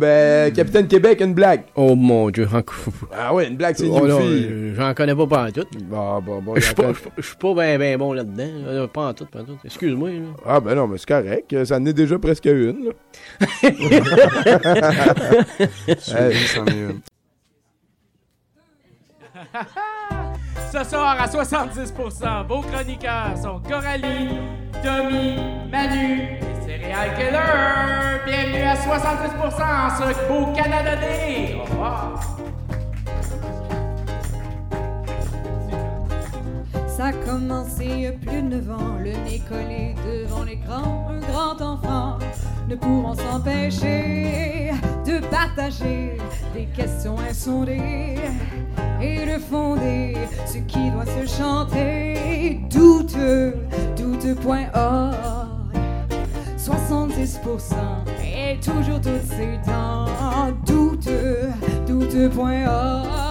Ben, Capitaine Québec, une blague. Oh mon dieu, en- Ah ouais, une blague, c'est une Oh, j'en connais pas pas en tout. Bon, bon, bon. Je suis d'accord. pas, je suis pas- pas ben, ben bon là-dedans. Pas en tout, pas en tout. Excuse-moi. Ah ben non, mais c'est correct. Ça en est déjà presque une. là. Ce soir, à 70%, vos chroniqueurs sont Coralie, Tommy, Manu et Serial Killer. Bienvenue à 70% en ce beau Canada Day. Au revoir. Ça a commencé il plus de 9 ans, le nez collé devant l'écran. Un grand enfant ne pourront s'empêcher de partager des questions insondées et de fonder ce qui doit se chanter. Douteux, douteux.org. 70% et toujours toutes ces temps. Douteux, douteux.org.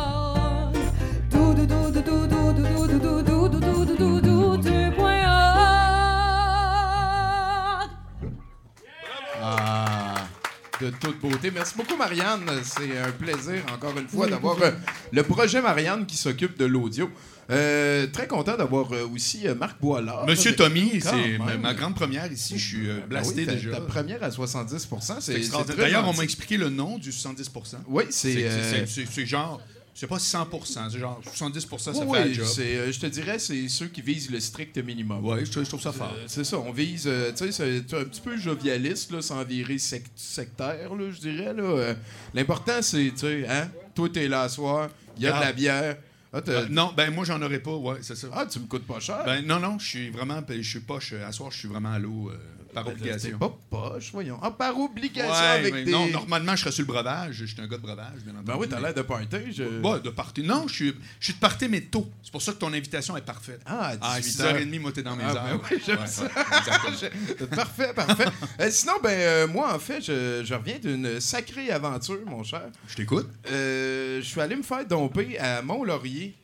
de toute beauté. Merci beaucoup, Marianne. C'est un plaisir, encore une fois, d'avoir euh, le projet Marianne qui s'occupe de l'audio. Euh, très content d'avoir euh, aussi euh, Marc Boilard. Monsieur Tommy, c'est ma, grande première ici. Je suis euh, Ah blasté oui, ta- déjà. Ta première à 70 c'est D'ailleurs, on m'a expliqué le nom du 70% Oui, c'est, C'est- euh, c'est- c'est- C'est genre. C'est pas 100% c'est genre 70% ça Oui, fait oui, job. euh, je te dirais, c'est ceux qui visent le strict minimum. Ouais, je, je trouve ça fort. Euh, c'est ça, on vise, euh, tu sais, c'est un petit peu jovialiste, là, sans virer sec- sectaire, là, je dirais. Là. L'important, c'est, tu sais, hein, toi, t'es là à soir, il y a de la bière. Ah, Euh, non, ben moi, j'en aurais pas, ouais, c'est ça. ah, tu me coûtes pas cher. Ben non, non, je suis vraiment. Je suis poche. À soir, je suis vraiment à l'eau euh, par obligation. pas poche, voyons. Ah, par obligation Ouais, avec des... Non, normalement, je serais sur le breuvage. Je suis un gars de breuvage, bien entendu. Ben oui, t'as l'air de party. Je... Ouais, de partir. Non, je suis, je suis de partir, mais tôt. C'est pour ça que ton invitation est parfaite. Ah, à À 18 heures. 6h30, moi, t'es dans mes Ah, heures. ben oui, j'aime Ouais, ça. ouais, parfait, parfait. Euh, sinon, ben, euh, moi, en fait, je, je reviens d'une sacrée aventure, mon cher. Je t'écoute. Euh, je suis allé me faire domper à Mont-Laurier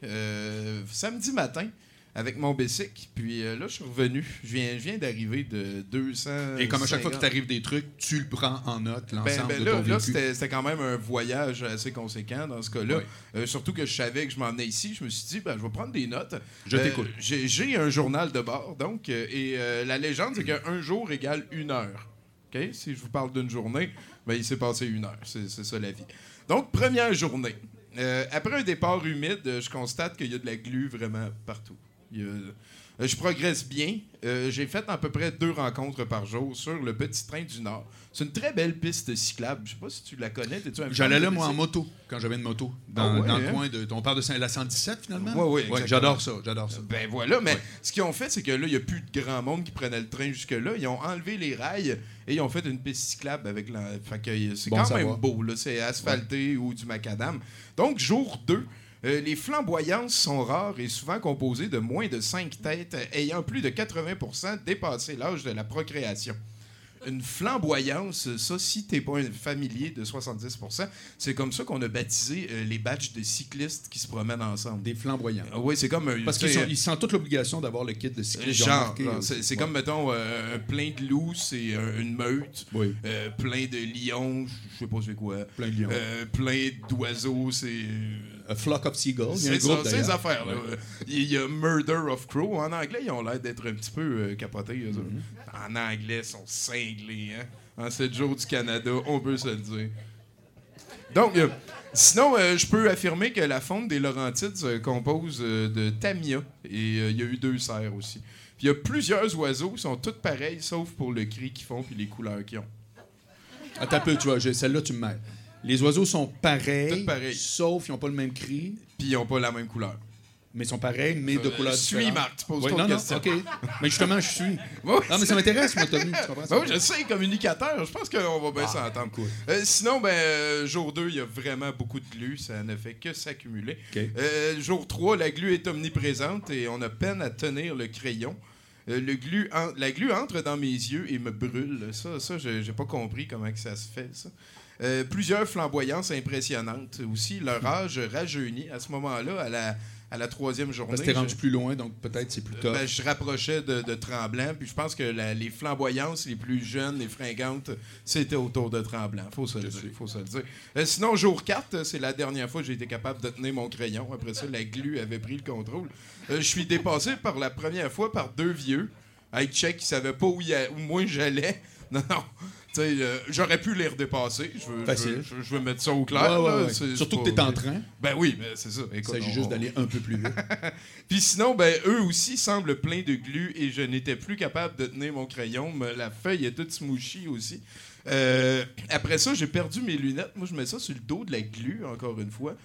samedi matin avec mon Bessic. Puis euh, là, je suis revenu. Je viens, je viens d'arriver de 200. Et comme à chaque fois qu'il t'arrive des trucs, tu le prends en note, Ben, l'ensemble ben de là, ton là, vécu. c'était quand même un voyage assez conséquent dans ce cas-là. Oui. Euh, surtout que je savais que je m'en venais ici. Je me suis dit, ben, je vais prendre des notes. Je Euh, t'écoute. J'ai un journal de bord, donc. et la légende, c'est qu'un jour égale une heure. OK? Si je vous parle d'une journée, ben, il s'est passé une heure. C'est ça la vie. Donc, première journée. Après un départ humide, je constate qu'il y a de la glu vraiment partout. Euh, je progresse bien. Euh, J'ai fait à peu près deux rencontres par jour sur le petit train du Nord. C'est une très belle piste cyclable. Je sais pas si tu la connais. J'allais là, moi, en moto, quand j'avais une moto. Dans, Ah ouais, dans le hein? coin de. On parle de Saint- la 117, finalement? Ouais, exactement. j'adore ça, j'adore ça. Ben voilà, mais Ouais. ce qu'ils ont fait, c'est que là, il n'y a plus de grand monde qui prenait le train jusque-là. Ils ont enlevé les rails et ils ont fait une piste cyclable avec la. C'est Bon quand même beau, là. C'est asphalté ou du macadam. Donc, jour 2. Les flamboyances sont rares et souvent composées de moins de 5 têtes ayant plus de 80% dépassé l'âge de la procréation. Une flamboyance, ça, si t'es pas un familier de 70% c'est comme ça qu'on a baptisé euh, les badges de cyclistes qui se promènent ensemble. Des flamboyants. Ah oui, c'est comme un. Parce qu'ils ils sentent toute l'obligation d'avoir le kit de cycliste. Genre, c'est Ouais. comme, mettons, euh, un plein de loups, c'est un- une meute. Oui. Euh, plein de lions, je sais pas c'est quoi. Plein de lions. Euh, plein d'oiseaux, c'est. A flock of seagulls. C'est ça, ces. Ouais. Il y a Murder of Crow. En anglais, ils ont l'air d'être un petit peu euh, capotés. eux. Mm-hmm. En anglais, ils sont cinglés. Hein? En 7 jours du Canada, on peut se le dire. Donc, euh, sinon, euh, je peux affirmer que la fonte des Laurentides se compose de tamia et il y a eu deux cerfs aussi. Puis il y a plusieurs oiseaux qui sont tous pareils, sauf pour le cri qu'ils font puis les couleurs qu'ils ont. Attends un peu, tu vois, celle-là, tu me mets. Les oiseaux sont pareils, sauf ils n'ont pas le même cri. Puis ils n'ont pas la même couleur. mais sont pareils, mais de Euh, couleurs suis, différentes. Marc, tu poses Ouais, non, non. OK. Mais justement, je suis. Non, mais ça m'intéresse, moi, Tommy. Tu comprends? Oui, je sais, communicateur, je pense qu'on va bien Ah, s'entendre. cool. Euh, sinon, ben, euh, jour 2, il y a vraiment beaucoup de glu, ça ne fait que s'accumuler. Euh, jour 3, la glu est omniprésente et on a peine à tenir le crayon. Euh, le glu en- la glu entre dans mes yeux et me brûle. Ça, ça j'ai pas compris comment que ça se fait, ça. Euh, plusieurs flamboyances impressionnantes aussi. Leur âge rajeunit à ce moment-là, à la, à la troisième journée. Parce que t'es je- rendu plus loin, donc peut-être c'est plus tard. ben, je rapprochais de, de Tremblant, puis je pense que la- les flamboyances les plus jeunes, les fringantes, c'était autour de Tremblant. Faut se le dire. Faut se le dire. Euh, sinon, jour 4, c'est la dernière fois que j'ai été capable de tenir mon crayon. Après ça, la glu avait pris le contrôle. Euh, je suis dépassé par la première fois par deux vieux. Avec check, qui savaient pas où, il y a- où moi j'allais. Non, non. Tu euh, j'aurais pu les redépasser. Je veux, je Facile. veux- je veux- je veux mettre ça au clair. Ouais, ouais, là. ouais. C'est- Surtout que pas- t'es en train. Ben oui, mais c'est ça. Il s'agit on- juste d'aller un peu plus vite. puis sinon, ben, eux aussi semblent pleins de glu et je n'étais plus capable de tenir mon crayon. mais la feuille est toute smoochy aussi. Euh, après ça, j'ai perdu mes lunettes. Moi, je mets ça sur le dos de la glu, encore une fois.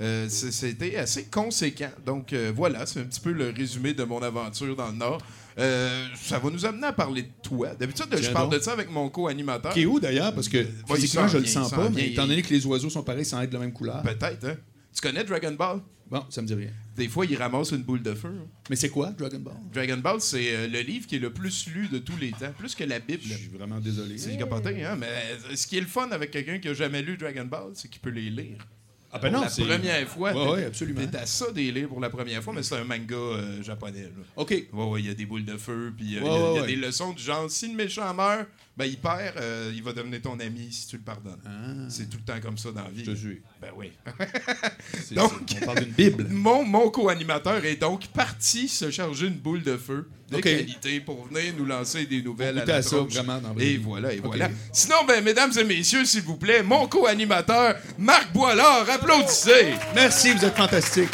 Euh, C'était assez conséquent. Donc euh, voilà, c'est un petit peu le résumé de mon aventure dans le Nord. Euh, ça va nous amener à parler de toi. D'habitude, je parle donc. de ça avec mon co-animateur. Qui est où d'ailleurs? Parce que physiquement, je le sens pas, mais étant donné que les oiseaux sont pareils sans être de la même couleur. Peut-être, hein? Tu connais Dragon Ball? Bon, ça me dit rien. Des fois, il ramasse une boule de feu. hein. Mais c'est quoi, Dragon Ball? Dragon Ball, c'est euh, le livre qui est le plus lu de tous les temps, plus que la Bible. Je suis vraiment désolé. C'est capoté, hein? Mais ce qui est le fun avec quelqu'un qui a jamais lu Dragon Ball, c'est qu'il peut les lire. Ah ben non, la c'est... première fois. Ouais, absolument. T'es à ça des pour la première fois, mais c'est un manga euh, japonais. Là. OK. Ouais, ouais, il y a des boules de feu, puis euh, il Ouais, y a, il y a ouais, ouais. des leçons du genre si le méchant meurt, ben il perd, euh, il va devenir ton ami si tu le pardonnes. C'est tout le temps comme ça dans la vie. Je te suis. Ben oui. Donc- on parle d'une Bible. Mon, mon co-animateur est donc parti se charger une boule de feu de qualité pour venir nous lancer des nouvelles à la ça, vraiment, Et voilà, et voilà. Sinon, ben, mesdames et messieurs, s'il vous plaît, mon co-animateur, Marc Boilard, applaudissez! Merci, vous êtes fantastique.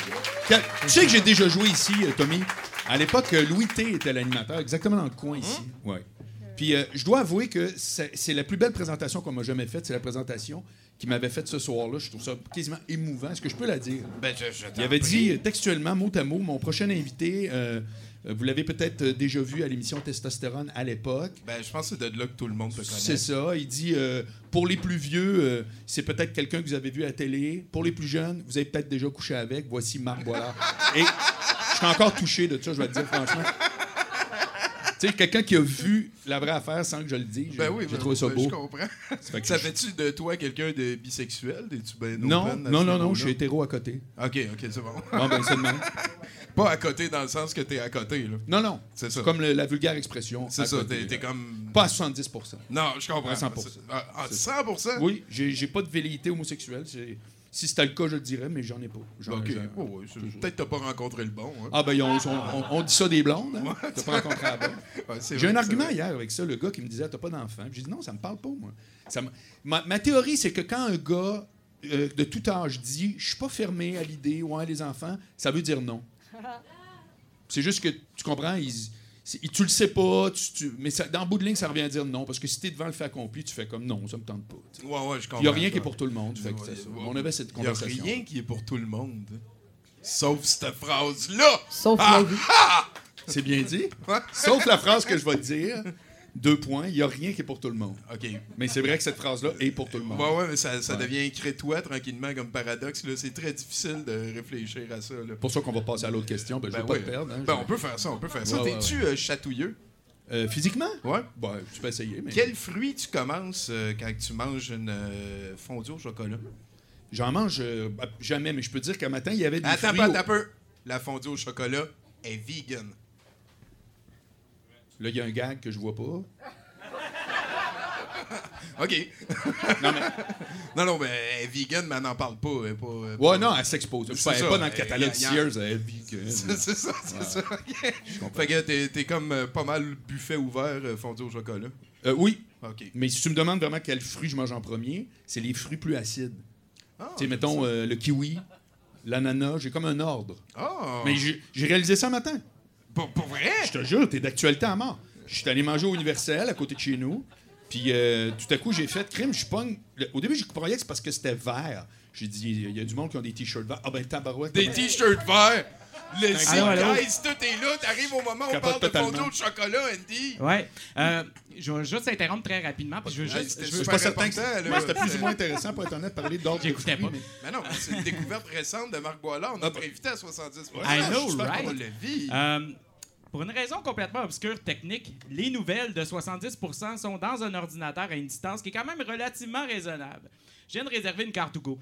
Tu sais que j'ai déjà joué ici, euh, Tommy? À l'époque, Louis T était l'animateur, exactement dans le coin ici. Ouais. Puis euh, je dois avouer que c'est la plus belle présentation qu'on m'a jamais faite. C'est la présentation qu'il m'avait faite ce soir-là. Je trouve ça quasiment émouvant. Est-ce que je peux la dire? Ben, je, je Il avait dit textuellement, mot à mot, mon prochain invité, euh, vous l'avez peut-être euh, déjà vu à l'émission Testostérone à l'époque. Ben, je pense que c'est de là que tout le monde peut connaître. C'est ça. Il dit euh, pour les plus vieux, euh, c'est peut-être quelqu'un que vous avez vu à la télé. Pour les plus jeunes, vous avez peut-être déjà couché avec. Voici Marc Boilard. Et je suis encore touché de ça, je vais te dire franchement. Tu sais, quelqu'un qui a vu la vraie affaire sans que je le dise. Ben oui, j'ai ben, trouvé ça ben, beau. Je comprends. fait que Ça fait-tu de toi quelqu'un de bisexuel? Non, à non, non, non, je suis hétéro à côté. Ok, ok, c'est bon. Bon, ben, c'est. Pas à côté dans le sens que t'es à côté, là. Non, non. C'est ça. Comme le- la vulgaire expression. C'est à ça, t'es comme. Pas à 70% Non, je comprends. À 100%. C'est- Ah, ah, 100%? Oui, j'ai pas de velléité homosexuelle. Si c'était le cas, je le dirais, mais j'en ai pas. Oh, ouais, Peut-être t'as pas rencontré le bon. hein. Ah, ben, on, on- on dit ça des blondes. Hein? T'as pas rencontré la bonne. Ouais, J'ai un argument vrai. hier avec ça, le gars qui me disait T'as pas d'enfant. J'ai dit Non, ça me parle pas, moi. Ça me- ma, ma théorie, c'est que quand un gars euh, de tout âge dit Je suis pas fermé à l'idée, ouais, les enfants, ça veut dire non. C'est juste que tu comprends, ils- tu le sais pas, tu- tu- mais ça- dans le bout de ligne, ça revient à dire non. Parce que si t'es devant le fait accompli, tu fais comme non, ça me tente pas. tu sais. Ouais, ouais, je comprends. Il n'y a rien qui est pour tout le monde. fait que. On avait cette Il y a conversation. rien qui est pour tout le monde. Sauf cette phrase-là! Sauf Ah! la vie. C'est bien dit. Sauf la phrase que je vais te dire. Deux points, il n'y a rien qui est pour tout le monde. OK. Mais c'est vrai que cette phrase-là est pour tout le monde. Ouais, ouais, mais ça, ça Ouais. devient crétois tranquillement comme paradoxe. C'est très difficile de réfléchir à ça. Là. Pour ça qu'on va passer à l'autre question. Ben, je Ben veux pas ouais. te perdre. hein. Ben, Je- on peut faire ça, on peut faire ça. T'es-tu euh, chatouilleux? Euh, physiquement? Ouais. Ben, tu peux essayer, mais... Quel fruit tu commences euh, quand tu manges une fondue au chocolat? J'en mange jamais, mais je peux dire qu'un matin, il y avait des Attends, fruits... pas, au- attends un peu. La fondue au chocolat est vegan. Là, il y a un gag que je vois pas. OK. Non, mais... Non, non, mais elle est vegan, mais elle n'en parle pas. elle est pas, elle est Ouais, non, elle s'expose. Je C'est ne ça, pas dans le catalogue Sears. Elle vit que... C'est ça, c'est ça. Je comprends. Fait que t'es, t'es comme euh, pas mal buffet ouvert euh, fondue au chocolat. Euh, oui, OK. mais si tu me demandes vraiment quel fruit je mange en premier, c'est les fruits plus acides. Ah, tu sais, mettons le kiwi, l'ananas, j'ai comme un ordre. Ah! Mais j'ai j'ai réalisé ça un matin. Pour, pour vrai? Je te jure, t'es d'actualité à mort. Je suis allé manger au Universel à côté de chez nous. Puis euh, tout à coup, j'ai fait crime, je pogne. le- Au début, j'ai croyais que c'est parce que c'était vert. J'ai dit, il y a du monde qui ont des t-shirts verts. Ah ben, tabarouette. Des t-shirts verts! Le allô? guys, tout est là. T'arrives au moment où on parle de totalement. fondue au chocolat, Andy. Ouais. Euh, je vais juste interrompre très rapidement. Puis je veux juste. je suis pas certain que c'était plus ou moins intéressant pour être honnête de parler de J'écoutais pas. mais- Mais non, c'est une découverte récente de Marc Boilard. On a pas invité à 70 I know, right? qu'on le vit. Euh, pour une raison complètement obscure technique, les nouvelles de 70% sont dans un ordinateur à une distance qui est quand même relativement raisonnable. Je viens de réserver une carte Hugo.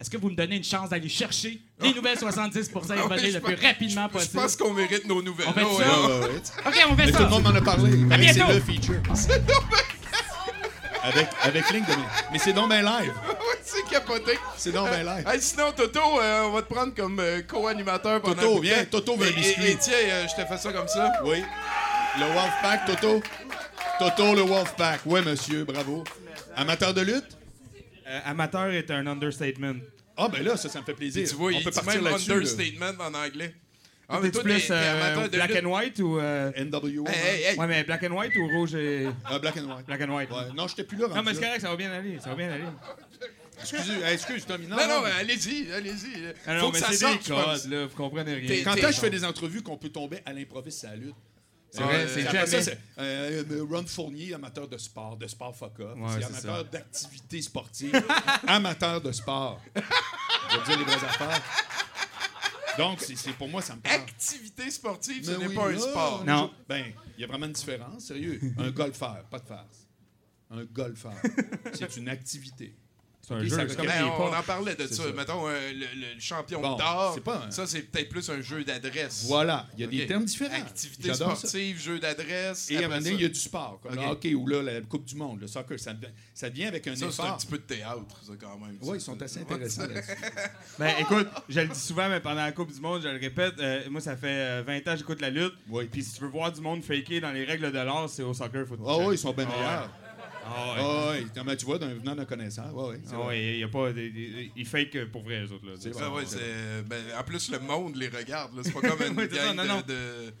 Est-ce que vous me donnez une chance d'aller chercher les nouvelles 70% et Ah oui, voler je le plus rapidement Je possible? pense qu'on mérite nos nouvelles. On fait là, ça? ouais. Ouais, ouais, ouais. OK, on fait Mais ça. tout le monde m'en a parlé. Paraît que C'est bientôt. le feature. avec, avec ligne de... Mais c'est donc bien live. C'est capoté. C'est donc bien live. Hey, sinon, Toto, euh, on va te prendre comme euh, co-animateur pendant Toto, viens. Toto veut un biscuit. Et, et tiens, euh, je te fais ça comme ça. Oui. Le Wolfpack, Toto. Toto, le Wolfpack. Oui, monsieur, bravo. Amateur de lutte? Euh, amateur est un understatement. Ah, ben là, ça, ça me fait plaisir. Tu vois, On il peut dit partir même là-dessus. là. understatement en anglais. Ah, mais toi, plus euh, black lutte. and white ou. euh, NWO. Hey, hey, hey. Ouais, mais black and white ou rouge et. Ah, black and white. Black and white. Ouais. Non, j'étais plus là. Non, mais c'est correct, ça va bien aller. Ça va bien aller. Excusez, excuse, Tommy. Non, Non, non, mais- mais allez-y, allez-y. Ah Faut non, que mais ça sorte, des codes, là. Vous comprenez rien. Quand t'es- est-ce que je fais des entrevues qu'on peut tomber à l'improviste, c'est la lutte? C'est vrai, Euh, c'est jamais. euh, euh, Ron Fournier, amateur de sport, de sport fuck up. Ouais, c'est amateur d'activité sportive, amateur de sport. Je vais dire les vraies affaires. Donc, c'est, c'est- pour moi, ça me parle. Activité sportive, ce n'est oui, pas un là, sport. Non. Ben, il y a vraiment une différence, sérieux. Un golfeur, pas de farce. Un golfeur, c'est une activité. C'est un jeu. ça comme on en parlait de ça. ça. Mettons, euh, le, champion Bon, un- ça, c'est peut-être plus un jeu d'adresse. Voilà, il y a des termes différents. Activité ça. sportive, jeu d'adresse. Et à un moment donné, il y a du sport, comme Ok. le hockey ou là, la Coupe du Monde, le soccer. Ça, devient- ça vient avec un Ça, c'est un effort. petit peu de théâtre, ça, quand même. Oui, ils sont assez intéressants là-dessus. Ben écoute, je le dis souvent, mais pendant la Coupe du Monde, je le répète, euh, moi ça fait euh, 20 ans que j'écoute la lutte. Oui. Puis si tu veux voir du monde faker dans les règles de l'art, c'est au soccer football. Ah oui, ils sont bien meilleurs. Ah ouais. Ah mais tu vois, d'un- venant d'un connaisseur. Oui. c'est Ah ouais, il y a pas. Ils fake euh, pour vrai, eux autres. Là. C'est Ça, ouais, c'est- ben, en plus, le monde les regarde. là. C'est pas comme une Ouais, gang non, de- non. de...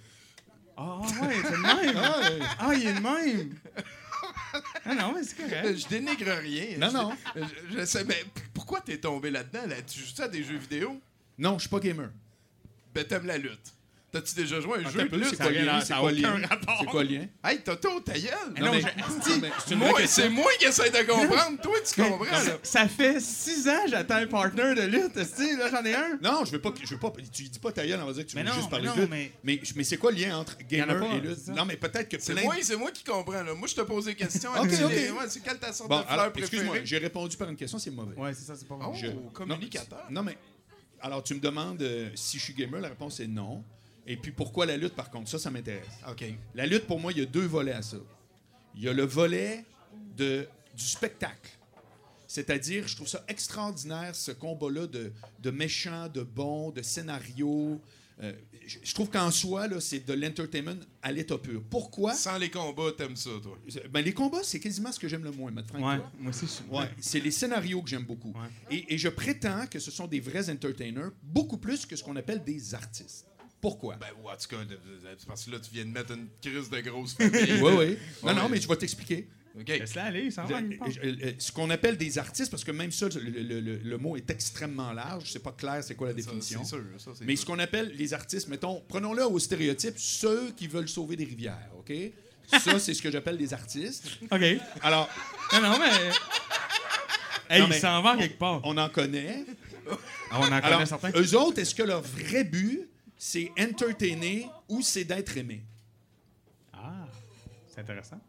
Ah ouais, c'est le même. Ah, ouais. Ah, il est le même. Ah non, mais c'est correct. Je dénigre rien. Non, Je- non. Je, je sais, mais pourquoi t'es tombé là-dedans? Là? Tu joues ça à des jeux vidéo? Non, je suis pas gamer. Ben, t'aimes la lutte. T'as-tu déjà joué à un Attends jeu lutte? c'est quoi lien? C'est quoi lien? rapport. C'est quoi le lien? Hey, Toto, ta gueule! non, mais- je- non, mais c'est Moi, question. c'est moi qui essaie de comprendre. Toi, tu comprends. Ça fait 6 ans que j'attends un partner de lutte, là j'en ai un. Non, je veux pas, je veux pas. Tu dis pas ta gueule, on va dire que tu Mais veux non, juste parler mais de lutte. mais- Mais, mais c'est quoi le lien entre gamer pas, et lutte? Non, mais peut-être que C'est plein. moi, c'est moi qui comprends, là. Moi, je te pose des questions. Ok, ok. Ouais, c'est quelle ta sorte de fleur préférée? excuse-moi, j'ai répondu par une question, c'est mauvais. Ouais, c'est ça, c'est pas Oh. Je- communicateur. Non, non, mais alors tu me demandes euh, si je suis gamer, la réponse est non. Et puis pourquoi la lutte par contre? Ça, ça m'intéresse. OK. La lutte, pour moi, il y a deux volets à ça. Il y a le volet de, du spectacle. C'est-à-dire, je trouve ça extraordinaire, ce combat-là de, de méchants, de bons, de scénarios. Euh, je, je trouve qu'en soi, là, c'est de l'entertainment à l'état pur. Pourquoi? Sans les combats, t'aimes ça, toi? Ben, les combats, c'est quasiment ce que j'aime le moins, franc avec Ouais, toi. moi aussi, je. Ouais, c'est les scénarios que j'aime beaucoup. Ouais. Et, et je prétends que ce sont des vrais entertainers, beaucoup plus que ce qu'on appelle des artistes. Pourquoi? Ben, ouais, en tout cas, parce que là, tu viens de mettre une crise de grosse famille. oui, oui. Non, Ouais. non, mais je vais t'expliquer. OK. Laisse-la aller, ça va. je- je- Ce qu'on appelle des artistes, parce que même ça, le, le- le- le mot est extrêmement large, c'est pas clair c'est quoi la Ça, définition. C'est sûr, ça, c'est Mais sûr. ce qu'on appelle les artistes, mettons, prenons-le au stéréotype, ceux qui veulent sauver des rivières, OK? Ça, c'est ce que j'appelle des artistes. Ok. Alors, Non, non, mais. Hey, Non, il mais- s'en va quelque part. on en connaît. Ah, on en connaît Alors, certains. eux autres, est-ce que leur vrai but, c'est entertainer ou c'est d'être aimé? Ah, c'est intéressant.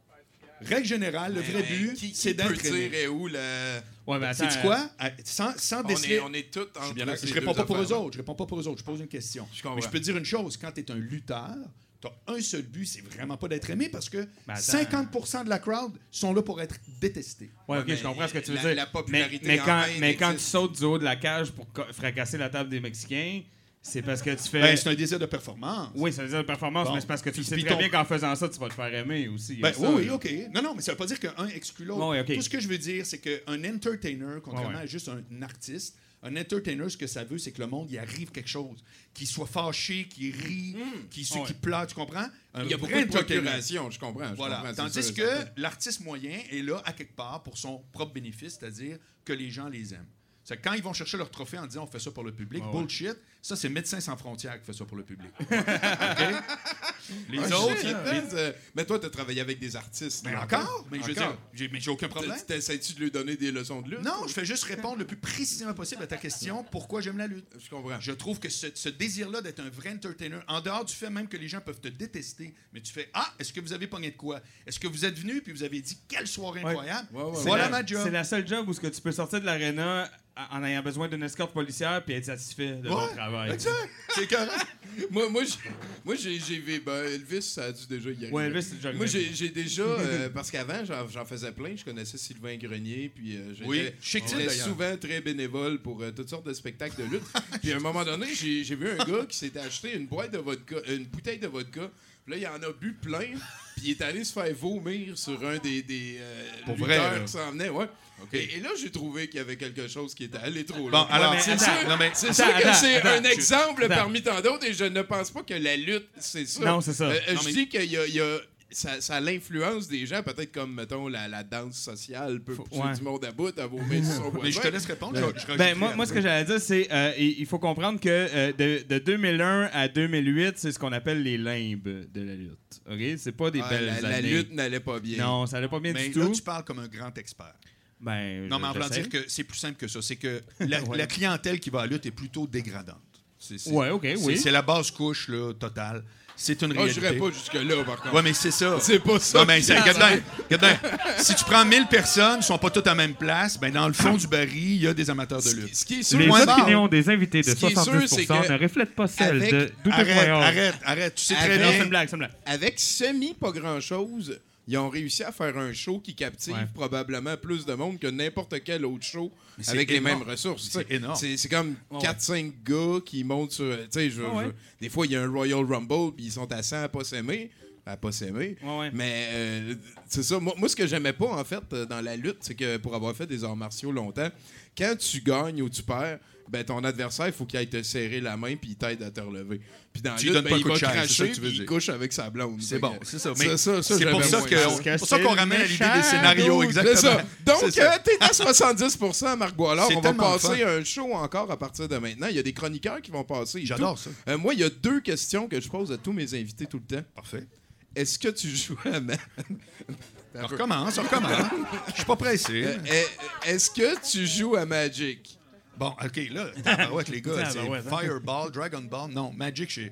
Règle générale, le Mais- vrai mais but, c'est peut d'être aimé. dire est où le... Ouais, mais attends. Quoi? Ah, Sans, sans On déceler... est, on est tous Je, là- ces je réponds pas pour eux autres. Je réponds pas pour eux autres. Je pose une question. Je comprends. Mais je peux te dire une chose. Quand tu es un lutteur, tu as un seul but, c'est vraiment pas d'être aimé parce que Ben, attends. 50 de la crowd sont là pour être détestés. Ouais, ok, mais je comprends ce que tu veux la- dire. la popularité mais, mais en quand, mais quand tu sautes du haut de la cage pour fracasser la table des Mexicains, c'est parce que tu fais. Ben, c'est un désir de performance. oui, ça veut dire de performance, Bon. mais c'est parce que tu Puis sais puis très ton- bien qu'en faisant ça, tu vas te faire aimer aussi. Y Ben, ça, oui, oui. OK. Non, non, mais ça veut pas dire qu'un exclut l'autre. Ouais, ok. Tout ce que je veux dire, c'est qu'un entertainer, contrairement à juste un artiste, un entertainer, ce que ça veut, c'est que le monde, il arrive quelque chose. Qu'il soit fâché, qu'il rit, qu'il Ouais. qu'il pleure, tu comprends? Un Il y a beaucoup de procuration, je comprends. je Voilà. comprends, c'est Tandis sûr, que l'artiste moyen est là à quelque part pour son propre bénéfice, c'est-à-dire que les gens les aiment. C'est que quand ils vont chercher leur trophée en disant on fait ça pour le public, Ah ouais. bullshit, ça c'est Médecins sans frontières qui fait ça pour le public. OK? Les Ah, autres, shit, ils- les- euh, Mais toi, t'as travaillé avec des artistes. mais encore, mais je veux Encore. dire, j'ai, mais j'ai aucun problème. T- T'essaies-tu de lui donner des leçons de lutte? Non, je fais juste répondre le plus précisément possible à ta question pourquoi j'aime la lutte? Je comprends. Je trouve que ce, ce désir-là d'être un vrai entertainer, en dehors du fait même que les gens peuvent te détester, mais tu fais Ah, est-ce que vous avez pogné de quoi? Est-ce que vous êtes venu puis vous avez dit quelle soirée incroyable? Ouais, ouais, C'est Voilà la- ma job. C'est la seule job où ce que tu peux sortir de l'aréna en ayant besoin d'une escorte policière puis être satisfait de ton Ouais, travail. exact. C'est correct. Moi, moi, j'ai- moi, j'ai, j'ai vu- ben, Elvis, ça a dû déjà y arriver. Ouais, Elvis, c'est déjà Moi, j'ai, j'ai déjà, euh, parce qu'avant, j'en, j'en faisais plein. Je connaissais Sylvain Grenier, puis euh, j'étais, Oui, j'étais souvent très bénévole pour euh, toutes sortes de spectacles de lutte. puis à un moment donné, j'ai, j'ai vu un gars qui s'était acheté une boîte de vodka, une bouteille de vodka. Puis là, il en a bu plein, puis il est allé se faire vomir sur un des, des euh, Pour lutteurs vrai, qui s'en venait, ouais. Et, et là, j'ai trouvé qu'il y avait quelque chose qui était allé trop Bon, loin. alors, mais c'est sûr, non, mais- c'est attends, sûr que c'est attends, un je- exemple attends. parmi tant d'autres et je ne pense pas que la lutte, c'est ça. Non, c'est ça. Euh, Non, je mais- dis qu'il y a, il y a- ça, ça a l'influence des gens, peut-être comme, mettons, la, la danse sociale peut pousser ouais. du monde à bout à vomir sur son voisin. Mais je te laisse répondre. je- je Ben, rajouterai moi, moi, ce que j'allais dire, c'est euh, il faut comprendre que euh, de, de 2001 à 2008, c'est ce qu'on appelle les limbes de la lutte. OK? C'est pas des Ah, belles la, la années. lutte n'allait pas bien. Non, ça allait pas bien Mais du là, tout. tu parles comme un grand expert. Ben, Non, mais en voulant dire que c'est plus simple que ça. C'est que la, Ouais. la clientèle qui va à la lutte est plutôt dégradante. C'est, c'est- Ouais, OK, c'est- oui. C'est la basse couche, là, totale. C'est une Ah, je réalité. pas jusque-là, par contre. Ouais, mais c'est ça. C'est pas ça. Non, mais c'est, regarde bien, regarde bien. Si tu prends 1000 personnes, ils sont pas toutes à la même place, ben dans le fond du baril, il y a des amateurs de lutte. ce qui est sûr, Les opinions des invités de Ce qui est sûr, 70% c'est que ne reflètent pas celles avec- de Doudou Arrête, arrête, arrête. Tu sais très Avec- Non, c'est bien. une blague, c'est une blague. avec semi pas grand-chose, ils ont réussi à faire un show qui captive Ouais. probablement plus de monde que n'importe quel autre show avec les mêmes ressources. C'est énorme. C'est c'est comme Ouais, 4-5 gars qui montent sur. Je- ouais. je- des fois, il y a un Royal Rumble, puis ils sont à 100 à pas s'aimer. À pas s'aimer. Ouais, ouais. Mais euh, c'est ça. Moi, moi, ce que j'aimais pas, en fait, euh, dans la lutte, c'est que pour avoir fait des arts martiaux longtemps, quand tu gagnes ou tu perds, ben ton adversaire, il faut qu'il aille te serrer la main puis il t'aide à te relever. Puis dans Tu lui lutte, donnes ben, pas il coup de va chaise, ça cracher que tu veux puis il dire. couche avec sa blonde. C'est bon, c'est ça. Ça, Mais ça, ça, c'est pour ça qu'on ramène à l'idée des scénarios, exactement. ça. Donc, euh, t'es à 70% Marc Boilard. On va passer fun. un show encore à partir de maintenant. Il y a des chroniqueurs qui vont passer. J'adore ça. Euh, moi, il y a deux questions que je pose à tous mes invités tout le temps. Parfait. Est-ce que tu joues à ma... On recommence, on recommence. Je suis pas pressé. Euh, est- Est-ce que tu joues à Magic? Bon, OK, là, tabarouette, les gars, c'est hein? Fireball, Dragon Ball. Non, Magic, j'ai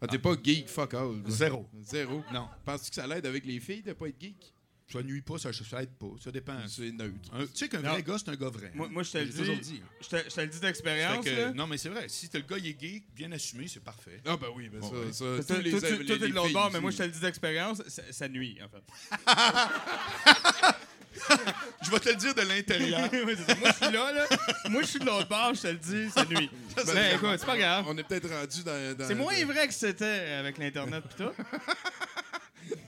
Ah, t'es pas geek, fuck all. zéro. Zéro. Non. Penses-tu que ça l'aide avec les filles de pas être geek? Ça nuit pas, ça, ça aide pas. Ça dépend. C'est neutre. Un- tu sais qu'un vrai gars, c'est un gars vrai. Moi, moi, je te le dis. toujours dit. Je te, je te le dis d'expérience. non, mais c'est vrai. Si t'as le gars, il est geek, bien assumé, c'est parfait. Ah, ben oui, ben Bon, ça, ouais. ça, les- les- toi, t'es les de l'autre bord, mais moi, je te le dis d'expérience, ça, ça nuit, en fait. Je vais te le dire de l'intérieur. C'est moi, je suis là, là. Moi, je suis de l'autre bord, je te le dis, ça nuit. Écoute, c'est pas grave. On est peut-être rendu dans... dans- C'est moins dans- vrai que c'était avec l'Internet pis tout.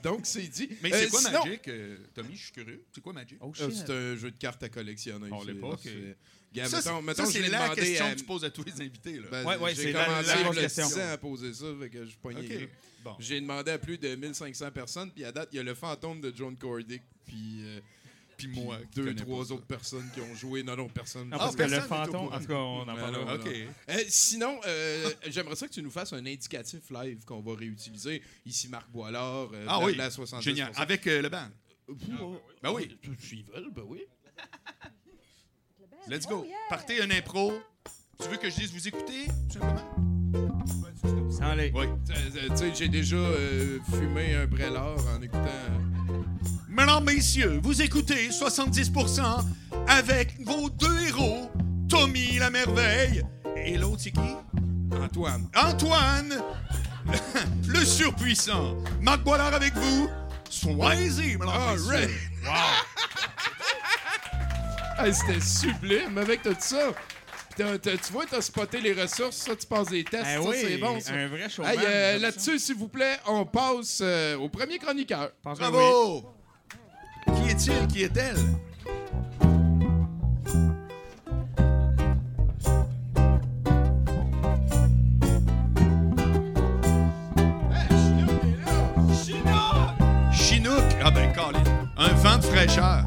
Donc, c'est dit. Mais Euh, c'est quoi sinon- Magic? euh, Tommy, je suis curieux. C'est quoi Magic? Oh, Ah, c'est un jeu de cartes à collectionner. On l'est c'est- pas, c'est- Gars, ça, mettons, c'est- mettons, ça, je c'est l'ai la demandé question à- que tu poses à tous les invités. Là. Ben, Ouais, ouais, j'ai c'est la- commencé la il y a grosse question. 10 ans à poser ça, fait que je suis pogné. OK. là. Bon. J'ai demandé à plus de 1500 personnes, puis à date, il y a le fantôme de John Cordick, puis euh, Puis moi, deux, trois autres personnes qui ont joué. Non, non, personne. Non, Ah, parce que le fantôme, en tout cas, on en parlera. OK. Euh, sinon, euh, j'aimerais ça que tu nous fasses un indicatif live qu'on va réutiliser. Ici, Marc Boilard, euh, Ah oui, Blabla 70%. génial. Avec euh, le band. Ben oui. S'ils veulent, ben oui. Let's go. Oh, yeah. Partez un impro. Tu veux que je dise vous écoutez, tout simplement? Sans les... Oui. Tu sais, j'ai déjà euh, fumé un brelard en écoutant... Mesdames, messieurs, vous écoutez 70% avec vos deux héros, Tommy la merveille et l'autre, c'est qui? Antoine. Antoine, le surpuissant. Marc Boilard avec vous. Soyez-y, mesdames, All. Hey, C'était sublime avec tout ça. Puis t'as- t'as- tu vois, t'as spoté les ressources, ça, tu passes des tests, Ah ça, oui, c'est bon, ça. un vrai showman. Hey, euh, là-dessus, s'il vous plaît, on passe euh, au premier chroniqueur. Oui. Est-il? Qui est-elle? Chinook! Ah ben, Colin. Un vent de fraîcheur.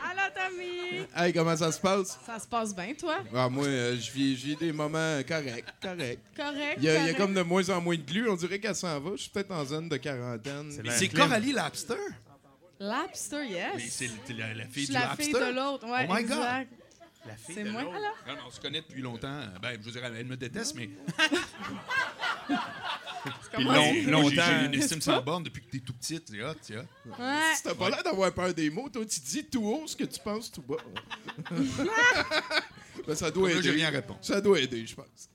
Allô, Tommy! Hey, comment ça se passe? Ça se passe bien, toi? Ah, moi, euh, je vis, je vis des moments corrects, corrects. Correct. Il y, a, il y a correct. comme de moins en moins de glu. On dirait qu'elle s'en va. Je suis peut-être en zone de quarantaine. C'est. Coralie Lapster. Lapster, Mais yes. c'est le- la, la Je fille suis du la Lapster. fille de l'autre. Ouais, Oh my God. La fille C'est de moi. l'autre. Alors? Non, non, on se connaît depuis longtemps. Ben, je veux dire, elle me déteste, mais Puis long- c'est- longtemps. j'ai une estime sans borne depuis que t'es tout petite. C'est hot, c'est hot. Ouais. Si t'as pas l'air d'avoir peur des mots, toi, tu dis tout haut ce que tu penses tout bas. ben, ça doit Là, j'ai aider. rien à répondre. Ça doit aider, je pense.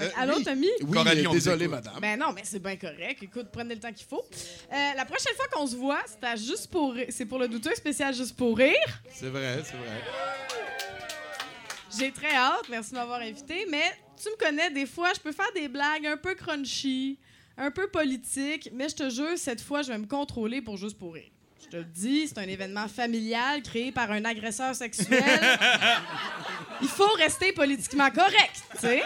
Euh, Allô, oui. Tommy? Oui, Coralie, on désolé, madame. Ben non, mais c'est bien correct. Écoute, prenez le temps qu'il faut. Euh, la prochaine fois qu'on se voit, c'est à juste pour rire. C'est pour le douteux spécial juste pour rire. C'est vrai, c'est vrai. J'ai très hâte. Merci de m'avoir invité. Mais tu me connais, des fois, je peux faire des blagues un peu crunchy, un peu politiques. Mais je te jure, cette fois, je vais me contrôler pour juste pour rire. Je te le dis, c'est un événement familial créé par un agresseur sexuel. Il faut rester politiquement correct, tu sais.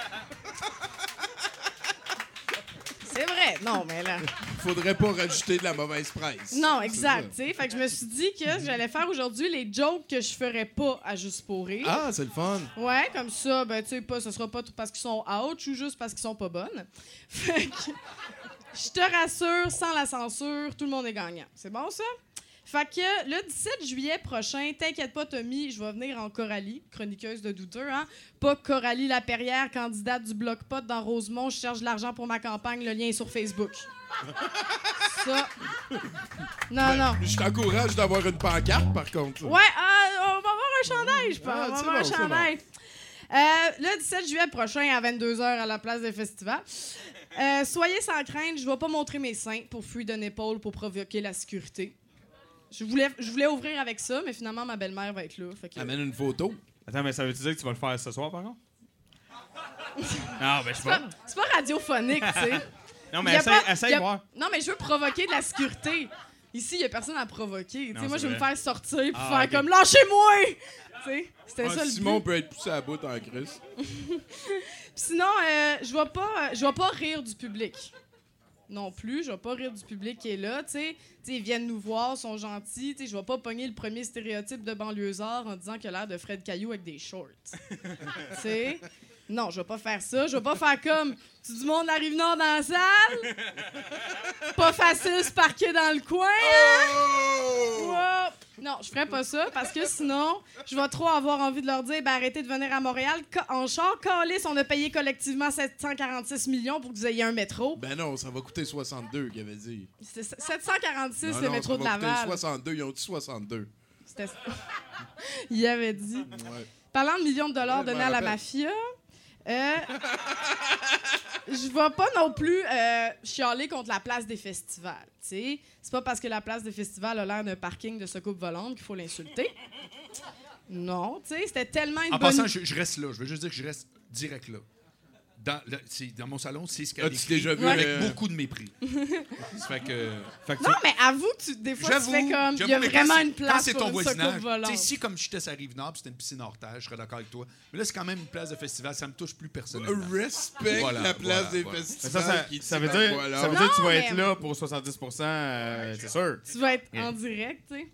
C'est vrai. Non, mais là. Faudrait pas rajouter de la mauvaise presse. Non, exact. tu sais. Fait que je me suis dit que j'allais faire aujourd'hui les jokes que je ferais pas à Juste pour rire. Ah, c'est le fun. Ouais, comme ça, ben, tu sais, pas, ce sera pas tout parce qu'ils sont out ou juste parce qu'ils sont pas bonnes. Fait que, je te rassure, sans la censure, tout le monde est gagnant. C'est bon, ça? Fait que le 17 juillet prochain, t'inquiète pas, Tommy, je vais venir en Coralie, chroniqueuse de douteux, hein? Pas Coralie Laperrière, candidate du Bloc Pot dans Rosemont. Je cherche de l'argent pour ma campagne. Le lien est sur Facebook. Ça. Non, non. Je t'encourage d'avoir une pancarte, par contre. Ouais, euh, on va avoir un chandail, je pense. Ah, on va avoir bon, un chandail. Euh, le 17 juillet prochain, à 22h, à la place des festivals. Euh, soyez sans crainte, je vais pas montrer mes seins pour fuir d'une épaule pour provoquer la sécurité. Je voulais, je voulais ouvrir avec ça, mais finalement, ma belle-mère va être là. Fait que... Amène une photo. Attends, mais ça veut-tu dire que tu vas le faire ce soir, par contre? non, ben je sais C'est pas, c'est pas radiophonique, tu sais. Non, mais essaye, pas- essaye y a- voir. Non, mais je veux provoquer de la sécurité. Ici, il y a personne à provoquer. Tu sais, Non, moi, je veux me faire sortir puis Ah, faire ok. comme lâchez-moi! Tu sais, c'était Ah, ça le Simon but. peut être poussé à bout en crise. Sinon, euh, je vais pas, je vais pas rire du public. Non plus, je vais pas rire du public qui est là, tu sais. Tu sais, Ils viennent nous voir, sont gentils, tu sais. Je vais pas pogner le premier stéréotype de banlieusard en disant qu'il a l'air de Fred Caillou avec des shorts. tu sais? Non, je vais pas faire ça. Je vais pas faire comme tu du monde arrive nord dans la salle. pas facile se parquer dans le coin. Oh! Ouais. Non, je ferais pas ça parce que sinon, je vais trop avoir envie de leur dire ben, arrêtez de venir à Montréal. En char, on a payé collectivement 746 millions pour que vous ayez un métro. Ben non, ça va coûter 62, qu'il avait dit. C'est 746 Non, le non, métro ça de va coûter Laval. 62, ils ont dit 62. C'était ça. Il avait dit. Ouais. Parlant de millions de dollars Ouais, je donnés à la mafia, euh, je vais pas non plus euh, chialer contre la place des festivals. C'est pas parce que la place des festivals a l'air d'un parking de secoupe volante qu'il faut l'insulter. Non, tu sais, c'était tellement une En bonne... passant, je, je reste là. Je veux juste dire que je reste direct là. Dans, le- c'est- dans mon salon, c'est ce qu'elle écrit déjà vu, avec euh, beaucoup de mépris. ça fait que... Fait que Non, mais avoue tu, des fois, tu fais comme... Il y a vraiment une place c'est pour ton une voisinage. volante. Si comme j'étais à Rive-Nord, c'était une piscine hors terre, je serais d'accord avec toi. Mais là, c'est quand même une place de festival, ça me touche plus personnellement. Respect Voilà, la place voilà, des voilà. Festivals. ça, ça, qui ça dit veut dire, ça veut dire que tu vas être là pour 70 euh, c'est sûr. Tu vas être en direct, tu sais.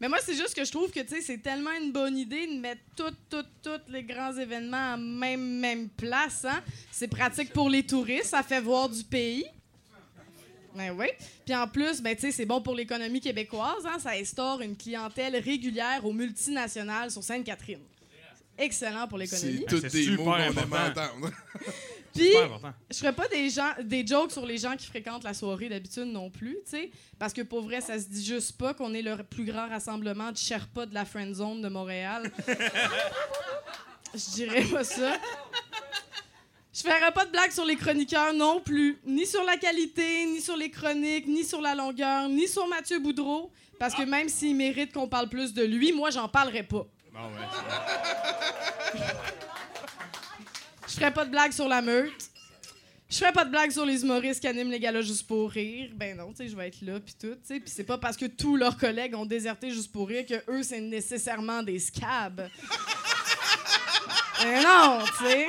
Mais moi, c'est juste que je trouve que, c'est tellement une bonne idée de mettre toutes, toutes, toutes les grands événements en même, même place, hein. C'est pratique pour les touristes, ça fait voir du pays. Ben oui. Puis en plus, ben, c'est bon pour l'économie québécoise, hein. Ça instaure une clientèle régulière aux multinationales sur Sainte-Catherine. Excellent pour l'économie. C'est tous C'est des super mots qu'on aime entendre. Puis, je ferais pas des, gens, des jokes sur les gens qui fréquentent la soirée d'habitude non plus, tu sais. Parce que pour vrai, ça se dit juste pas qu'on est le plus grand rassemblement de Sherpa de la Friend Zone de Montréal. Je dirais pas ça. Je ferais pas de blagues sur les chroniqueurs non plus. Ni sur la qualité, ni sur les chroniques, ni sur la longueur, ni sur Mathieu Boudreau. Parce que même s'il mérite qu'on parle plus de lui, moi, j'en parlerai pas. Bon, ouais. Je ferais pas de blagues sur la meute. Je ferais pas de blagues sur les humoristes qui animent les galas juste pour rire. Ben non, tu sais, je vais être là puis tout, tu sais. Puis c'est pas parce que tous leurs collègues ont déserté juste pour rire que eux c'est nécessairement des scabs. ben non, tu sais.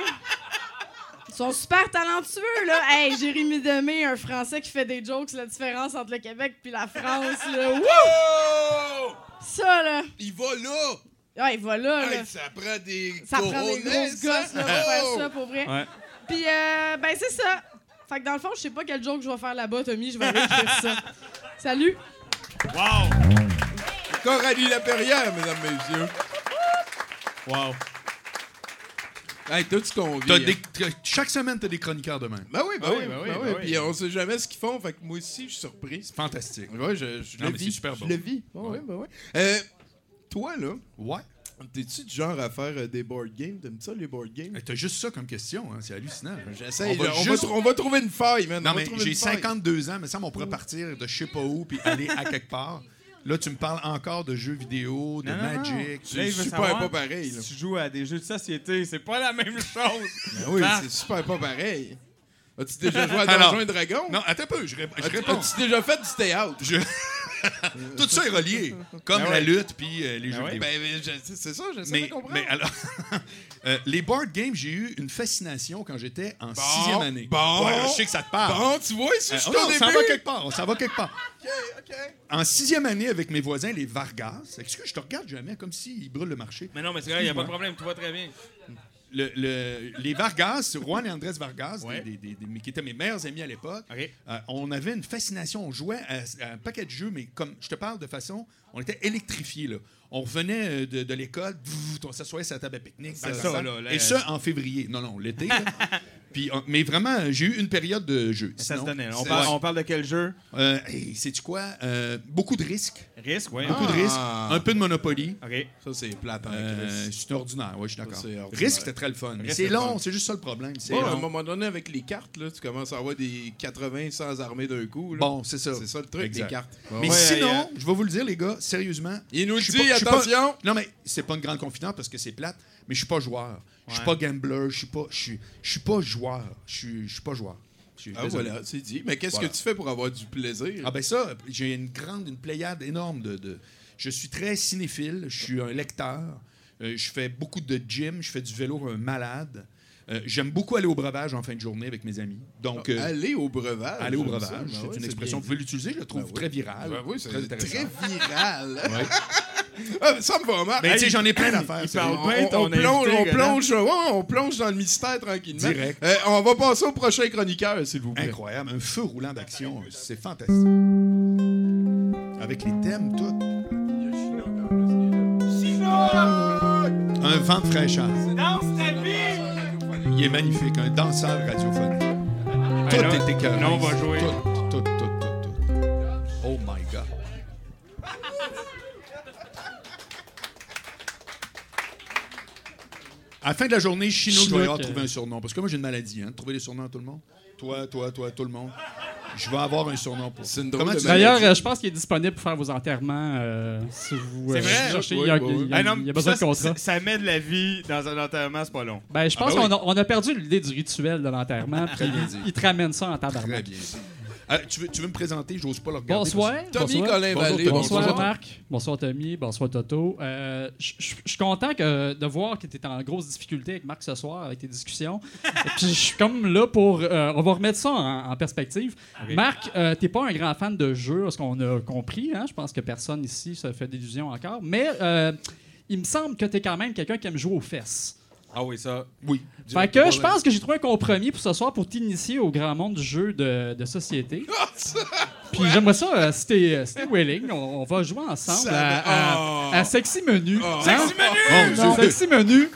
Ils sont super talentueux, là. Hey, Jérémy Demé, un Français qui fait des jokes la différence entre le Québec puis la France, là. Wouh! Ça, là. Il va là! Ouais, voilà, là. Hey, ça prend des Ça prend des grosses gosses là, pour faire Oh! ça, pour vrai. Ouais. Puis, euh, ben, c'est ça. Fait que dans le fond, je sais pas quel joke je vais faire là-bas, Tommy. Je vais aller écrire ça. Salut! Wow! Coralie Laperrière, mesdames, messieurs. Wow! Hey, toi, tu conviens. T'as des- t'as- chaque semaine, t'as des chroniqueurs de même. Ben oui, ben Ah oui, oui, ben ben oui. oui, ben oui. Puis on sait jamais ce qu'ils font, fait que moi aussi, je suis surpris. C'est fantastique. Ouais, je, je Non, le mais vis. c'est super je bon. le vis. Ouais, ouais, ben ouais. Euh, toi, là, Ouais. t'es-tu du genre à faire euh, des board games? T'aimes ça, les board games? Hey, T'as juste ça comme question, hein, c'est hallucinant. J'essaie. On va On, juste- va, tr- on va trouver une faille, man. Non, On va mais trouver j'ai une faille. 52 ans, mais ça, on pourrait partir de je sais pas où puis aller à quelque part. Là, tu me parles encore de jeux vidéo, de Non, non, non. Magic. Là, il C'est veut super savoir pas pareil, là. Si tu joues à des jeux de société, c'est pas la même chose. Ben oui, Ah. c'est super pas pareil. As-tu déjà joué à Alors, Donjons et Dragons? Non, attends un peu, je, rép- je réponds. as-tu déjà fait du stay out? Je- Tout ça est relié, comme Ben la ouais. lutte puis euh, les jeux ouais. vidéo. Ben, ben, c'est ça, j'essaie mais, de comprendre. mais alors, euh, les board games, j'ai eu une fascination quand j'étais en sixième année. bon. Ouais, je sais que ça te parle. Bon, tu vois, ici, Euh, je suis oh non, on s'en va quelque part, on s'en va quelque part. OK, OK. En sixième année avec mes voisins, les Vargas, est-ce que je te regarde jamais comme s'ils brûlent le marché? Mais non, mais c'est vrai, il n'y a pas de problème, tu vois très bien. Le- le- les Vargas, Juan et Andrés Vargas, Ouais. des- des- des- mais qui étaient mes meilleurs amis à l'époque, euh, on avait une fascination. On jouait à, à un paquet de jeux, mais comme je te parle de façon, on était électrifiés. Là. On revenait euh, de, de l'école, on s'assoyait sur la table à pique-nique. Ça, là, Et ça en février. Non, non, l'été. Puis, on- mais vraiment, j'ai eu une période de jeu. Ça Sinon, se donnait. On c'est- parle, Ouais. on parle de quel jeu? Euh, hey, sais-tu quoi? Euh, beaucoup de risques. Risque, oui. Beaucoup de Ah. risques. Un peu de Monopoly. OK. Ça, c'est plate en Euh, c'est ordinaire, oui, je suis d'accord. Risque, c'était très le fun. C'est long, c'est juste ça le problème. Bon, à un moment donné, avec les cartes, là, tu commences à avoir des 80 sans armée d'un coup. là. Bon, c'est ça. C'est ça le truc, Exact. les cartes. Mais Ouais, sinon, euh, je vais vous le dire, les gars, sérieusement. il nous dit, pas- pas- attention. Non, mais c'est pas une grande confidence parce que c'est plate, mais je suis pas joueur. Je suis pas gambler, je suis pas, je suis, pas joueur. Je suis, je suis pas joueur. Ah, désolé. voilà, c'est dit. Mais qu'est-ce Voilà. que tu fais pour avoir du plaisir? Ah ben ça, j'ai une grande, une pléiade énorme de, de- Je suis très cinéphile, je suis un lecteur, euh, je fais beaucoup de gym, je fais du vélo un malade. Euh, J'aime beaucoup aller au breuvage en fin de journée avec mes amis. Donc, euh, Aller au breuvage. aller au breuvage. Ben c'est ouais, une expression, vous pouvez l'utiliser, je la trouve Ben oui. très virale. Ben oui, c'est très très, viral. Ah, mais ça me va mal. Ben, tu sais, j'en ai plein d'affaires. il ça. parle on, on- on plonge, on, plonge, on plonge dans le mystère tranquillement. Direct. Euh, on va passer au prochain chroniqueur, s'il vous plaît. Incroyable, un feu roulant d'action, c'est fantastique. Avec les thèmes, tout. Un vent de fraîcheur. Il est magnifique, un danseur radiophonique. Tout là, est écœurant. là, on va jouer. Tout, tout, tout, tout, tout. Oh my God. À la fin de la journée, Chino, je vais avoir Chinook, trouvé euh, un surnom. Parce que moi, j'ai une maladie, hein, de trouver des surnoms à tout le monde. Toi, toi, toi, tout le monde. Je vais avoir un surnom pour. C'est une drôle Comment de tu- maladie. D'ailleurs, je pense qu'il est disponible pour faire vos enterrements. euh, si vous, C'est euh, vrai? cherchez. Oui, il, y a, oui, oui. il y a- Ah non, il y a besoin ça, de contrat. ça- Ça met de la vie dans un enterrement, c'est pas long. Ben, je pense ben qu'on a, on a perdu l'idée du rituel de l'enterrement. puis il, te ramène ça en Très tabarnak. bien. Euh, tu, veux, tu veux me présenter? J'ose pas le regarder. Bonsoir. Tommy bonsoir. Colin Bonjour, Vallée. Tommy. Bonsoir, Bonsoir. Marc. Bonsoir Tommy. Bonsoir Toto. Euh, je suis content que, de voir que tu es en grosse difficulté avec Marc ce soir avec tes discussions. Je suis comme là pour. euh, on va remettre ça en, en perspective. Marc, euh, t'es pas un grand fan de jeux, ce qu'on a compris. Hein? Je pense que personne ici se fait d'illusions encore. Mais euh, il me semble que tu es quand même quelqu'un qui aime jouer aux fesses. Ah oui, ça. Oui. Fait que je pense que j'ai trouvé un compromis pour ce soir pour t'initier au grand monde du jeu de, de société. Puis j'aimerais ça, euh, si t'es si t'es willing, on, on va jouer ensemble Ça à, à- va- à Sexy Menu. Hein? Sexy Menu! Non, Sexy Menu,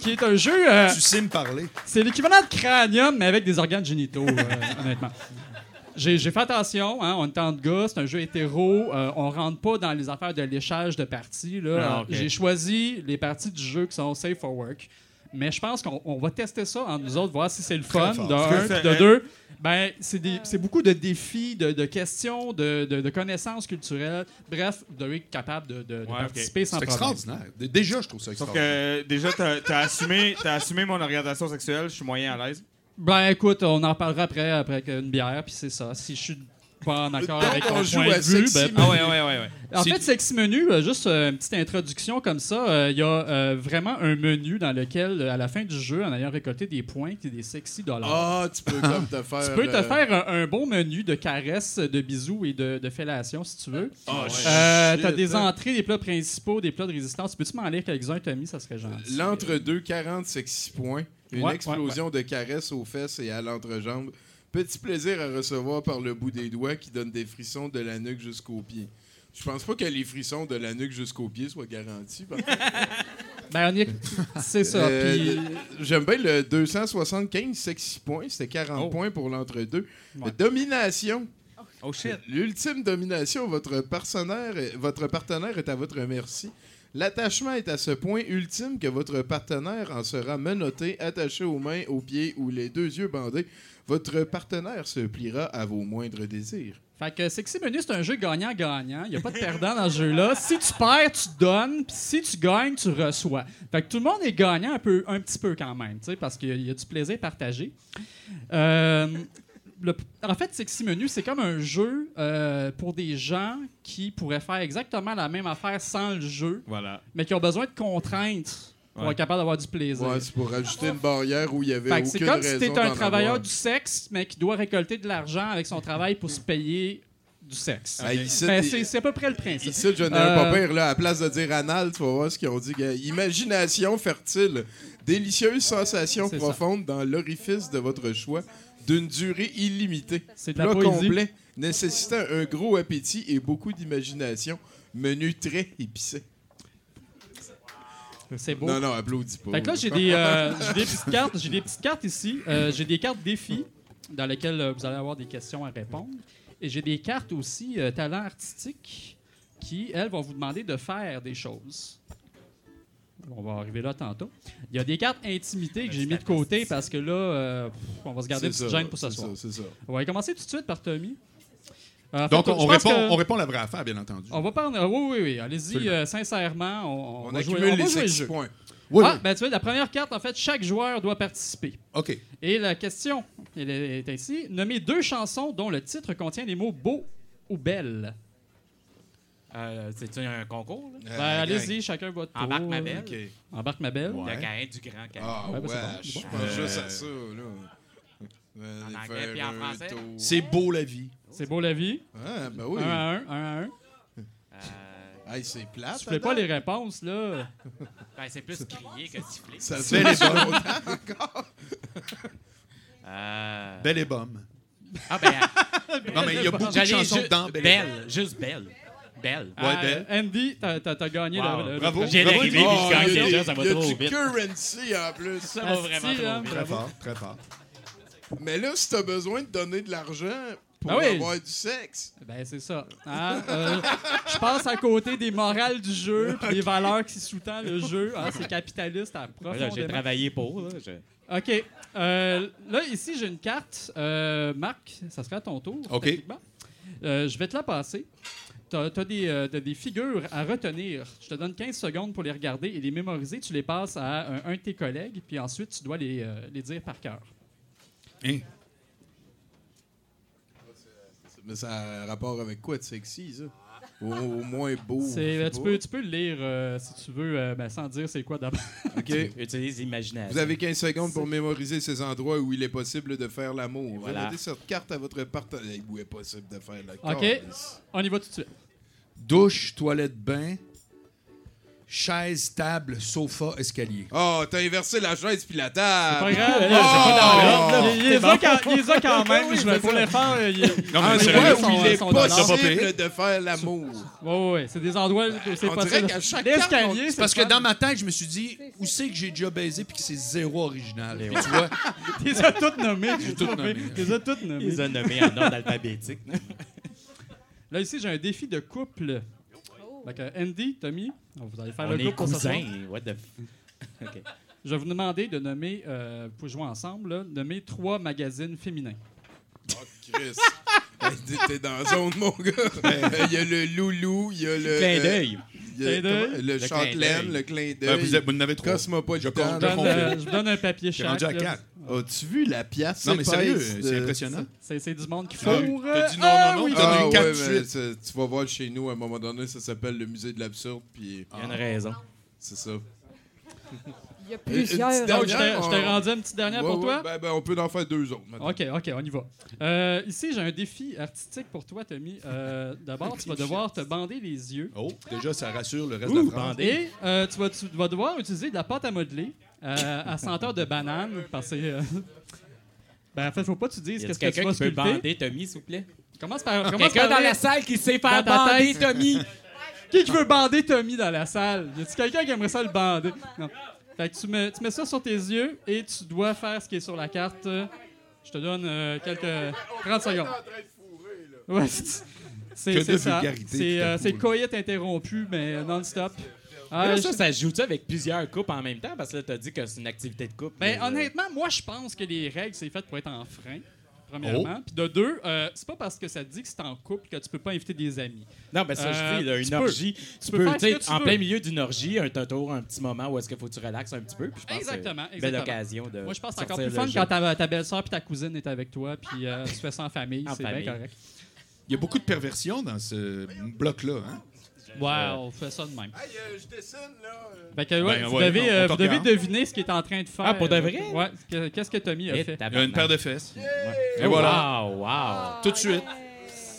qui est un jeu. euh, Tu sais me parler. c'est l'équivalent de cranium, mais avec des organes génitaux, euh, honnêtement. J'ai j'ai fait attention, hein, on est en de gars, c'est un jeu hétéro, euh, on rentre pas dans les affaires de léchage de parties. là. Ah, Euh, ok. J'ai choisi les parties du jeu qui sont safe for work. Mais je pense qu'on on va tester ça entre nous autres, voir si c'est le fun, de un, puis c'est- de deux. Ben, c'est c'est beaucoup de défis, de, de questions, de, de- de connaissances culturelles. Bref, vous devez être capable de, de- de Ouais, participer sans C'est problème. extraordinaire. D- Déjà, je trouve ça Sauf extraordinaire. que déjà, t'as as assumé, t'as assumé mon orientation sexuelle, je suis moyen à l'aise. Ben écoute, on en reparlera après, après une bière, puis c'est ça. Si je suis pas en accord Donc, avec on ton joue point à de vue, Sexy ben, Ah ouais, ouais, ouais, ouais. en fait, Sexy Menu, euh, juste euh, une petite introduction comme ça, euh, il y a euh, vraiment un menu dans lequel, à la fin du jeu, en ayant récolté des points et des sexy dollars, Ah, tu peux comme te faire. tu peux te faire un, un bon menu de caresses, de bisous et de, de fellations, si tu veux. Ah, Euh, T'as des entrées, des plats principaux, des plats de résistance. Peux-tu m'en lire quelques-uns, Tommy? Ça serait gentil. L'entre-deux, 40 sexy points. Une Ouais, explosion de caresses aux fesses et à l'entrejambe. Petit plaisir à recevoir par le bout des doigts qui donne des frissons de la nuque jusqu'aux pieds. Je pense pas que les frissons de la nuque jusqu'aux pieds soient garantis. par. Ben, on y est- C'est ça. Euh, J'aime bien le 275 sexy points. C'était 40 Oh. points pour l'entre-deux. Ouais. Domination. Oh shit. L'ultime domination, votre partenaire, votre partenaire est à votre merci. L'attachement est à ce point ultime que votre partenaire en sera menotté, attaché aux mains, aux pieds ou les deux yeux bandés. Votre partenaire se pliera à vos moindres désirs. Fait que Sexy Menu, c'est un jeu gagnant-gagnant. Il n'y a pas de perdant dans ce jeu-là. Si tu perds, tu donnes. Puis si tu gagnes, tu reçois. Fait que tout le monde est gagnant un, peu, un petit peu quand même, parce qu'il y, a du plaisir partagé. Euh, le- en fait, Sexy Menu, c'est comme un jeu euh, pour des gens qui pourraient faire exactement la même affaire sans le jeu, Voilà. mais qui ont besoin de contraintes pour Ouais. être capable d'avoir du plaisir. Ouais, c'est pour rajouter une barrière où il y avait Fait que aucune c'est comme si t'es un travailleur avoir. du sexe, mais qui doit récolter de l'argent avec son travail pour se payer du sexe. Ah, Ben, c'est c'est à peu près le principe. Ici, je n'ai Euh, un pas pire, là, à la place de dire anal, tu vas voir ce qu'ils ont dit. Imagination fertile, délicieuse sensation C'est ça. profonde dans l'orifice de votre choix, d'une durée illimitée. C'est de la Plat complet, nécessitant un gros appétit et beaucoup d'imagination. Menu très épicé. C'est beau. Non, non, applaudis pas. Fait que là, j'ai des, euh, j'ai des petites cartes. J'ai des petites cartes ici. Euh, j'ai des cartes défis dans lesquelles euh, vous allez avoir des questions à répondre. Et j'ai des cartes aussi euh, talent artistique qui, elles, vont vous demander de faire des choses. On va arriver là tantôt. Il y a des cartes intimité que j'ai mis de côté parce que là, euh, on va se garder une petite gêne pour ce soir. ça. On va commencer tout de suite par Tommy. Euh, Donc, fait, on, répond, on répond la vraie affaire, bien entendu. On va parler. oui, oui, oui. Allez-y, euh, sincèrement. On, on va va les jouer le six jeu. points. Oui, ah, oui. ben tu vois, la première carte, en fait, chaque joueur doit participer. OK. Et la question elle est ainsi nommez deux chansons dont le titre contient les mots beau ou belle. Euh, C'est un concours, là? Ben, Euh, allez-y, chacun votre tour. Embarque ma belle. Ok. Embarque ma belle. Ouais. Le Caïn du Grand Caïn. Ah, Ouais, ouais, ben, c'est bon, je c'est pense Euh, juste à ça, là. Euh, En faire anglais puis en un français? tour. C'est beau la vie. C'est beau la vie. Ah, ben oui. Un à un, un à un. Euh, Hey, c'est plate. Tu fais pas Adam. les réponses, là. ben, c'est plus crier que siffler. Ça se Belle fait et les bonne. Euh, Belle et bombe. Ah, ben, Non, mais il y a beaucoup de j'allais chansons ju- dans Belle. Belle, juste belle. Belle. Ah, belle. Andy, t'as gagné Wow. le, le- Bravo. le- J'ai l'arrivée, Andy. puis Oh, je gagne il y a- déjà, ça va y a trop du vite. currency en plus. Ça va vraiment hein, trop vite. Très fort, très fort. Mais là, si t'as besoin de donner de l'argent pour Ah oui. avoir du sexe, Ben, c'est ça. Hein? Euh, je passe à côté des morales du jeu puis des valeurs qui sous-tendent le jeu. Hein, c'est capitaliste à là, profondément. J'ai travaillé pour. Là, je- OK. Euh, là, ici, j'ai une carte. Euh, Marc, ça sera à ton tour. OK. Euh, je vais te la passer. Tu as, des, euh, t'as des figures à retenir. Je te donne 15 secondes pour les regarder et les mémoriser. Tu les passes à un, un de tes collègues, puis ensuite, tu dois les, euh, les dire par cœur. Hein? mais ça a un rapport avec quoi de sexy, ça? Au, au moins beau. Sais tu, peux, tu peux le lire euh, si tu veux, euh, ben, sans dire c'est quoi d'abord. OK. Utilise l'imagination. Vous avez 15 secondes pour mémoriser ces endroits où il est possible de faire l'amour. voilà. Remettez cette carte à votre partenaire. Où est possible de faire la OK. On y va tout de suite. Douche, toilette, bain, chaise, table, sofa, escalier. Oh, t'as inversé la chaise puis la C'est pas table. grave. Oh! là, c'est pas dans l'ordre, là. Il, il les a quand, il les a quand même. Oui, je vais mais pour les faire. il- Non, Un mais c'est sérieux, vrai, endroit où son- il est son dollar. possible de faire l'amour? Ouais, ouais, ouais. C'est des endroits où c'est On pas dirait ça. qu'à chaque L'escalier, c'est Parce que dans ma tête, je me suis dit, où c'est que j'ai déjà baisé puis que c'est zéro original? Tu vois, Tu les as toutes nommées. J'ai toutes nommées. Tu les as toutes nommées. les a nommés en ordre alphabétique. Là, ici, j'ai un défi de couple. Donc, euh, Andy, Tommy, vous allez faire On le est couple pour ce soir. cousins. What the... f- OK. Je vais vous demander de nommer, euh, pour jouer ensemble, là, nommer trois magazines féminins. Oh, Chris. T'es- dans la zone, mon gars. Il y a le loulou, il y a le. Clin euh, d'œil. il y a- Clin d'œil. Le Le clin Châtelaine, d'œil. le clin ben, d'œil. vous, vous en avez trois. Cosmopolitan. Je compte. Je, donne, confirme. euh, je vous donne un papier chaque. rendu à quatre. As-tu vu la pièce? Non, mais sérieux, épaisse c'est de- impressionnant. C'est c'est du monde qui Ah, fourre. T'as dit non, Ah non, non, oui. t'as Ah quatre ouais, de tu vas voir chez nous, à un moment donné, ça s'appelle le musée de l'absurde, puis Il y a une raison. c'est ça. Il y a plusieurs. Donc, je t'ai- rendu une petite dernière Ouais, pour ouais, toi? ben, ben, on peut en faire deux autres. maintenant. OK, OK, on y va. Euh, ici, j'ai un défi artistique pour toi, Tommy. Euh, D'abord, tu vas devoir te bander les yeux. Oh, déjà, ça rassure le reste Ouh, de la France. Et euh, tu, vas, tu vas devoir utiliser de la pâte à modeler euh, à senteur de banane. Parce que. euh, ben, en fait, faut pas que tu dises qu'est-ce que tu quelqu'un vas qui peut sculpter? bander Tommy, s'il vous plaît? Commence par. commence Quelqu'un par dans la salle qui sait faire Dans ta bander tête. Tommy? Qui qui veut bander Tommy dans la salle? Y a-tu quelqu'un qui aimerait ça le bander? Non. Fait que tu mets, tu mets ça sur tes yeux et tu dois faire ce qui est sur la carte. Je te donne euh, quelques 30 secondes. Ouais, c'est- Que c'est de c'est ça. vulgarité, C'est tout à euh, coup, c'est là. coït interrompu, mais non-stop. Ah, Là, je- ça, ça se joue-tu avec plusieurs couples en même temps? Parce que là, t'as dit que c'est une activité de couple. Ben, mais, euh, honnêtement, moi, je pense que les règles, c'est fait pour être en frein, Oh. premièrement. Puis de deux, euh, c'est pas parce que ça te dit que c'est en couple que tu peux pas inviter des amis. Non, ben ça, Euh, je dis, là, une tu peux. orgie. Tu peux peux, tu tu en veux. plein milieu d'une orgie, un tour, un petit moment où est-ce qu'il faut que tu relaxes un petit peu. Puis je pense que Exactement, c'est une belle occasion de. Moi, je pense que c'est encore plus fun jeu. quand ta, ta belle-sœur puis ta cousine est avec toi, puis euh, tu fais ça en famille. En c'est bien famille. correct. Il y a beaucoup de perversion dans ce bloc-là. Hein? Ouais, on fait ça de même. je dessine, là. Fait que, ouais, Ben, vous ouais, devez, on- on euh, te vous devez deviner ce qu'il est en train de faire. Ah, pour de vrai? Ouais. que- Qu'est-ce que Tommy a Et fait? Il y a une paire de fesses. Et Et voilà. Wow, wow. Tout de suite.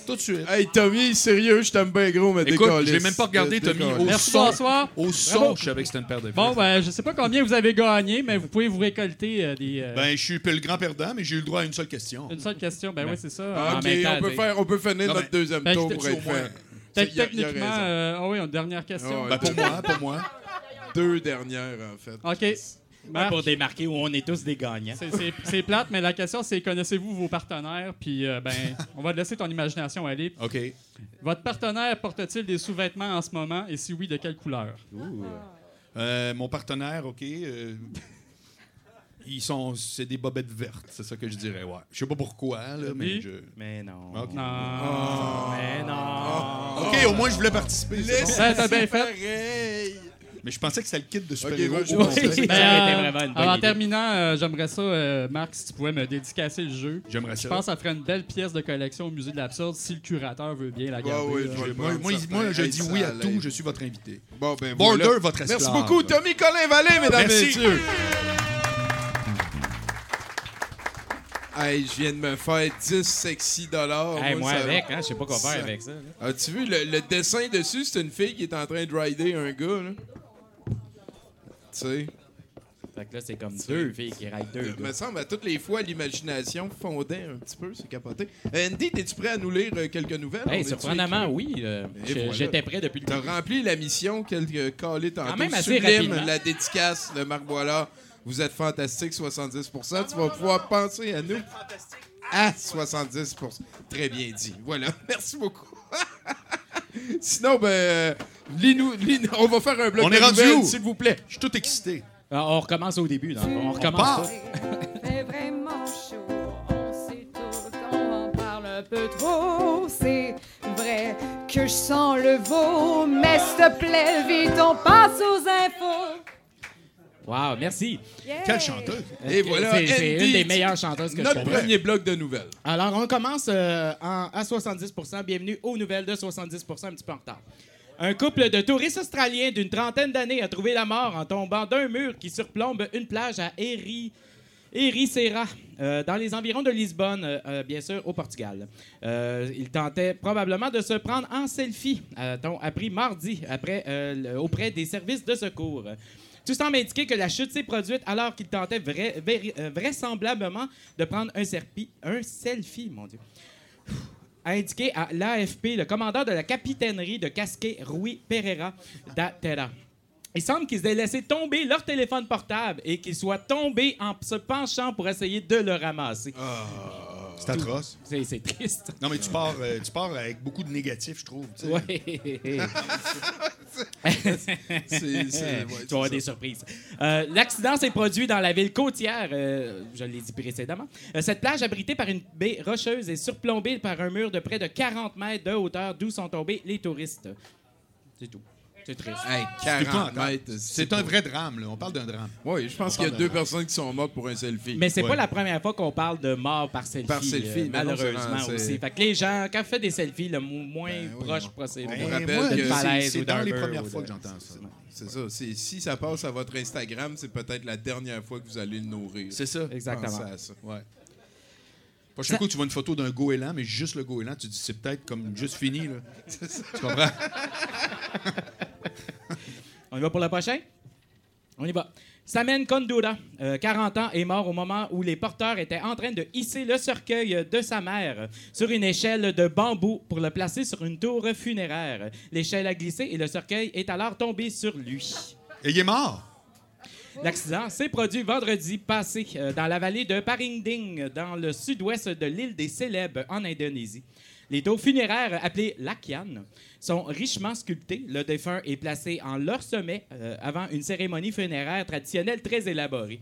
Tout de suite. Hey, Tommy, sérieux, je t'aime bien gros, mais Écoute, je l'ai même pas regardé, Dé- Tommy. Au. Merci, son, bonsoir. au son je savais que c'était une paire de fesses. Bon, ben, je sais pas combien vous avez gagné, mais vous pouvez vous récolter euh, des. euh, Ben, je suis le grand perdant, mais j'ai eu le droit à une seule question. une seule question. Ben, Ben. oui, c'est ça. Ah, En ok, même temps, on peut, t'sais. faire, on peut finir Non, notre mais- deuxième Ben, tour je pour être au Techniquement, euh, ah oui, une dernière question. Ben, pour moi, pour moi. Deux dernières, en fait. OK. Marc, pour démarquer où on est tous des gagnants. c'est- plate, mais la question, c'est connaissez-vous vos partenaires? Puis, euh, ben, on va te laisser ton imagination aller. OK. Votre partenaire porte-t-il des sous-vêtements en ce moment? Et si oui, de quelle couleur? Euh, mon partenaire, OK. euh, ils sont. C'est des bobettes vertes, c'est ça que je dirais, ouais. Je sais pas pourquoi, là, mais je. Mais non. Ok. Non. Mais non. OK, au moins, je voulais participer. Ouais, t'as bien fait. Pareil. Mais je pensais que c'était le kit de super-héros. je-. Ça Ben, euh, en terminant, euh, j'aimerais ça, euh, Marc, si tu pouvais me dédicacer le jeu. J'aimerais Je ça. pense que ça ferait une belle pièce de collection au musée de l'absurde si le curateur veut bien la garder. ouais, je Moi, moi, je dis ça oui à tout, je suis votre invité. Bon, ben Border, voilà. votre esclave. Merci beaucoup, Tommy Colin Vallée, mesdames et messieurs. Hey, je viens de me faire 10 sexy dollars. Hey, moi avec, hein, je sais pas quoi faire avec ça. As-tu vu le, le dessin dessus? C'est une fille qui est en train de rider un gars, là. Tu sais. Fait que là, c'est comme deux filles qui raillent deux. Il me semble à toutes les fois, l'imagination fondait un petit peu, c'est capoté. Euh, Andy, es-tu prêt à nous lire euh, quelques nouvelles? Hey, surprenamment, oui. voilà. J'étais prêt depuis le T'as début. rempli la mission quelques calés tantôt. même assez Sublime, rapidement. la dédicace de Marc Boilard. Vous êtes fantastique, 70%. Tu vas pouvoir penser à nous. À 70%. Très bien dit. Voilà. Merci beaucoup. Sinon, ben, euh, lis-nous- lis- on va faire un bloc On de est rendu nouvelles, s'il vous plaît. Je suis tout excité. Ah, On recommence au début. fond. On recommence. fait vraiment chaud, on sait tout, on en parle un peu trop. C'est vrai que je sens le veau, mais s'il te plaît, vite, on passe aux infos. Wow, merci. Yeah. Quelle chanteuse. Et voilà, C'est une des meilleures chanteuses que je Notre connais. premier bloc de nouvelles. Alors, on commence euh, en- à 70% Bienvenue aux nouvelles de 70% un petit peu en retard. Un couple de touristes australiens d'une trentaine d'années a trouvé la mort en tombant d'un mur qui surplombe une plage à Eri. Ericeira, euh, dans les environs de Lisbonne, euh, euh, bien sûr, au Portugal. Euh, il tentait probablement de se prendre en selfie, a-t-on appris mardi après, euh, auprès des services de secours. Tout semble indiquer que la chute s'est produite alors qu'il tentait euh, vraisemblablement de prendre un, un selfie, mon Dieu a indiqué à l'AFP le commandant de la capitainerie de Casquet, Rui Pereira da Terra. Il semble qu'ils aient laissé tomber leur téléphone portable et qu'ils soient tombés en se penchant pour essayer de le ramasser. C'est atroce. C'est c'est triste. Non, mais tu pars, euh, tu pars avec beaucoup de négatifs, je trouve. Ouais. Ouais, tu vas avoir des surprises. Euh, L'accident s'est produit dans la ville côtière, euh, je l'ai dit précédemment. Euh, cette plage abritée par une baie rocheuse est surplombée par un mur de près de 40 mètres de hauteur, d'où sont tombés les touristes. C'est tout. C'est triste. Hey, C'est 40 épouvantable. mètres. C'est un vrai drame, là. On parle d'un drame. Oui, je pense qu'il y a deux personnes qui sont mortes pour un selfie. Mais c'est Ouais. pas la première fois qu'on parle de mort par selfie. Par selfie, euh, non, malheureusement aussi. Fait que les gens, quand ils font des selfies, le mo- moins Ben oui, proche possible. on rappelle que- c'est- Falaise c'est ou dans les premières fois que j'entends ça. C'est ça. Si ça passe à votre Instagram, c'est peut-être la dernière fois que vous allez le nourrir. C'est ça. Exactement. Pensez à ça. Prochain coup, tu vois une photo d'un goéland, mais juste le goéland, tu te dis c'est peut-être comme juste fini. Là. Tu comprends? On y va pour le prochain? On y va. Samen Kondura, euh, 40 ans, est mort au moment où les porteurs étaient en train de hisser le cercueil de sa mère sur une échelle de bambou pour le placer sur une tour funéraire. L'échelle a glissé et le cercueil est alors tombé sur lui. Et il est mort? L'accident s'est produit vendredi passé euh, dans la vallée de Paringding, dans le sud-ouest de l'île des Célèbres, en Indonésie. Les tours funéraires, appelées lakian, sont richement sculptés. Le défunt est placé en leur sommet euh, avant une cérémonie funéraire traditionnelle très élaborée.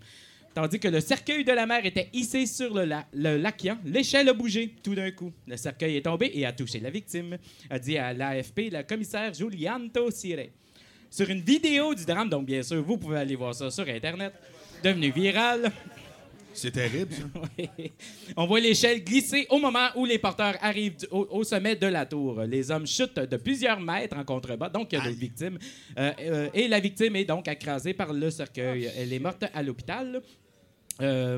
Tandis que le cercueil de la mère était hissé sur le, la- lakian, l'échelle a bougé tout d'un coup. Le cercueil est tombé et a touché la victime, a dit à l'AFP la commissaire Giulianto Sire. Sur une vidéo du drame, donc bien sûr, vous pouvez aller voir ça sur Internet, devenu viral. C'est terrible, ça. Oui. On voit l'échelle glisser au moment où les porteurs arrivent du- au, au sommet de la tour. Les hommes chutent de plusieurs mètres en contrebas, donc il y a d'autres victimes. Euh, euh, et la victime est donc écrasée par le cercueil. Elle est morte à l'hôpital. Euh,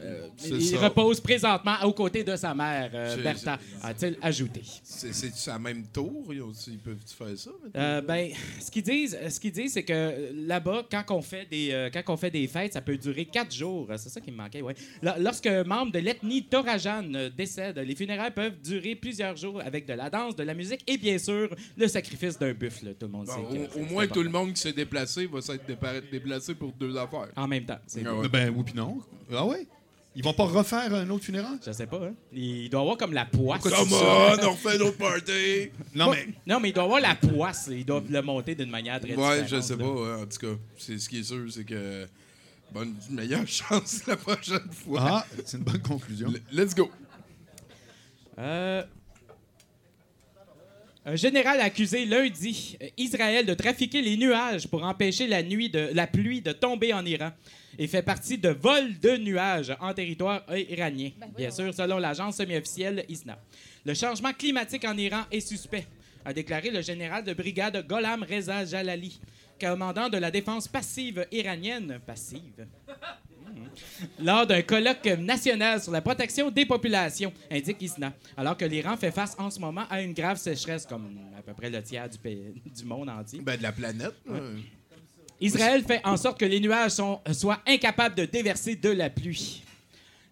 euh, il ça. repose présentement aux côtés de sa mère, euh, Bertha, a-t-il ajouté? C'est- C'est-tu à même tour? Ils, peuvent-tu faire ça? Euh, ben, ce qu'ils disent, ce qu'ils disent, c'est que là-bas, quand on fait des, euh, quand on fait des fêtes, ça peut durer quatre jours. C'est ça qui me manquait, ouais. Lo- Lorsque un membre de l'ethnie Torajan décède, les funérailles peuvent durer plusieurs jours avec de la danse, de la musique et bien sûr le sacrifice d'un buffle. Tout le monde Bon, sait. au, moins, tout le monde qui s'est déplacé va s'être déplacé pour deux affaires. En même temps. Ah ouais. Ben oui, puis non. Ah ouais? Ils vont pas refaire un autre funéraire? Je sais pas. Hein? Il doit avoir comme la poisse. Come on, on refait notre party! Non, mais Non, mais il doit avoir la poisse. Ils doivent le monter d'une manière très différente. Ouais, je sais là. pas. hein, en tout cas, c'est, ce qui est sûr, c'est que. Bonne meilleure chance la prochaine fois. Ah, c'est une bonne conclusion. L- Let's go. Euh, Un général a accusé lundi euh, Israël de trafiquer les nuages pour empêcher la, nuit de, la pluie de tomber en Iran et fait partie de vols de nuages en territoire iranien, bien sûr, selon l'agence semi-officielle ISNA. Le changement climatique en Iran est suspect, a déclaré le général de brigade Gholam Reza Jalali, commandant de la défense passive iranienne. Passive? lors d'un colloque national sur la protection des populations, indique ISNA, alors que l'Iran fait face en ce moment à une grave sécheresse, comme à peu près le tiers du, pays- du monde entier. Ben, de la planète. Israël fait en sorte que les nuages sont- soient incapables de déverser de la pluie.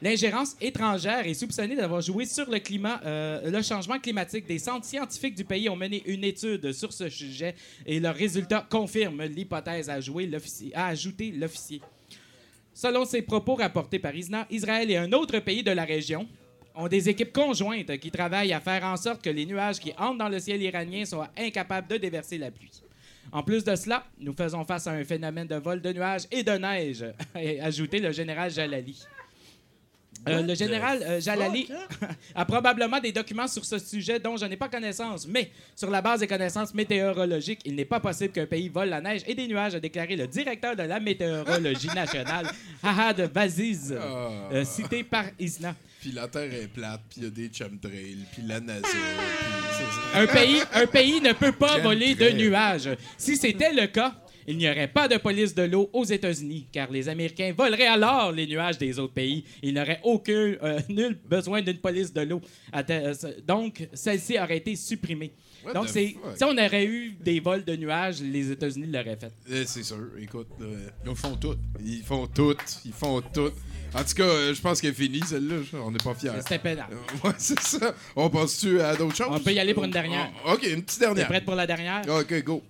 L'ingérence étrangère est soupçonnée d'avoir joué sur le climat, euh, le changement climatique. Des centres scientifiques du pays ont mené une étude sur ce sujet et leurs résultats confirment l'hypothèse à, jouer l'officier-. Selon ses propos rapportés par ISNA, Israël et un autre pays de la région ont des équipes conjointes qui travaillent à faire en sorte que les nuages qui entrent dans le ciel iranien soient incapables de déverser la pluie. En plus de cela, nous faisons face à un phénomène de vol de nuages et de neige, a ajouté le général Jalali. Euh, le général euh, Jalali a probablement des documents sur ce sujet dont je n'ai pas connaissance, mais sur la base des connaissances météorologiques, il n'est pas possible qu'un pays vole la neige et des nuages, a déclaré le directeur de la météorologie nationale, Ahad Vaziz, euh, cité par ISNA. Puis la Terre est plate, puis il y a des chemtrails, puis la NASA. Un pays, un pays ne peut pas voler de nuages. Si c'était le cas, il n'y aurait pas de police de l'eau aux États-Unis, car les Américains voleraient alors les nuages des autres pays. Ils n'auraient aucun, euh, nul besoin d'une police de l'eau. Euh, Donc, celle-ci aurait été supprimée. What Donc, si on aurait eu des vols de nuages, les États-Unis l'auraient fait. Eh, c'est sûr, écoute. Ils font tout. ils font tout, ils font tout. En tout cas, euh, je pense qu'elle est finie, celle-là. On n'est pas fiers. C'était pénal. Euh, Ouais, c'est ça. On passe-tu à d'autres choses? On peut y aller pour une dernière. Oh, OK, une petite T'es dernière. prête pour la dernière? OK, go.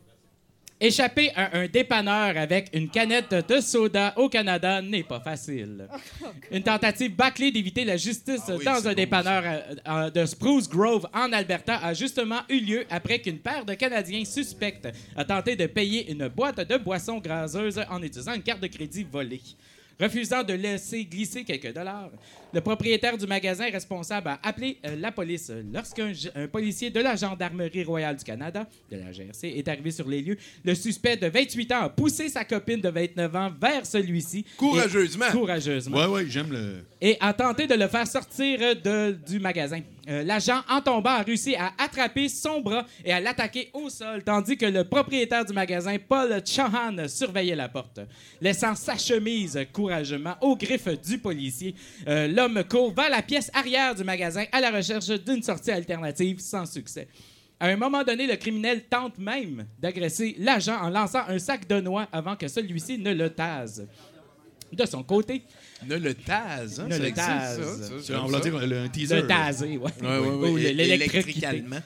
Échapper à un dépanneur avec une canette de soda au Canada n'est pas facile. Une tentative bâclée d'éviter la justice Ah oui, dans un dépanneur euh, euh, de Spruce Grove en Alberta a justement eu lieu après qu'une paire de Canadiens suspects a tenté de payer une boîte de boissons gazeuses en utilisant une carte de crédit volée. Refusant de laisser glisser quelques dollars, le propriétaire du magasin responsable a appelé euh, la police. Lorsqu'un g- un policier de la Gendarmerie royale du Canada, de la GRC, est arrivé sur les lieux, le suspect de 28 ans a poussé sa copine de 29 ans vers celui-ci. Courageusement. Et- courageusement Ouais, ouais, j'aime le. et a tenté de le faire sortir euh, de- du magasin. Euh, L'agent, en tombant, a réussi à attraper son bras et à l'attaquer au sol, tandis que le propriétaire du magasin, Paul Chahan, surveillait la porte. Laissant sa chemise aux griffes du policier, euh, l'homme court vers la pièce arrière du magasin à la recherche d'une sortie alternative sans succès. À un moment donné, le criminel tente même d'agresser l'agent en lançant un sac de noix avant que celui-ci ne le tase. De son côté, Ne le tase, hein? Ne ça le existe, tase. ça, ça, On va dire le- un teaser. le taser, ouais. Ouais, ouais, ouais.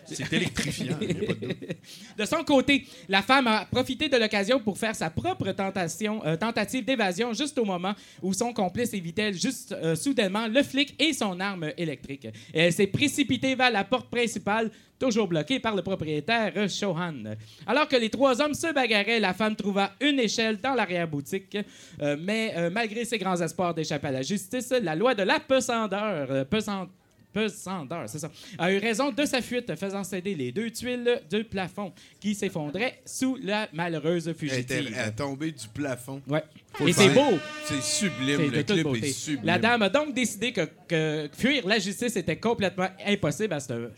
C'est électrifiant, il n'y a pas de doute. De son côté, la femme a profité de l'occasion pour faire sa propre tentation, euh, tentative d'évasion juste au moment où son complice évitait juste euh, soudainement le flic et son arme électrique. Et elle s'est précipitée vers la porte principale, toujours bloquée par le propriétaire euh, Shohan. Alors que les trois hommes se bagarraient, la femme trouva une échelle dans l'arrière-boutique. Euh, mais euh, malgré ses grands espoirs d'échapper à la justice, la loi de la pesandeur, euh, pesandeur, c'est ça, a eu raison de sa fuite, faisant céder les deux tuiles du plafond qui s'effondraient sous la malheureuse fugitive. elle est tombée du plafond. Ouais. Et c'est beau. C'est sublime. Le clip est sublime. La dame a donc décidé que, que fuir la justice était complètement impossible à ce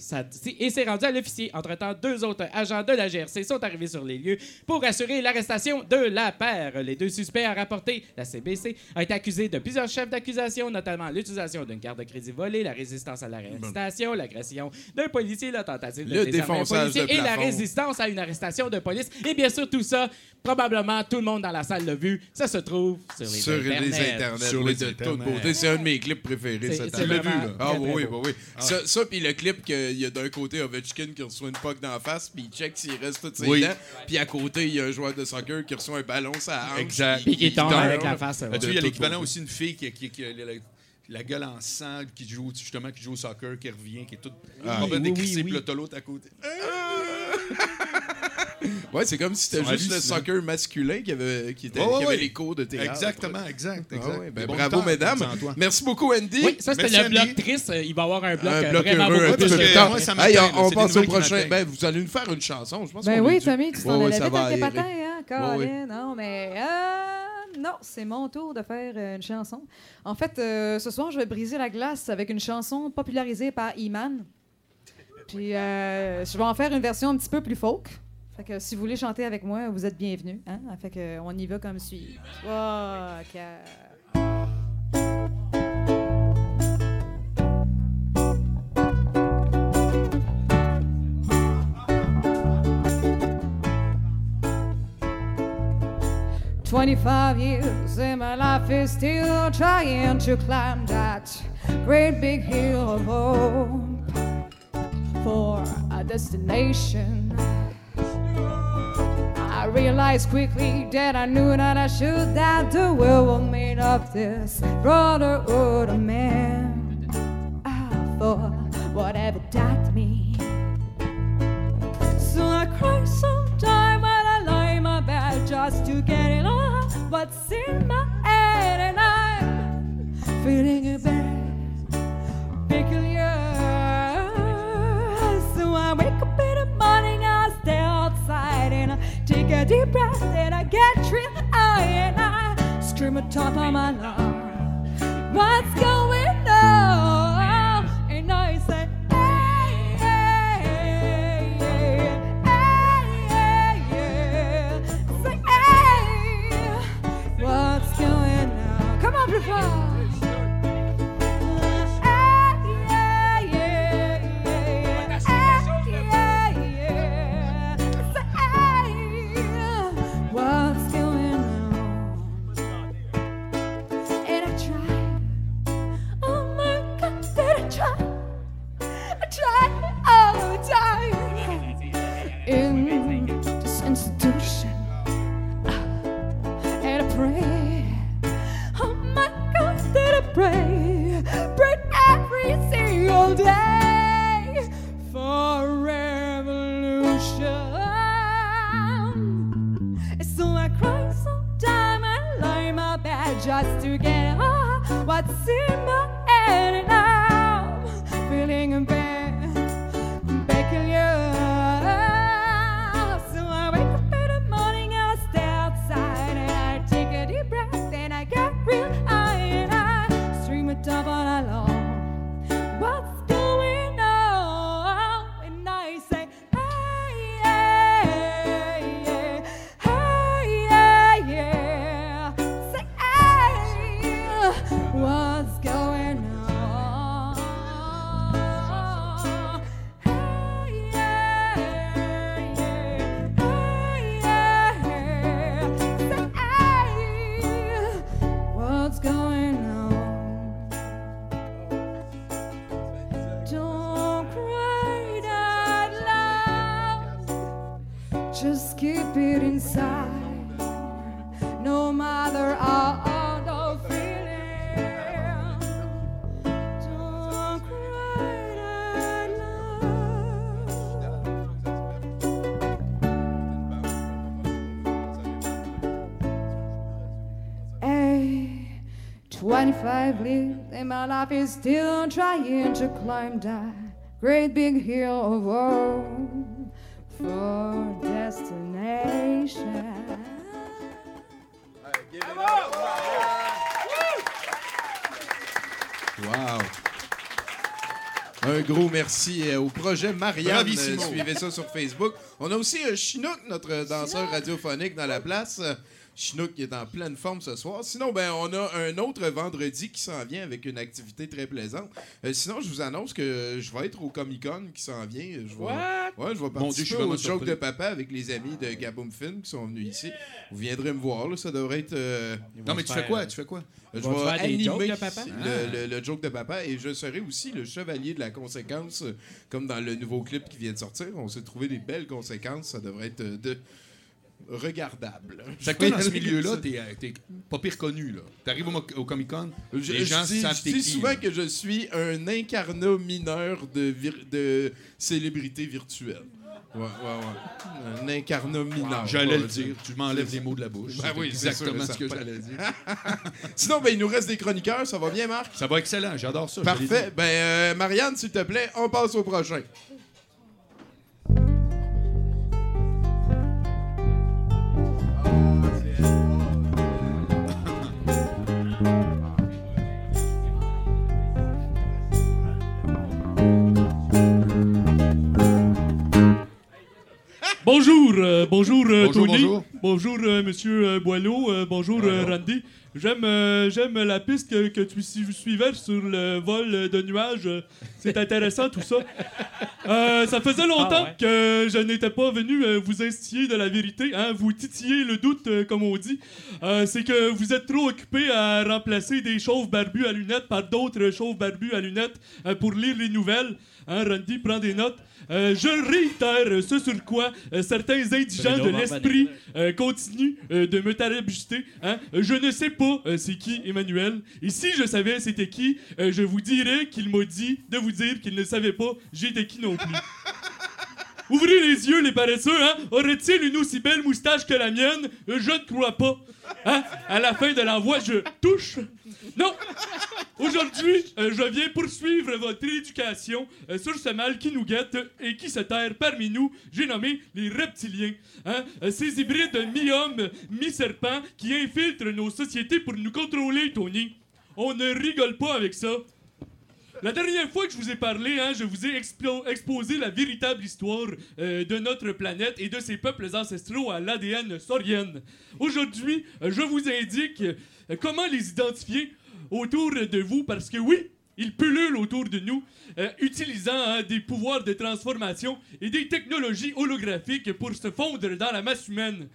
et s'est rendue à l'officier. Entre-temps, deux autres agents de la GRC sont arrivés sur les lieux pour assurer l'arrestation de la paire. Les deux suspects à rapporter, la CBC, a été accusé de plusieurs chefs d'accusation, notamment l'utilisation d'une carte de crédit volée, la résistance à l'arrestation, l'agression d'un policier, la tentative de désarmer un policier et la résistance à une arrestation de police. Et bien sûr, tout ça, probablement tout le monde dans la salle l'a vu. Ça se trouve sur les Sur les internets. Sur oui, les de toute beauté. C'est un de mes clips préférés cette c'est année. vraiment Ah très, oui, oui, oui. Ça, ça puis le clip qu'il y a d'un côté Ovechkin qui reçoit une puck dans la face, puis il check s'il reste toutes ses Oui. dents. Puis à côté, il y a un joueur de soccer qui reçoit un ballon la hanche. Exact. Puis qui tombe avec la face. As-tu vu, il y a l'équivalent aussi une fille qui, qui- la, gueule en sang, qui joue justement qui joue au soccer, qui revient, qui est toute Ah, oui, oui, décrissée, oui. puis là, l'autre à côté. Ouais, c'est comme si c'était juste le soccer masculin qui avait, qui était, Ouais, ouais, qui avait ouais. les cours de théâtre. Exactement, exact, Ah ouais, ben bravo, temps, mesdames. Merci beaucoup, Andy. Oui, ça c'était Merci, le bloc Andy. triste. Il va y avoir un bloc, un euh, bloc vraiment heureux beaucoup Hey, on, passe au prochain. Ben, vous allez nous faire une chanson. Je pense Ben oui. Tommy, tu t'en allais ça vite va avec tes patins, hein, Colin? Non, mais euh, non, c'est mon tour de faire euh, une chanson. En fait, euh, ce soir, je vais briser la glace avec une chanson popularisée par Iman. Puis, euh, je vais en faire une version un petit peu plus folk. Si vous voulez chanter avec moi, vous êtes bienvenus. Hein? Fait on y va comme suit. Trois, quatre. 25 years and my life is still trying to climb that great big hill of hope for a destination. Realized quickly that I knew that I should, that the world was made of this brotherhood of men. At top of my lungs, "What's going 25 years and my life is still trying to climb that great big hill of woe for destination. Wow. Un gros merci euh, au projet Marianne. Bravissimo. Euh, Suivez ça sur Facebook. On a aussi euh, Chinook, notre danseur radiophonique dans la place. Euh, Chinook qui est en pleine forme ce soir. Sinon, ben, on a un autre vendredi qui s'en vient avec une activité très plaisante. Euh, sinon, je vous annonce que je vais être au Comic Con qui s'en vient. Je vais, What? Ouais, je vais Dieu, je participer au show de papa avec les amis de Gaboom Film qui sont venus ici. Vous viendrez me voir, là, ça devrait être. euh, Non, mais tu fais quoi? Tu fais quoi? je vont vais animer jokes de papa? Le, le- le joke de papa et je serai aussi le chevalier de la conséquence, euh, comme dans le nouveau clip qui vient de sortir. On s'est trouvé des belles conséquences. Ça devrait être euh, de regardable. Toi, dans ce milieu-là, t'es, euh, t'es pas pire connu, là. T'arrives au, au Comic-Con, Je, les gens dis, savent je dis souvent là. que je suis un incarnat mineur de, vir- de célébrité virtuelle. Ouais, ouais, ouais. Un incarnat mineur. J'allais le dire. Tu m'enlèves les mots de la bouche. Ben oui, exactement sûr, ce que j'allais dire. Sinon, ben, il nous reste des chroniqueurs. Ça va bien, Marc? Ça va excellent. J'adore ça. Parfait. Ben, euh, Marianne, s'il te plaît, on passe au prochain. Bonjour, euh, bonjour, euh, Bonjour, Tony. bonjour. Bonjour, euh, Monsieur euh, Boileau. Euh, bonjour, euh. Randy. J'aime, euh, j'aime la piste que, que tu su- suivais sur le vol de nuages. C'est intéressant tout ça. Euh, ça faisait longtemps Ah ouais. que je n'étais pas venu vous instiller de la vérité, hein, vous titiller le doute, comme on dit. Euh, c'est que vous êtes trop occupé à remplacer des chauves barbus à lunettes par d'autres chauves barbus à lunettes euh, pour lire les nouvelles. Hein, Randy prend des notes. Euh, je réitère ce sur quoi euh, certains indigents de l'esprit euh, continuent euh, de me tarabuster. Hein. Je ne sais pas euh, c'est qui Emmanuel. Et si je savais c'était qui, euh, je vous dirais qu'il m'a dit de vous dire qu'il ne savait pas j'étais qui non plus. Ouvrez les yeux, les paresseux, hein? Aurait-il une aussi belle moustache que la mienne? Euh, Je ne crois pas. Hein? À la fin de l'envoi, je touche. Non! Aujourd'hui, euh, je viens poursuivre votre éducation euh, sur ce mal qui nous guette et qui se terre parmi nous. J'ai nommé les reptiliens. Hein? Ces hybrides mi-hommes, mi-serpents qui infiltrent nos sociétés pour nous contrôler, Tony. On ne rigole pas avec ça. La dernière fois que je vous ai parlé, hein, je vous ai exposé la véritable histoire euh, de notre planète et de ses peuples ancestraux à l'ADN saurienne. Aujourd'hui, euh, je vous indique euh, comment les identifier autour de vous parce que oui, ils pullulent autour de nous, utilisant hein, des pouvoirs de transformation et des technologies holographiques pour se fondre dans la masse humaine.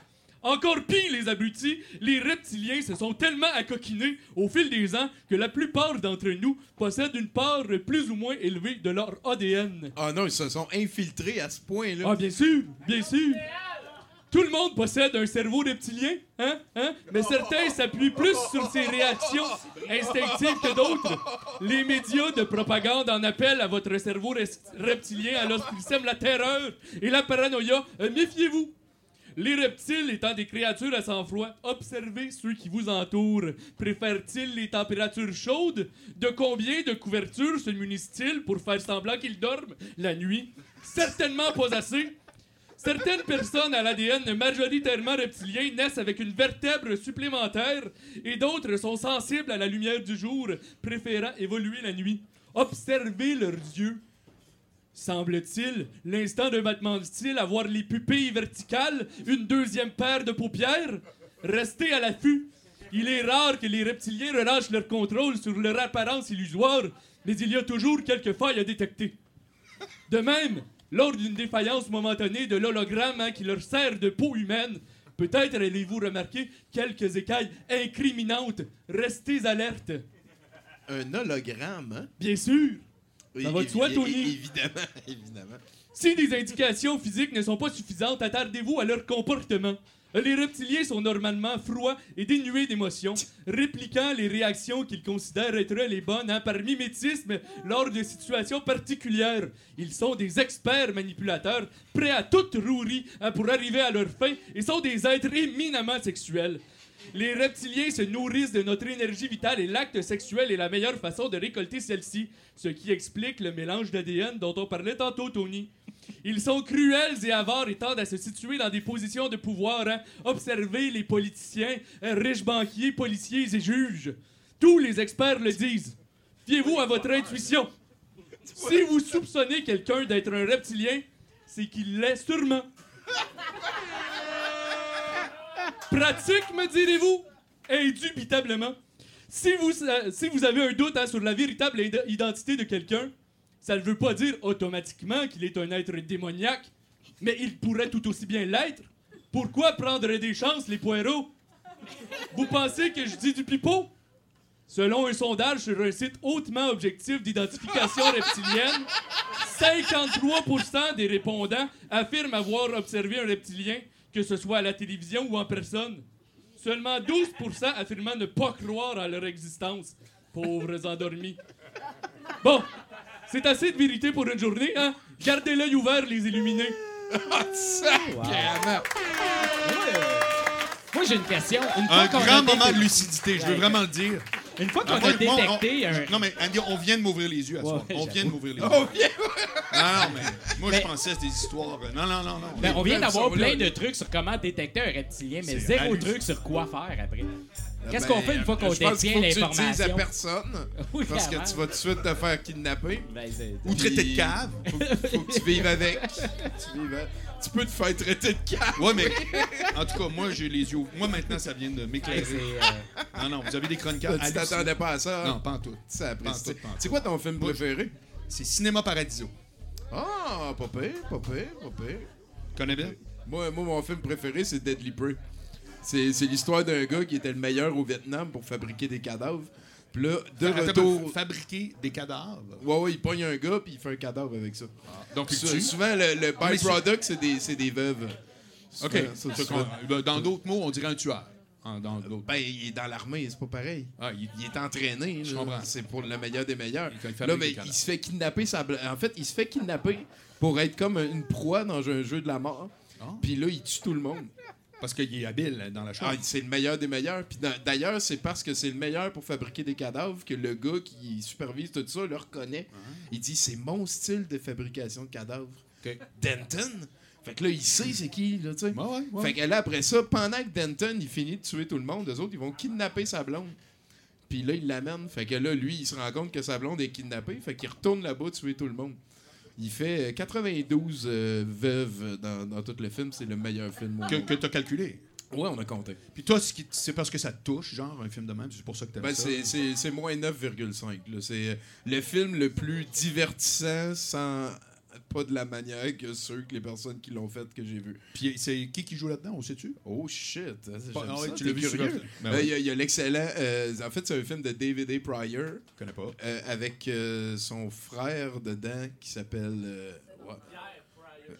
Encore pire, les abrutis, les reptiliens se sont tellement accoquinés au fil des ans que la plupart d'entre nous possèdent une part plus ou moins élevée de leur ADN. Ah non, ils se sont infiltrés à ce point-là. Ah, bien sûr, bien sûr. Tout le monde possède un cerveau reptilien, hein, hein? Mais certains s'appuient plus sur ces réactions instinctives que d'autres. Les médias de propagande en appellent à votre cerveau reptilien alors qu'il sème la terreur et la paranoïa. Euh, Méfiez-vous. Les reptiles étant des créatures à sang-froid, observez ceux qui vous entourent. Préfèrent-ils les températures chaudes? De combien de couvertures se munissent-ils pour faire semblant qu'ils dorment la nuit? Certainement pas assez. Certaines personnes à l'ADN majoritairement reptilien naissent avec une vertèbre supplémentaire et d'autres sont sensibles à la lumière du jour, préférant évoluer la nuit. Observez leurs yeux. Semble-t-il, l'instant d'un battement de style, avoir les pupilles verticales, une deuxième paire de paupières? Restez à l'affût. Il est rare que les reptiliens relâchent leur contrôle sur leur apparence illusoire, mais il y a toujours quelques failles à détecter. De même, lors d'une défaillance momentanée de l'hologramme hein, qui leur sert de peau humaine, peut-être allez-vous remarquer quelques écailles incriminantes. Restez alerte. Un hologramme, hein? Bien sûr. Ça va de soi, Tony? Évidemment, évidemment. Si des indications physiques ne sont pas suffisantes, attardez-vous à leur comportement. Les reptiliens sont normalement froids et dénués d'émotions, répliquant les réactions qu'ils considèrent être les bonnes hein, par mimétisme lors de situations particulières. Ils sont des experts manipulateurs, prêts à toute rouerie hein, pour arriver à leur fin et sont des êtres éminemment sexuels. Les reptiliens se nourrissent de notre énergie vitale et l'acte sexuel est la meilleure façon de récolter celle-ci, ce qui explique le mélange d'ADN dont on parlait tantôt, Tony. Ils sont cruels et avares et tendent à se situer dans des positions de pouvoir. hein. Observez les politiciens, hein, riches banquiers, policiers et juges. Tous les experts le disent. Fiez-vous à votre intuition. Si vous soupçonnez quelqu'un d'être un reptilien, c'est qu'il l'est sûrement. Pratique, me direz-vous? Indubitablement. Si vous, euh, si vous avez un doute hein, sur la véritable id- identité de quelqu'un, ça ne veut pas dire automatiquement qu'il est un être démoniaque, mais il pourrait tout aussi bien l'être. Pourquoi prendre des chances, les poireaux? Vous pensez que je dis du pipeau? Selon un sondage sur un site hautement objectif d'identification reptilienne, 53% des répondants affirment avoir observé un reptilien, que ce soit à la télévision ou en personne. Seulement 12% affirmant ne pas croire à leur existence. Pauvres endormis. Bon, c'est assez de vérité pour une journée, hein? Gardez l'œil ouvert, les illuminés. Sacrément. Moi, j'ai une question. Une fois Un qu'on a grand moment de lucidité, je veux vraiment le dire. Une fois qu'on a détecté un... Non, mais Andy, on vient de m'ouvrir les yeux à soir. On vient de m'ouvrir les yeux. On vient- Ah, non, mais moi, je pensais à des histoires. euh, Non, non, non, non. Ben, on vient d'avoir plein de trucs sur comment détecter un reptilien, mais zéro truc sur quoi faire après. Qu'est-ce Ben, qu'on fait une fois qu'on je pense détient faut que tu le dises à l'information? personne. Oui, parce que tu vas tout de suite te faire kidnapper. Ben, Ou traité de cave. Faut, faut que tu vives avec. tu, vives avec. Tu peux te faire traiter de cave. Ouais, mais en tout cas, moi, j'ai les yeux. Moi, maintenant, ça vient de m'éclairer. euh, Non, non, vous avez des chroniqueurs. Tu t'attendais pas à ça. hein? Non, pas en tout. Ça. C'est quoi ton film préféré? C'est Cinéma Paradiso. Ah, pas pire, pas pire, pas pire. Tu connais bien? Moi, moi, mon film préféré, c'est Deadly Prey. C'est c'est l'histoire d'un gars qui était le meilleur au Vietnam pour fabriquer des cadavres. Puis là, de Attends, retour. Fabriquer des cadavres. Ouais, ouais, il pogne un gars puis il fait un cadavre avec ça. Donc, Sou- tue. souvent, le, le mais byproduct, c'est des, veuves. OK. Souvent, ça, Ça, souvent. qu'on- Dans d'autres mots, on dirait un tueur. Dans. Ben, il est dans l'armée, c'est pas pareil. Ah, il- Il est entraîné. Je là. comprends. C'est pour le meilleur des meilleurs. Il Là, ben, il se fait kidnapper. Sa En fait, il se fait kidnapper pour être comme une proie dans un jeu de la mort. Ah. Puis là, il tue tout le monde. Parce qu'il est habile dans la chose. Ah, c'est le meilleur des meilleurs. Puis d'ailleurs, c'est parce que c'est le meilleur pour fabriquer des cadavres que le gars qui supervise tout ça le reconnaît. Il dit c'est mon style de fabrication de cadavres. Denton? Fait que là, il sait c'est qui, là, tu sais. Ouais, ouais, ouais. Fait que là, après ça, pendant que Denton, il finit de tuer tout le monde, eux autres, ils vont kidnapper sa blonde. Puis là, il l'amène. Fait que là, lui, il se rend compte que sa blonde est kidnappée. Fait qu'il retourne là-bas tuer tout le monde. Il fait euh, 92 euh, veuves dans, dans tout le film. C'est le meilleur film au Que, monde. que t'as calculé? Ouais, on a compté. Puis toi, c'est parce que ça te touche, genre, un film de même. C'est pour ça que t'aimes Ben, ça? c'est- moins 9,5. là. C'est euh, le film le plus divertissant sans pas de la manière que ceux que les personnes qui l'ont fait que j'ai vu. Puis c'est qui qui joue là-dedans, on sait-tu? Oh shit! Ah ouais, ça, tu t'es l'as vu sur Ben Euh. Il y a- l'excellent. euh, en fait, c'est un film de David A. Pryor Je connais pas. euh, avec son frère dedans qui s'appelle.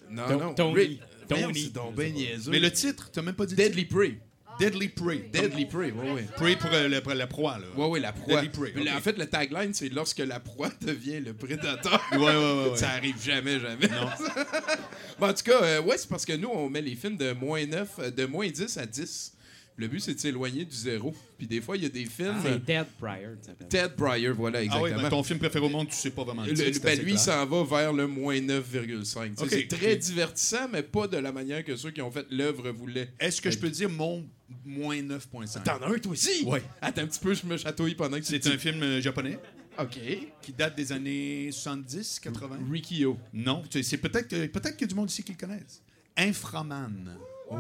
Non, non, Tony. Tony. Ben. Mais le titre, t'as même pas dit Deadly Prey. Deadly Prey. Deadly Prey, oui, oui. Prey pour, euh, le- la proie, là. Oui, oui, la proie. Deadly Prey. En fait, le tagline, c'est lorsque la proie devient le prédateur. Ouais, ouais, ouais, ouais. Ça arrive jamais, jamais. Bon, en tout cas, euh, ouais, c'est parce que nous, on met les films de moins 9, euh, de moins 10 à 10. Le but, c'est de s'éloigner du zéro. Puis des fois, il y a des films. euh, C'est Dead Prior, ça s'appelle. Ted Pryor, voilà, Ah oui, exactement. ben, ton film préféré au monde, tu sais pas vraiment Le- ben, lui, il s'en va vers le moins 9,5. Tu sais, Ok, c'est très divertissant, mais pas de la manière que ceux qui ont fait l'œuvre voulaient. Est-ce que je peux dire mon moins 9.5? T'en as un, toi aussi? Ouais. Attends un petit peu, je me chatouille pendant que tu C'est dis- un film euh, japonais OK. qui date des années 70, 80. Rikio. Non, c'est peut-être que peut-être qu'il y a du monde ici qui le connaissent. Inframan. Ouh,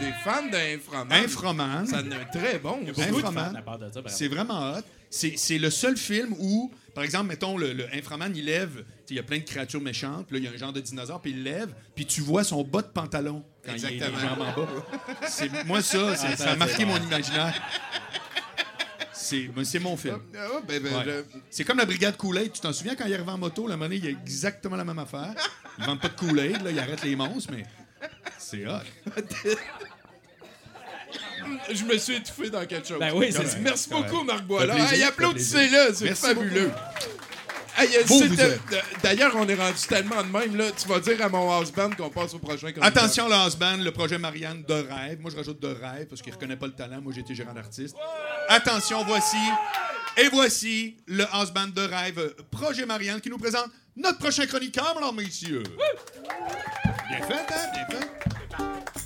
des fans d'Inframan. Inframan. Ça a un très bon. Inframan. C'est vraiment hot. C'est c'est le seul film où, par exemple, mettons, le, le Inframan, il lève, il y a plein de créatures méchantes, puis là, il y a un genre de dinosaure, puis il lève, puis tu vois son bas de pantalon quand il est Exactement. légèrement bas. C'est- Moi, ça, c'est- ça a marqué mon imaginaire. C'est mon film. Ah, ben, ben, Ouais. je- C'est comme la brigade Kool-Aid. Tu t'en souviens quand il arrive en moto, la monnaie, il y a exactement la même affaire. Ils vendent pas de Kool-Aid, là, ils arrêtent les monstres, mais c'est hot. Je me suis étouffé dans quelque chose. Ben oui, c'est. Merci beaucoup, Marc plaisir, Hey, applaudissez-le, c'est Merci fabuleux. D'ailleurs, on est rendu tellement de même. Là, tu vas dire à mon house band qu'on passe au prochain chroniqueur. Attention, le house band, le projet Marianne de rêve. Moi, je rajoute de rêve parce qu'il reconnaît pas le talent. Moi, j'ai été gérant d'artiste. Attention, voici. Et voici le house band de rêve, euh, projet Marianne, qui nous présente notre prochain chroniqueur, mesdames, messieurs. Bien fait, hein? Bien fait.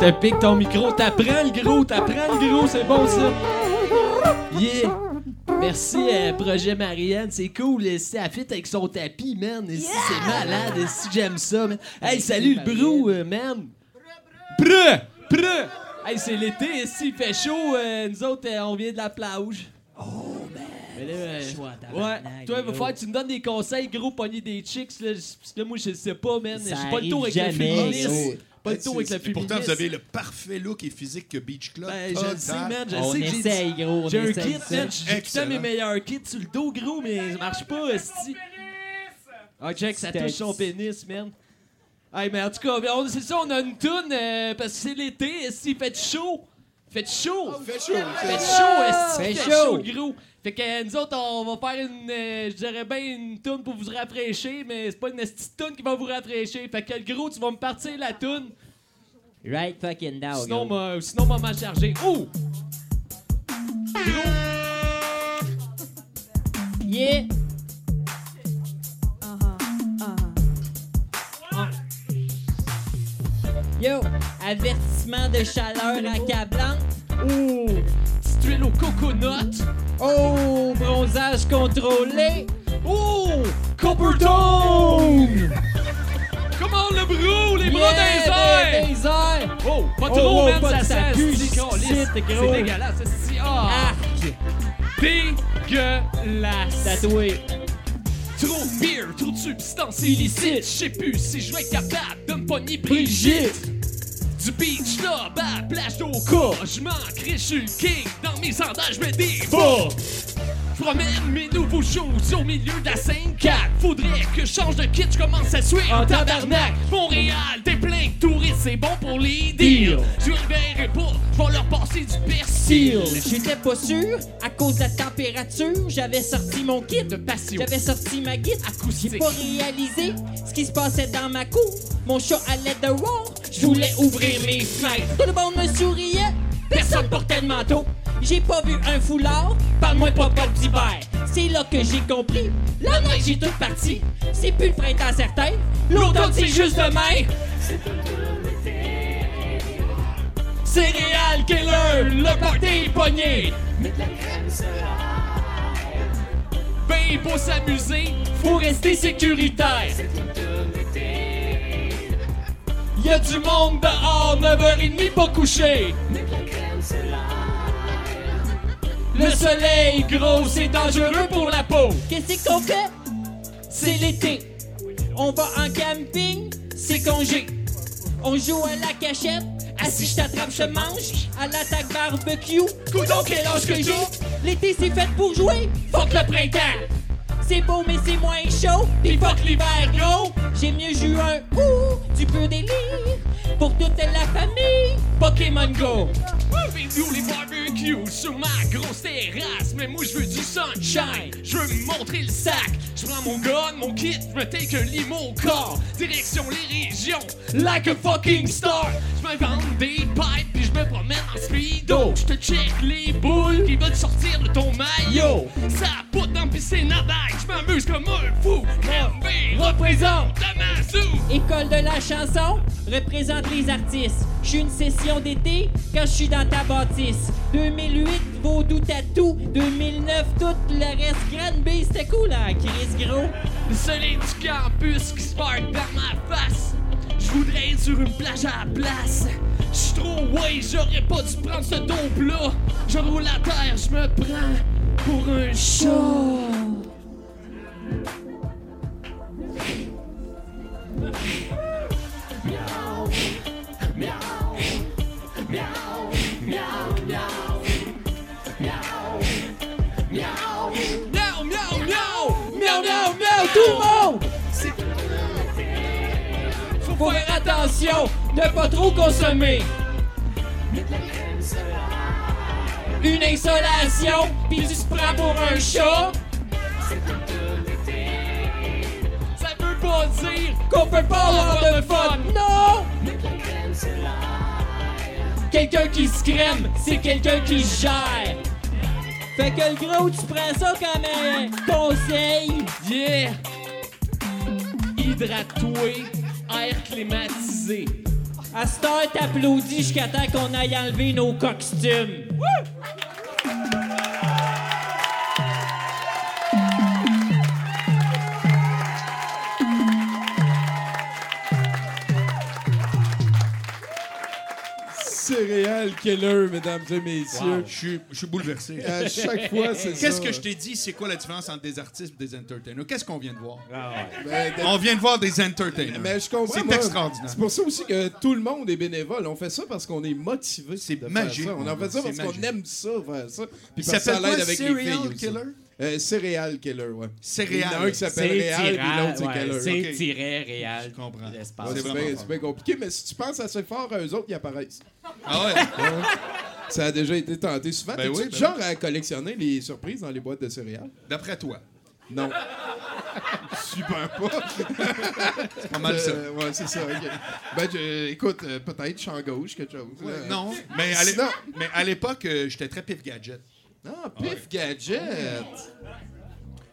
Je te pique ton micro. T'apprends le gros, t'apprends le gros, c'est bon ça. Yeah. Merci, euh, Projet Marianne. C'est cool. C'est à fit avec son tapis, man. Et si C'est malade. et Si j'aime ça, man. Hey, salut le brou, euh, man. Prêt, prêt. Hey, c'est l'été. S'il fait chaud, euh, nous autres, euh, on vient de la plage. Oh, man. ouais, toi, il va falloir que tu me donnes des conseils, gros, pogner des chicks, là. Parce que là, moi, je sais pas, man. J'ai pas le tour avec le arrive féminisme. jamais, Pas le tour avec féminisme. pourtant, vous avez le parfait look et physique que Beach Club. Ben, je le sais, man. Je On sais que j'ai essaye, gros. j'ai un kit, man. J'ai tout mes meilleurs kits sur le dos, gros, mais ça marche pas, esti. Ah, check, ça touche son pénis, man. Hey, mais en tout cas, on- c'est ça, on a une toune euh, parce que c'est l'été, esti, fait chaud. Fait chaud. Fait chaud. Fait chaud, esti. Fait chaud, gros. Fait que nous autres, on va faire une, euh, je dirais bien une toune pour vous rafraîchir, mais c'est pas une esti toune qui va vous rafraîchir. Fait que le gros, tu vas me partir la toune. Right fucking down. Sinon, gros. m'a- sinon, m'a mal chargé. Oh! Yeah. Yo, avertissement de chaleur accablante. Oh! Petite huile au coconut. Oh, bronzage contrôlé. Oh! Coppertone! Comment le brou, les bras Yeah, des airs! Oh, pas Oh, trop, oh, man, pas ça sent, c'est dégueulasse, c'est ah! Arc. Dégueulasse! Tatoué. Trop de beer, trop de substances illicites. Je sais plus si je vais être capable de me pogner Brigitte. Du beach là, bas, plage d'Oka. Je m'en crie, je suis king. Dans mes sandales, je mets des bas. Je promène mes nouveaux shows au milieu de la 5-4. Faudrait que je change de kit, je commence à suer en tabarnak. Montréal, t'es plein de touristes, c'est bon pour les deals. Je verrai pas, je vais leur passer du persil. J'étais pas sûr, à cause de la température, j'avais sorti mon kit. De passion. J'avais sorti ma guide. Acoustique. J'ai pas réalisé ce qui se passait dans ma cour. Mon chat allait dehors, je voulais ouvrir mes fenêtres. Tout le monde me souriait, personne portait de manteau. J'ai pas vu un foulard, parle-moi pas pas d'hiver. C'est là que j'ai compris, la neige est toute partie. C'est plus le printemps certain, l'automne c'est juste demain. Céréales killer, le party est pogné. Ben pour s'amuser, faut rester sécuritaire. Y a du monde dehors, 9h30 pas couché. Le soleil gros, c'est dangereux pour la peau. Qu'est-ce qu'on fait? C'est l'été. On va en camping, c'est congé. On joue à la cachette, assis je t'attrape, je mange. À l'attaque barbecue, coudon quel âge que j'ai. L'été c'est fait pour jouer, fuck le printemps. C'est beau mais c'est moins chaud, pis fuck l'hiver gros. J'ai mieux juin ou du peu délire pour toute la famille. Pokémon Go. Nous les barbecues sur ma grosse terrasse, mais moi je veux du sunshine, je veux me montrer le sac. Je prends mon gun, mon kit, je me take un limo au corps, direction les régions, like a fucking star. Je me vends des pipes puis je me promène en speedo. Je te check les boules qui veulent sortir de ton maillot. Ça pote dans piscine à je m'amuse comme un fou. MV représente Damazou. École de la chanson représente les artistes. Je suis une session d'été quand je suis dans ta bâtisse. 2008, Vaudou Tatou. 2009, tout le reste. Grande B, c'était cool, hein, Chris Gros? Le soleil du campus qui spark dans ma face. Je voudrais être sur une plage à la place. J'suis trop ouais, j'aurais pas dû prendre ce dope là. Je roule à terre, je me prends pour un chat. Faut faire attention de pas trop consommer. Une insolation, puis tu te prends pour un chat. Pas dire Qu'on peut pas avoir de fun. Non! Quelqu'un qui se crème, c'est quelqu'un qui gère. Fait que le gros, tu prends ça comme un conseil. Yeah! Hydrate-toi, air climatisé. À cette heure, t'applaudis jusqu'à temps qu'on aille enlever nos costumes. Keller, mesdames et messieurs. Je suis- je suis bouleversé. À chaque fois, c'est ça. Qu'est-ce que je t'ai dit? C'est quoi la différence entre des artistes et des entertainers? Qu'est-ce qu'on vient de voir? Ben, de- On vient de voir des entertainers. Mais je comprends. C'est moi. extraordinaire. C'est pour ça aussi que tout le monde est bénévole. On fait ça parce qu'on est motivé. C'est magique, On en fait ça c'est parce qu'on magique. aime ça, faire ça. Puis Il parce ça quoi, avec les Serial filles aussi. Euh, Céréal Killer, ouais. Céréal. Il y en a un qui s'appelle Réal, puis l'autre c'est ouais, Keller. c'est réal. Je comprends. l'espace. Ouais, C'est bien, compliqué, mais si tu penses assez fort à eux autres, ils apparaissent. Ah ouais? Ça a déjà été tenté souvent. Ben oui, ben genre à collectionner les surprises dans les boîtes de céréales? D'après toi? Non. Super pas. C'est pas mal ça. Euh, ouais, c'est ça. ok. Ben, je- écoute, euh, peut-être champ gauche, quelque chose. Non, à mais à l'époque, euh, j'étais très pif gadget. Ah, pif gadget.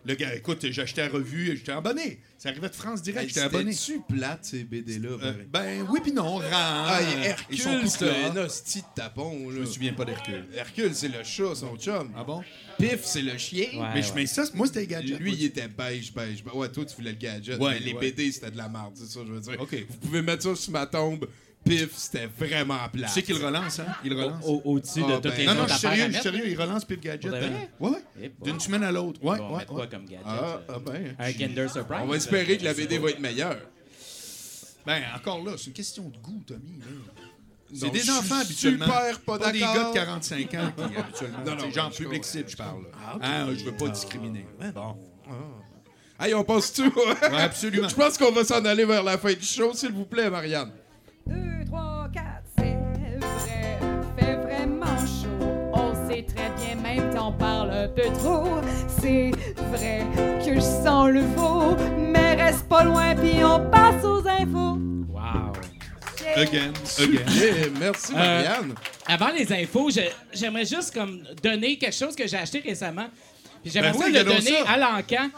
Le gars, écoute, j'achetais la revue, j'étais abonné. Ça arrivait de France direct, j'étais abonné. C'était-tu plate, ces BD-là? Euh, ben oui puis non, rang. Ah, Hercule, là. un hostie de tapon, là. Je me souviens pas d'Hercule. Hercule, c'est le chat, son chum. Ah bon? Pif, c'est le chien. Ouais, mais je mets ça, moi c'était gadget. Lui, il était beige, beige. Ouais, toi, tu voulais le gadget. Ouais, mais les ouais. BD, c'était de la merde, c'est ça, je veux dire. OK. Vous pouvez mettre ça sur ma tombe. Pif, c'était vraiment plat. Tu sais qu'il relance, hein? Il relance. Au- Au-dessus Ah, de toutes ben, les non, non, je suis sérieux, je suis mettre, sérieux, il relance Pif Gadget. Vrai? Ouais, ouais. Eh. D'une semaine à l'autre. Ouais, ouais, quoi comme gadget? Ah, ah ben. Un Kinder Surprise? On va espérer que la BD va être meilleure. Ben, encore là, c'est une question de goût, Tommy. C'est des enfants habituellement. super pas des gars de 45 ans qui habituellement. Non, non, genre je public cible, je parle. Ah. Hein, je veux pas discriminer. Bon. Hey, on passe tout. Ouais, absolument. Je pense qu'on va s'en aller vers la fin du show, s'il vous plaît, Marianne. 2, 3, 4, c'est vrai, fait vraiment chaud. On sait très bien, même t'en parles un peu trop. C'est vrai que je sens le veau, mais reste pas loin, puis on passe aux infos. Wow. Again, again. Yeah, merci, Euh, Marianne. Avant les infos, je- j'aimerais juste comme donner quelque chose que j'ai acheté récemment. Puis j'aimerais Ben ça oui, le donner ça. à l'encan.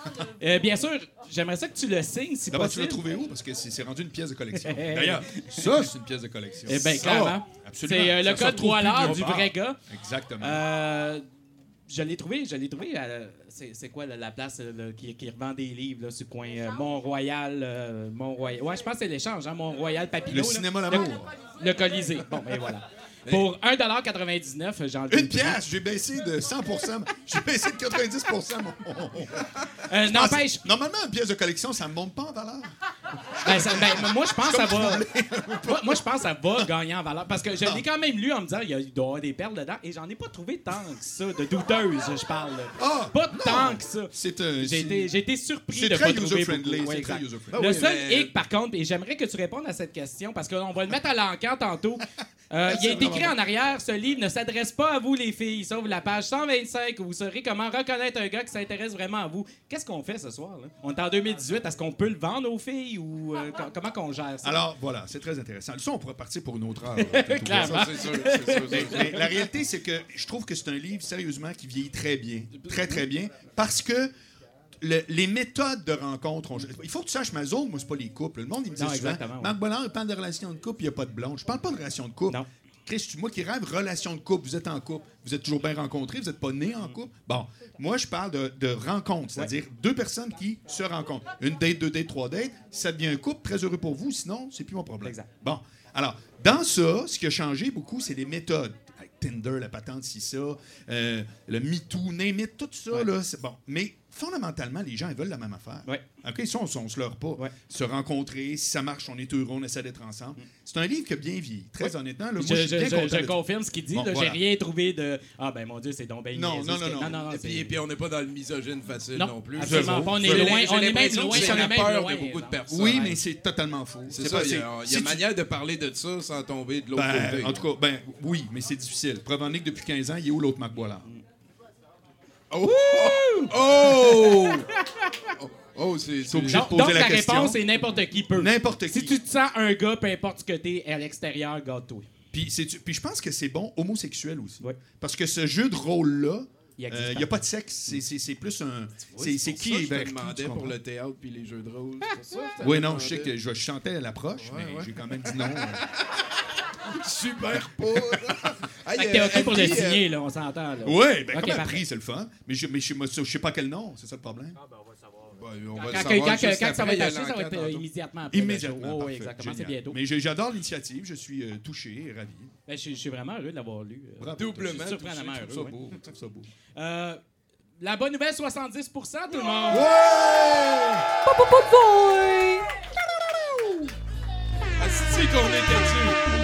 Euh, bien sûr, j'aimerais ça que tu le signes si D'abord, tu l'as trouvé où? Parce que c'est rendu une pièce de collection. D'ailleurs, ça, c'est une pièce de collection. Eh bien, clairement. Absolument. C'est euh, le code retrouve plus Boilard nulle du vrai gars. Exactement. Euh, je l'ai trouvé, je l'ai trouvé. à- c'est quoi la, la place euh, là, qui, qui revend des livres là, sur le coin euh, Mont-Royal. euh, Mont-Royal. Ouais, je pense que c'est l'échange, hein, Mont-Royal Papineau. Le là. cinéma Le- L'amour. Le Colisée. Bon, et voilà. Pour 1,99 j'ai enlevé Une pièce, j'ai baissé de 100% J'ai baissé de 90 mon... Euh, N'empêche, Normalement, une pièce de collection, ça ne monte pas en valeur. Ben, ça- ben, moi, je pense que ça va. moi, moi, je pense que ça va gagner en valeur. Parce que je l'ai quand même lu en me disant il doit y avoir des perles dedans. Et j'en ai pas trouvé tant que ça, de douteuses, je parle. Ah, pas non. tant que ça. J'ai été, surpris de pas trouver c'est Ouais, très exact. user-friendly. Le seul hic, par contre, et j'aimerais que tu répondes à cette question parce qu'on va le mettre à l'encan tantôt. Euh, il C'est est écrit en arrière ce livre ne s'adresse pas à vous, les filles, sauf la page 125 où vous saurez comment reconnaître un gars qui s'intéresse vraiment à vous. Qu'est-ce qu'on fait ce soir? Là? On est en 2018. Est-ce qu'on peut le vendre aux filles ou euh, co- comment qu'on gère ça? Alors, voilà, c'est très intéressant. Ça, on pourrait partir pour une autre heure. Tatou. Clairement. Ça, c'est sûr, c'est sûr, c'est sûr. Mais la réalité, c'est que je trouve que c'est un livre, sérieusement, qui vieillit très bien. Très, très bien. Parce que le- les méthodes de rencontre ont... Il faut que tu saches, ma zone, moi, c'est pas les couples. Le monde, il me dit Non, souvent, ouais. Marc Bollard, il parle de relations de couple, il n'y a pas de blonde. Je parle pas de relations de couple. Non. Chris, moi qui rêve relation de couple, vous êtes en couple, vous êtes toujours bien rencontrés, vous n'êtes pas nés en couple. Bon, moi, je parle de, de rencontre, c'est-à-dire deux personnes qui se rencontrent. Une date, deux dates, trois dates. Ça devient un couple, très heureux pour vous. Sinon, c'est plus mon problème. Exact. Bon, alors, dans ça, ce qui a changé beaucoup, c'est les méthodes. Avec Tinder, la patente, si ça, euh, le MeToo, name it, tout ça, là, c'est bon. Mais fondamentalement, les gens, ils veulent la même affaire. Ouais. OK, ça, on, on se leurre pas. Ouais. Se rencontrer, si ça marche, on est heureux, on essaie d'être ensemble. C'est un livre qui a bien vieilli. Très honnêtement, là, moi, Je, je bien confirme ce qu'il dit. Bon, voilà. J'ai rien trouvé de. Ah, ben mon Dieu, c'est donc bien Non, non, que- non, non. Et puis, et puis on n'est pas dans le misogyne facile Non, non, plus. absolument pas. On est loin, on est même loin, c'est on est la peur de beaucoup de non. personnes. Oui, mais c'est totalement faux. C'est ça, il y a, manière de parler de ça sans tomber de l'autre Ben, côté. en tout cas, ben oui, mais c'est difficile. Preuve en est que depuis 15 ans, il est où l'autre Marc Boilard? Oh! Oh! Oh, oh, c'est... C'est obligé de poser donc, la la, question. réponse, c'est n'importe qui peut. N'importe qui. Si tu te sens un gars, peu importe ce que t'es, à l'extérieur, garde-toi. Puis, je pense que c'est bon homosexuel aussi. Ouais. Parce que ce jeu de rôle-là, Il n'y a pas de sexe. C'est- plus un. C'est qui ça est je te vers qui, demandais pour le théâtre puis les jeux de rôle. ça je te Oui, non, je sais que je, je chantais à l'approche, Ouais, mais ouais. j'ai quand même dit non. Super pas! Hey, Fait que t'es euh, OK pour le euh, signer, là, on s'entend. là. Oui, ben comme prix, c'est le fun. Mais je mais je, je sais pas quel nom, c'est ça le problème? ben, on va Quand, le quand- savoir quand- juste quand ça va être acheté, ça va être euh, immédiatement après. Immédiatement. show. Oui, exactement, c'est bientôt. Mais j'adore l'initiative, je suis euh, touché et ravi. Ben, je, je suis vraiment heureux de l'avoir lu. euh. Bravo. Doublement Je suis surprenamment touché, heureux, beau. Je trouve ça beau. Euh, la bonne nouvelle, 70% tout le monde. Asti qu'on était dessus!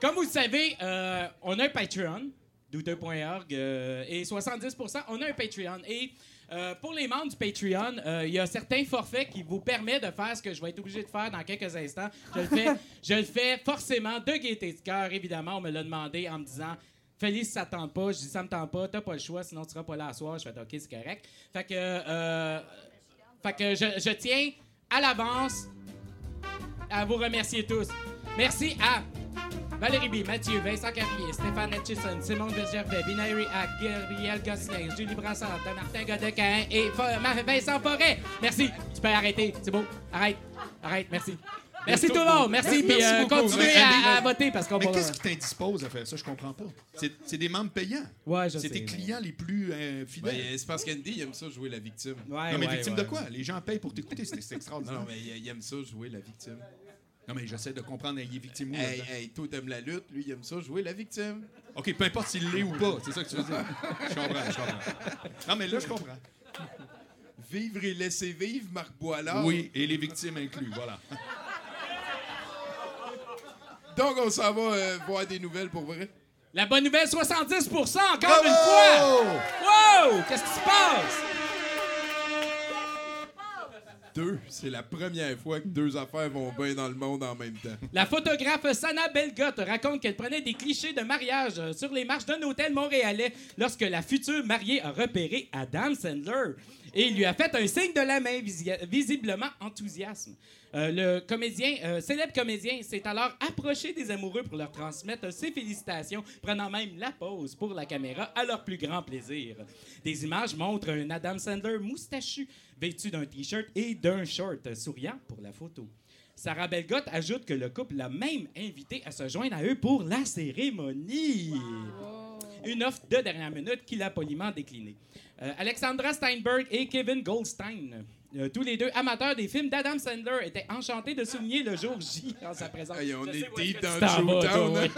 Comme vous le savez, euh, on a un Patreon, douteux.org, euh, et 70% on a un Patreon. Et euh, pour les membres du Patreon, il y a certains forfaits qui vous permettent de faire ce que je vais être obligé de faire dans quelques instants. Je le fais, je le fais forcément de gaieté de cœur, évidemment. On me l'a demandé en me disant Félix, ça tente pas. Je dis ça me tente pas, t'as pas le choix, sinon tu seras pas là à soir. Je fais OK, c'est correct. Fait que, euh, fait que je, je tiens à l'avance à vous remercier tous. Merci à Valérie B, Mathieu, Vincent Carrier, Stéphane Etchison, Simon Bergervais, Binary Hack, Gabriel Gosselin, Julie Brassard, Martin Godequin et Vincent Forêt. Merci. Tu peux arrêter. C'est beau. Arrête. Arrête. Merci. Merci tout le monde. Merci. Puis euh, continuez à, voter parce qu'on Mais va. qu'est-ce qui t'indispose à faire ça? Je comprends pas. C'est c'est des membres payants. Ouais, je C'est sais. tes clients les plus euh, fidèles. Ben, c'est parce qu'Andy, il aime ça jouer la victime. Ouais, non, mais ouais, victime ouais. de quoi? Les gens payent pour t'écouter, c'est extraordinaire. non, mais il aime ça jouer la victime. Non, mais j'essaie de comprendre, il est victime où Hey, hey, toi, t'aimes la lutte, lui, il aime ça jouer la victime. OK, peu importe s'il l'est ou pas, c'est ça que tu veux dire? Je comprends, je comprends. Non, mais là, je comprends. Vivre et laisser vivre, Marc Boilard. Oui, et les victimes inclus, voilà. Donc, on s'en va euh, voir des nouvelles pour vrai. La bonne nouvelle, 70% encore une fois. Wow! Qu'est-ce qui se passe? C'est la première fois que deux affaires vont bien dans le monde en même temps. La photographe Sana Belgotte raconte qu'elle prenait des clichés de mariage euh, sur les marches d'un hôtel montréalais lorsque la future mariée a repéré Adam Sandler et lui a fait un signe de la main, visi- visiblement enthousiasme. Euh, le comédien, euh, célèbre comédien, s'est alors approché des amoureux pour leur transmettre ses félicitations, prenant même la pose pour la caméra à leur plus grand plaisir. Des images montrent un Adam Sandler moustachu, vêtu d'un t-shirt et d'un short, souriant pour la photo. Sarah Belgotte ajoute que le couple l'a même invité à se joindre à eux pour la cérémonie. Une offre de dernière minute qu'il a poliment déclinée. Euh, Alexandra Steinberg et Kevin Goldstein, euh, tous les deux amateurs des films d'Adam Sandler, étaient enchantés de souligner le jour J en sa présence. Hey, on Je est deep dans showdown, hein?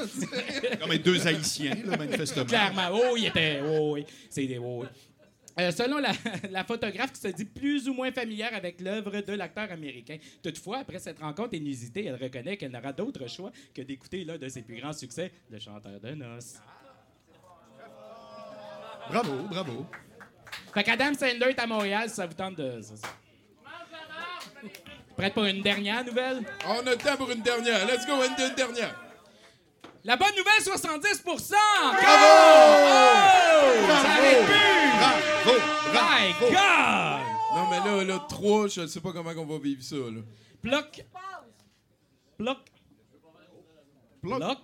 Non, mais deux Haïtiens, là, manifestement. Clairement. Oh, il était. Oh, oui. C'est des. Oh, oui. Euh, selon la, la photographe qui se dit plus ou moins familière avec l'œuvre de l'acteur américain. Toutefois, après cette rencontre inusitée, elle reconnaît qu'elle n'aura d'autre choix que d'écouter l'un de ses plus grands succès, le chanteur de noces. Bravo, bravo. Fait qu'Adam Sandler est à Montréal, ça vous tente de. ça. Prête pour une dernière nouvelle? On a le temps pour une dernière. Let's go, une, une dernière. La bonne nouvelle, 70 Bravo! Bravo! Ça arrête plus! Bravo! My God! Non, mais là, là, trois, je sais pas comment on va vivre ça, là. Bloc. Bloc. Bloc. Bloc.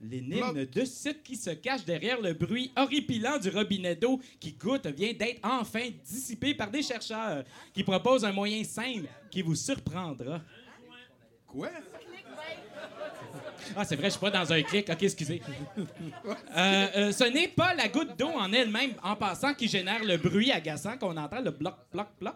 L'énigme de ce qui se cache derrière le bruit horripilant du robinet d'eau qui goûte vient d'être enfin dissipé par des chercheurs qui proposent un moyen simple qui vous surprendra. Quoi? Ah, c'est vrai, je suis pas dans un clic. OK, excusez. Euh, euh, ce n'est pas la goutte d'eau en elle-même, en passant, qui génère le bruit agaçant qu'on entend, le bloc, bloc, bloc.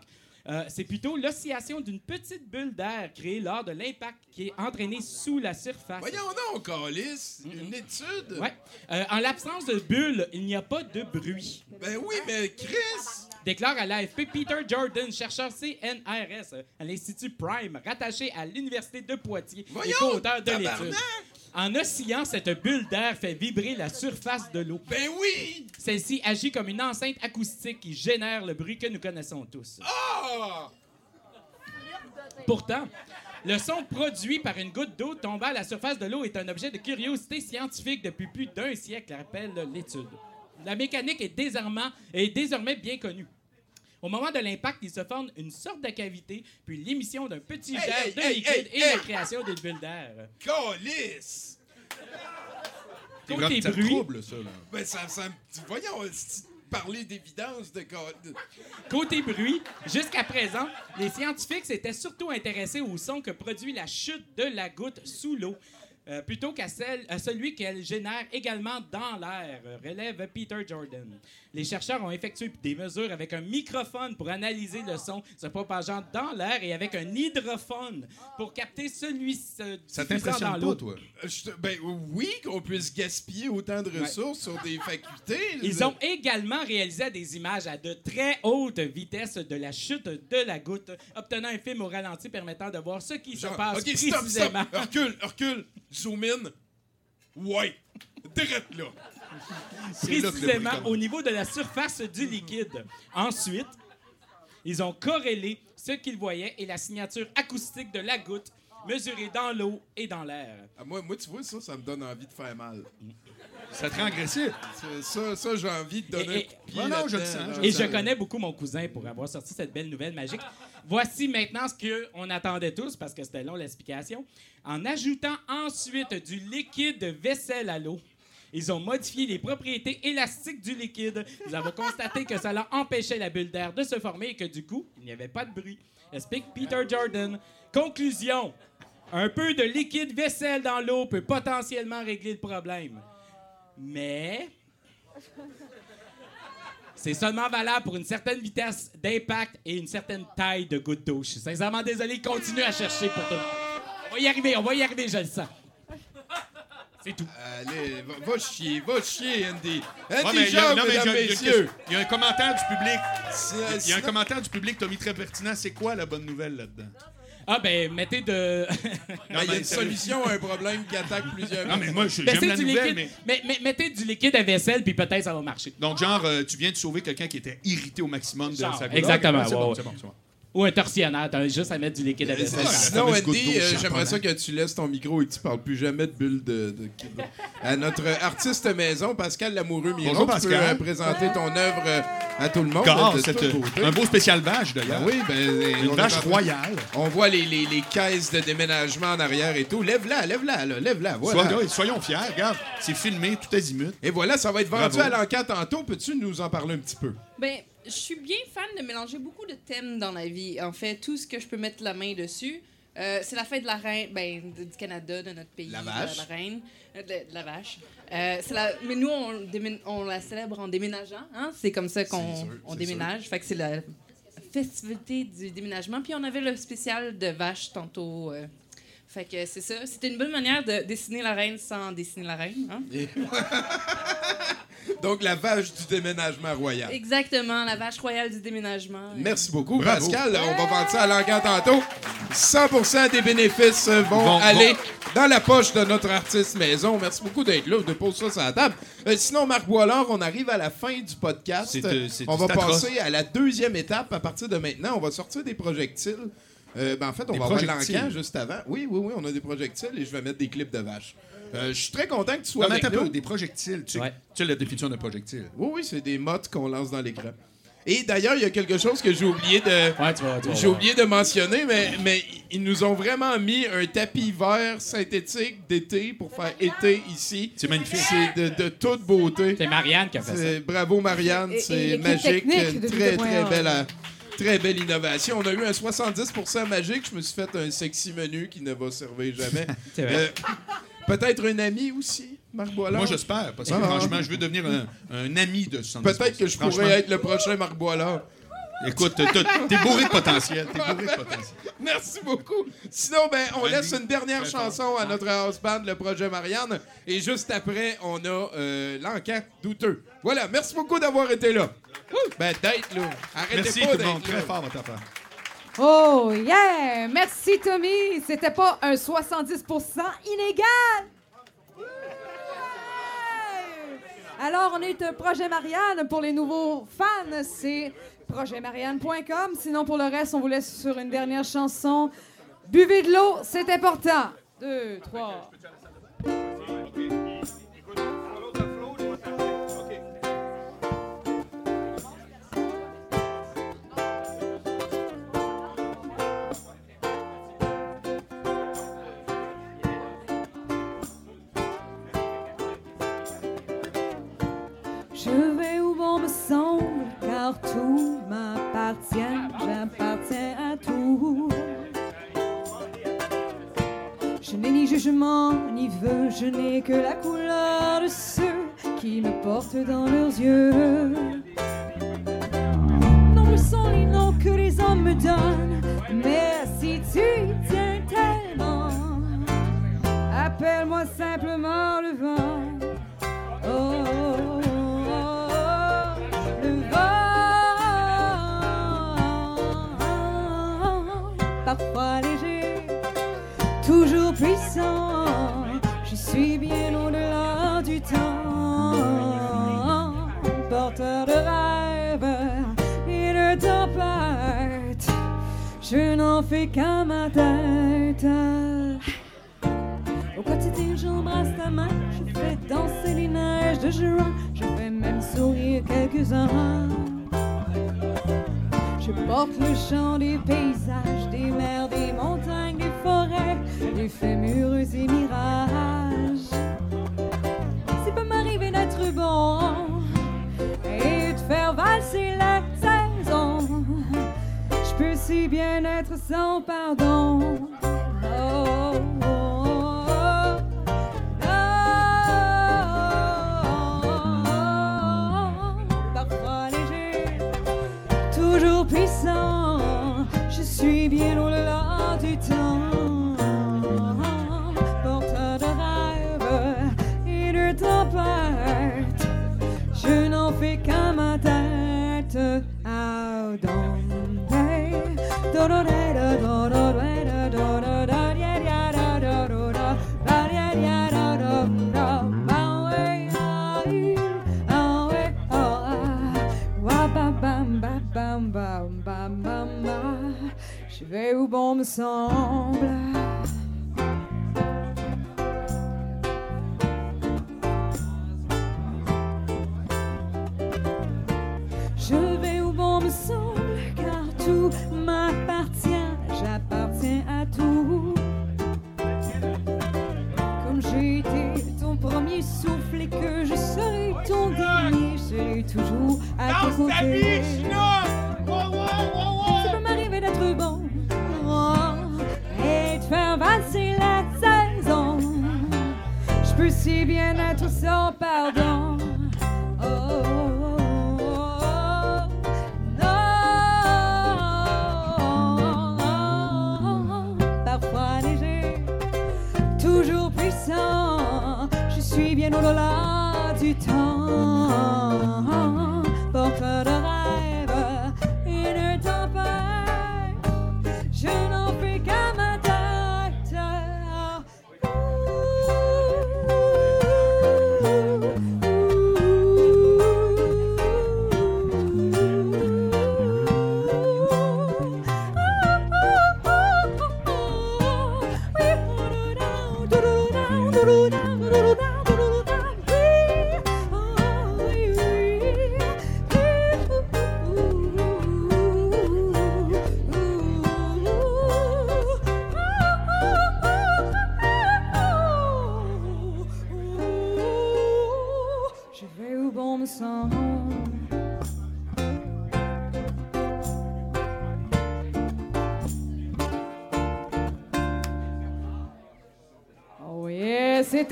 Euh, c'est plutôt l'oscillation d'une petite bulle d'air créée lors de l'impact qui est entraînée sous la surface. Voyons donc, Calis. Une étude? Ouais. Euh, en l'absence de bulle, il n'y a pas de bruit. Ben oui, mais Chris! Déclare à l'AFP Peter Jordan, chercheur CNRS à l'Institut Prime, rattaché à l'Université de Poitiers et Voyons, co-auteur de l'étude. En oscillant, cette bulle d'air fait vibrer la surface de l'eau. Ben oui! Celle-ci agit comme une enceinte acoustique qui génère le bruit que nous connaissons tous. Ah! Pourtant, le son produit par une goutte d'eau tombant à la surface de l'eau est un objet de curiosité scientifique depuis plus d'un siècle, rappelle l'étude. La mécanique est désormais, est désormais bien connue. Au moment de l'impact, il se forme une sorte de cavité, puis l'émission d'un petit Hey, jet hey, de hey, liquide hey, et la création d'une bulle d'air. Calis! Côté bruit, trouble, ça, là. Ben, ça, ça Voyons, parler d'évidence de... Côté bruit, jusqu'à présent, les scientifiques s'étaient surtout intéressés au son que produit la chute de la goutte sous l'eau. euh, plutôt qu'à celle- à celui qu'elle génère également dans l'air, relève Peter Jordan. Les chercheurs ont effectué des mesures avec un microphone pour analyser le son se propageant dans l'air et avec un hydrophone pour capter celui-ci Ça t'impressionne dans pas, l'eau. toi? Je te- Ben oui, qu'on puisse gaspiller autant de ressources sur des facultés. Ils ont également réalisé des images à de très hautes vitesses de la chute de la goutte, obtenant un film au ralenti permettant de voir ce qui Genre, se passe OK, stop, stop. précisément. Recule, recule. Zoom in. Ouais. Direct là. Précisément au niveau de la surface du liquide. Ensuite, ils ont corrélé ce qu'ils voyaient et la signature acoustique de la goutte mesurée dans l'eau et dans l'air. Ah, moi, moi, tu vois, ça, ça me donne envie de faire mal. Ça te rend agressif. Ça, ça, j'ai envie de donner Et- un coup de pied non, je le là-dedans, sens, là. je Et je connais beaucoup mon cousin pour avoir sorti cette belle nouvelle magique. Voici maintenant ce qu'on attendait tous, parce que c'était long l'explication. En ajoutant ensuite du liquide vaisselle à l'eau, ils ont modifié les propriétés élastiques du liquide. Nous avons constaté que cela empêchait la bulle d'air de se former et que du coup, il n'y avait pas de bruit. Explique Peter Jordan. Conclusion. Un peu de liquide vaisselle dans l'eau peut potentiellement régler le problème. Mais c'est seulement valable pour une certaine vitesse d'impact et une certaine taille de goutte d'eau. Je suis sincèrement désolé, continue à chercher pour tout. On va y arriver, on va y arriver, je le sens. C'est tout. Allez, va, va chier, va chier, Andy. Ouais, mais non, mais il y a- mesdames, messieurs. Il y un commentaire du public. Il y a un commentaire du public mis très pertinent. C'est quoi la bonne nouvelle là-dedans? Ah, ben, mettez de. Ben, il y a une solution à un problème qui attaque plusieurs Non, mais moi, je- Mettez j'aime la du nouvelle, liquide. mais... mais- mais- mettez du liquide à vaisselle, puis peut-être ça va marcher. Donc, genre, euh, tu viens de sauver quelqu'un qui était irrité au maximum de Genre, sa exactement, C'est ouais, bon, ouais. c'est bon, c'est bon. Ou un torsionnaire, t'as juste à mettre du liquide à vaisselle. Sinon, Andy, euh, j'aimerais ça que tu laisses ton micro et que tu parles plus jamais de bulles de. de- à notre artiste maison, Pascal Lamoureux Miron. Bonjour, Tu peux Pascal. euh, présenter ton œuvre euh, à tout le monde. Gare, de cette- un beau spécial vache, d'ailleurs. Ben oui, ben, Une on vache royale. On voit les, les, les caisses de déménagement en arrière et tout. Lève-la, lève-la, là, lève-la. Voilà. Sois- soyons fiers, regarde, c'est filmé, tout azimut. Et voilà, ça va être vendu Bravo. à l'enquête tantôt. Peux-tu nous en parler un petit peu? Ben, je suis bien fan de mélanger beaucoup de thèmes dans la vie. En fait, tout ce que je peux mettre la main dessus. Euh, c'est la fête de la reine, ben, de- du Canada, de notre pays. La de vache. La, reine, euh, de, de la vache. Euh, la, mais nous, on, la célèbre en déménageant. Hein? C'est comme ça qu'on on déménage. Fait que c'est la festivité du déménagement. Puis on avait le spécial de vache tantôt. euh. Fait que c'est ça. C'était une bonne manière de dessiner la reine sans dessiner la reine. Hein? Donc, la vache du déménagement royal. Exactement, la vache royale du déménagement. Merci beaucoup, Bravo. Pascal. On va vendre ça à l'encan tantôt. 100% des bénéfices vont, Vont- aller vont- dans la poche de notre artiste maison. Merci beaucoup d'être là. On dépose ça sur la table. Euh, sinon, Marc Boilard, on arrive à la fin du podcast. Euh, on va atroce. passer à la deuxième étape. À partir de maintenant, on va sortir des projectiles. Euh, ben, en fait, on Des va avoir projectiles? l'encan juste avant. Oui, oui, oui, on a des projectiles et je vais mettre des clips de vaches. Euh, je suis très content que tu sois Non, avec nous. des projectiles. Tu, Ouais. tu as la définition d'un projectile. Oui, oui, c'est des mottes qu'on lance dans l'écran. Et d'ailleurs, il y a quelque chose que j'ai oublié de. Ouais, tu vas J'ai oublié de mentionner, mais, mais ils nous ont vraiment mis un tapis vert synthétique d'été pour faire été ici. C'est magnifique. C'est de, de toute beauté. C'est Marianne qui a fait ça. C'est- Bravo Marianne, Et- et c'est magique. Très, 8.1. très belle, euh, très belle innovation. On a eu un 70% magique. Je me suis fait un sexy menu qui ne va servir jamais. C'est vrai. Euh, Peut-être un ami aussi, Marc Boilard? Moi, j'espère, parce que Ah. franchement, je veux devenir un, un ami de 70 Peut-être que je pourrais être le prochain Marc Boilard. Écoute, t'es bourré de potentiel. T'es bourré de potentiel. Merci beaucoup. Sinon, ben, on laisse une dernière chanson à notre house band, le projet Marianne. Et juste après, on a euh, l'encan douteux. Voilà, merci beaucoup d'avoir été là. Ben, d'être là. Arrêtez Merci pas tout le d'être monde. Très fort, votre affaire. Oh yeah! Merci Tommy! C'était pas un 70% inégal! Alors, on est un projet Marianne. Pour les nouveaux fans, c'est projetmarianne.com. Sinon, pour le reste, on vous laisse sur une dernière chanson. Buvez de l'eau, c'est important. Deux, trois.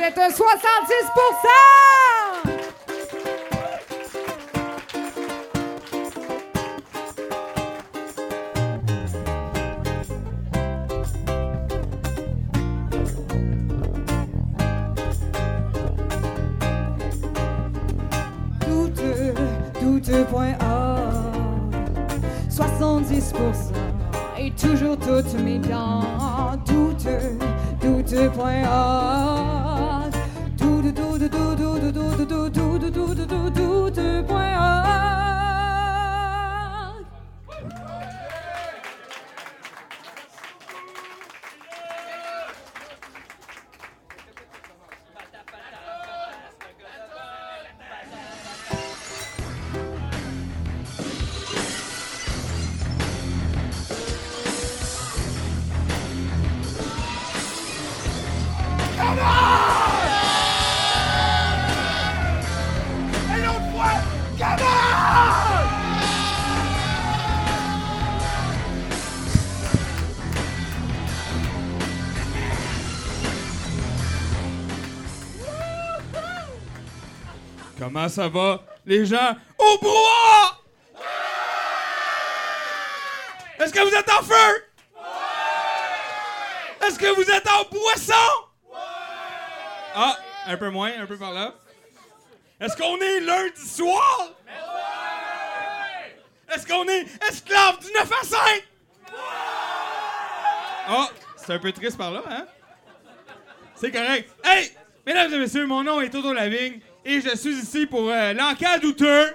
était 70 Comment ça va, les gens? Au brouhaha? Est-ce que vous êtes en feu? Est-ce que vous êtes en boisson? Ah, un peu moins, un peu par là. Est-ce qu'on est lundi soir? Est-ce qu'on est esclave du 9 à 5? Ah, c'est un peu triste par là, hein? C'est correct. Hey, mesdames et messieurs, mon nom est Toto Lavigne et je suis ici pour euh, l'enquête douteux.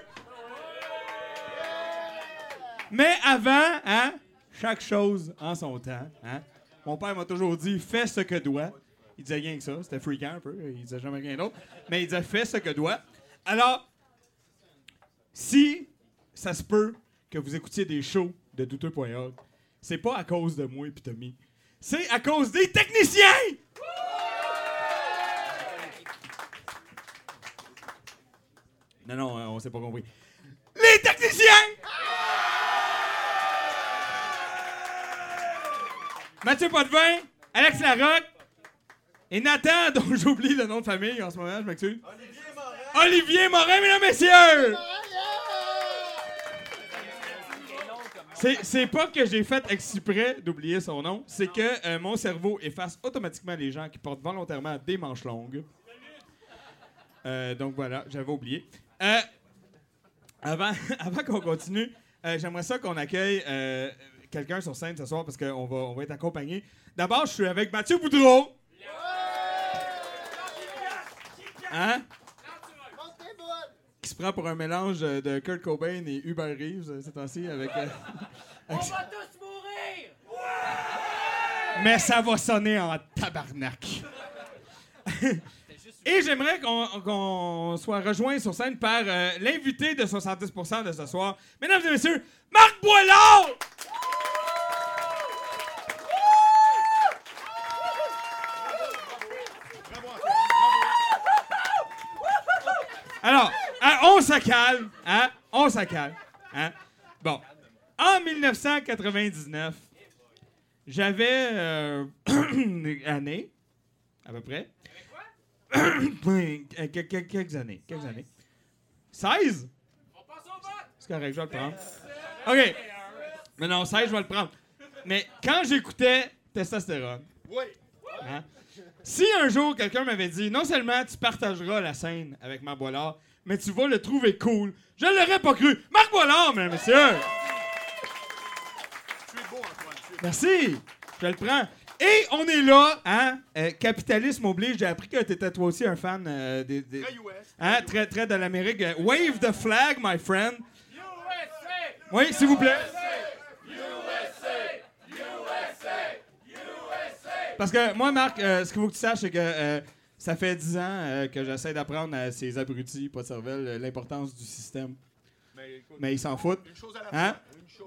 Mais avant, hein, chaque chose en son temps, hein. Mon père m'a toujours dit fais ce que doit. Il disait rien que ça, c'était freakant un peu, il disait jamais rien d'autre, mais il disait fais ce que doit. Alors, si ça se peut que vous écoutiez des shows de douteux.org, c'est pas à cause de moi et Tommy. C'est à cause des techniciens! Non, non, on s'est pas compris. Les techniciens! Mathieu Potvin, Alex Larocque et Nathan, dont j'oublie le nom de famille en ce moment, je m'excuse. Olivier Morin! Olivier Morin, mesdames, messieurs! C'est, c'est pas que j'ai fait exprès d'oublier son nom, c'est que euh, mon cerveau efface automatiquement les gens qui portent volontairement des manches longues. Euh, donc voilà, j'avais oublié. Euh, avant avant qu'on continue, euh, j'aimerais ça qu'on accueille euh, quelqu'un sur scène ce soir parce qu'on va, on va être accompagné. D'abord, je suis avec Mathieu Boudreau. Hein? Qui se prend pour un mélange de Kurt Cobain et Hubert Reeves ces temps-ci avec. euh, avec- tous mourir! mais ça va sonner en tabarnak. Et j'aimerais qu'on soit rejoint sur scène par euh, l'invité de 70% de ce soir. Mesdames et messieurs, Marc Boilard! Alors, hein, on se calme, hein? On se calme, hein? Bon, en 1999, j'avais euh, année, à peu près. Euh, quel- quel- quelques années. Quelques années. 16? C'est correct, je vais le prendre. OK. Mais non, 16, je vais le prendre. Mais quand j'écoutais Testostérone, Oui. hein, Si un jour quelqu'un m'avait dit non seulement tu partageras la scène avec Marc Boilard, mais tu vas le trouver cool, je ne l'aurais pas cru. Marc Boilard, mesdames et messieurs! Merci! Je le prends. Et on est là, hein? euh, capitalisme oblige. J'ai appris que tu étais toi aussi un fan euh, des, des- Très US. Hein, très, très de l'Amérique. Euh, Wave the flag, my friend. Oui, s'il vous plaît. Parce que moi, Marc, euh, ce qu'il faut que tu saches, c'est que euh, ça fait 10 ans euh, que j'essaie d'apprendre à ces abrutis, pas de cervelle, l'importance du système. Mais écoute, Mais ils s'en foutent. une chose à la Hein?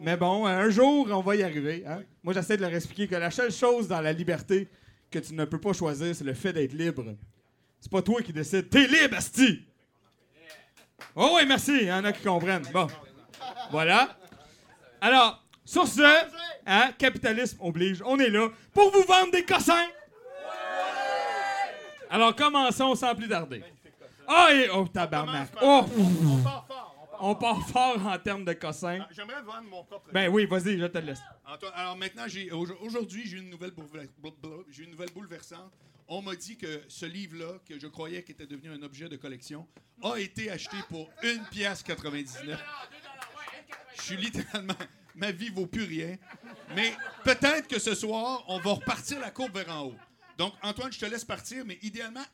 Mais bon, euh, un jour, on va y arriver. hein. Moi, j'essaie de leur expliquer que la seule chose dans la liberté que tu ne peux pas choisir, c'est le fait d'être libre. C'est pas toi qui décides. T'es libre, Asti! Oh oui, merci. Il y en a qui comprennent. Bon. Voilà. Alors, sur ce, hein, capitalisme oblige. On est là pour vous vendre des cossins. Alors, commençons sans plus tarder. Ah, et... Oh, tabarnak. Oh, On part fort. En termes de cossins. Ah, J'aimerais vendre mon propre. Ben oui, vas-y, je te laisse. Antoine, alors maintenant, j'ai aujourd'hui, j'ai une nouvelle j'ai une bouleversante. On m'a dit que ce livre-là, que je croyais qu'il était devenu un objet de collection, a été acheté pour 1 pièce 99. Je suis littéralement ma vie vaut plus rien. Mais peut-être que ce soir, on va repartir la courbe vers en haut. Donc Antoine, je te laisse partir, mais idéalement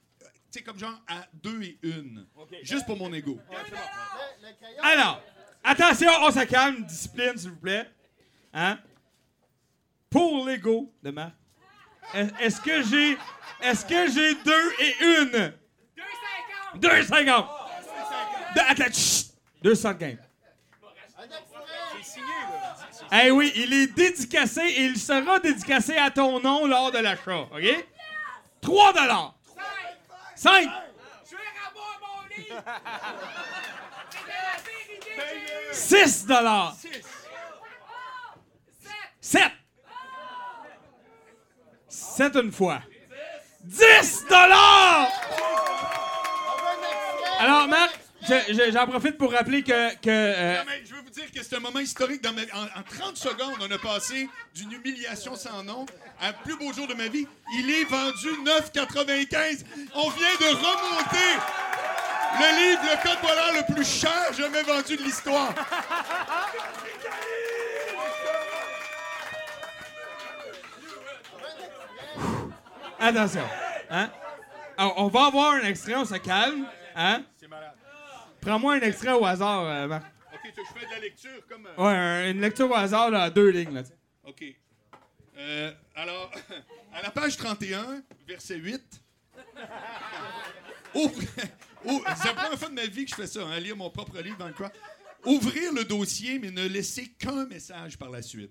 tu sais comme genre à 2 et 1. Juste pour mon ego. Alors, attention, on se calme, discipline, s'il vous plaît. Hein? Pour l'ego de Marc, est- est-ce que j'ai. Est-ce que j'ai deux et une? 2,50! 2,50! De- Attends, chut! 2,50. Eh oui, il est dédicacé et il sera dédicacé à ton nom lors de l'achat, OK? 3 dollars. 5. 6 dollars. 7. 7 une fois. 10 dollars. Alors, Marc, je- je- j'en profite pour rappeler que... euh, je dire que c'est un moment historique dans ma. En, en 30 secondes, on a passé d'une humiliation sans nom à un plus beau jour de ma vie. Il est vendu 9,95. On vient de remonter le livre, le code voleur le plus cher jamais vendu de l'histoire. Attention. Hein? Alors, on va avoir un extrait, on se calme. Hein? C'est malade. Prends-moi un extrait au hasard, euh, Marc. La lecture comme... euh, Ouais, un- une lecture au hasard, là, à deux lignes. Là. OK. Euh, alors, à la page 31, verset 8. Ouvre- ou- C'est la première fois de ma vie que je fais ça, hein, lire mon propre livre dans le coin. Ouvrir le dossier, mais ne laisser qu'un message par la suite.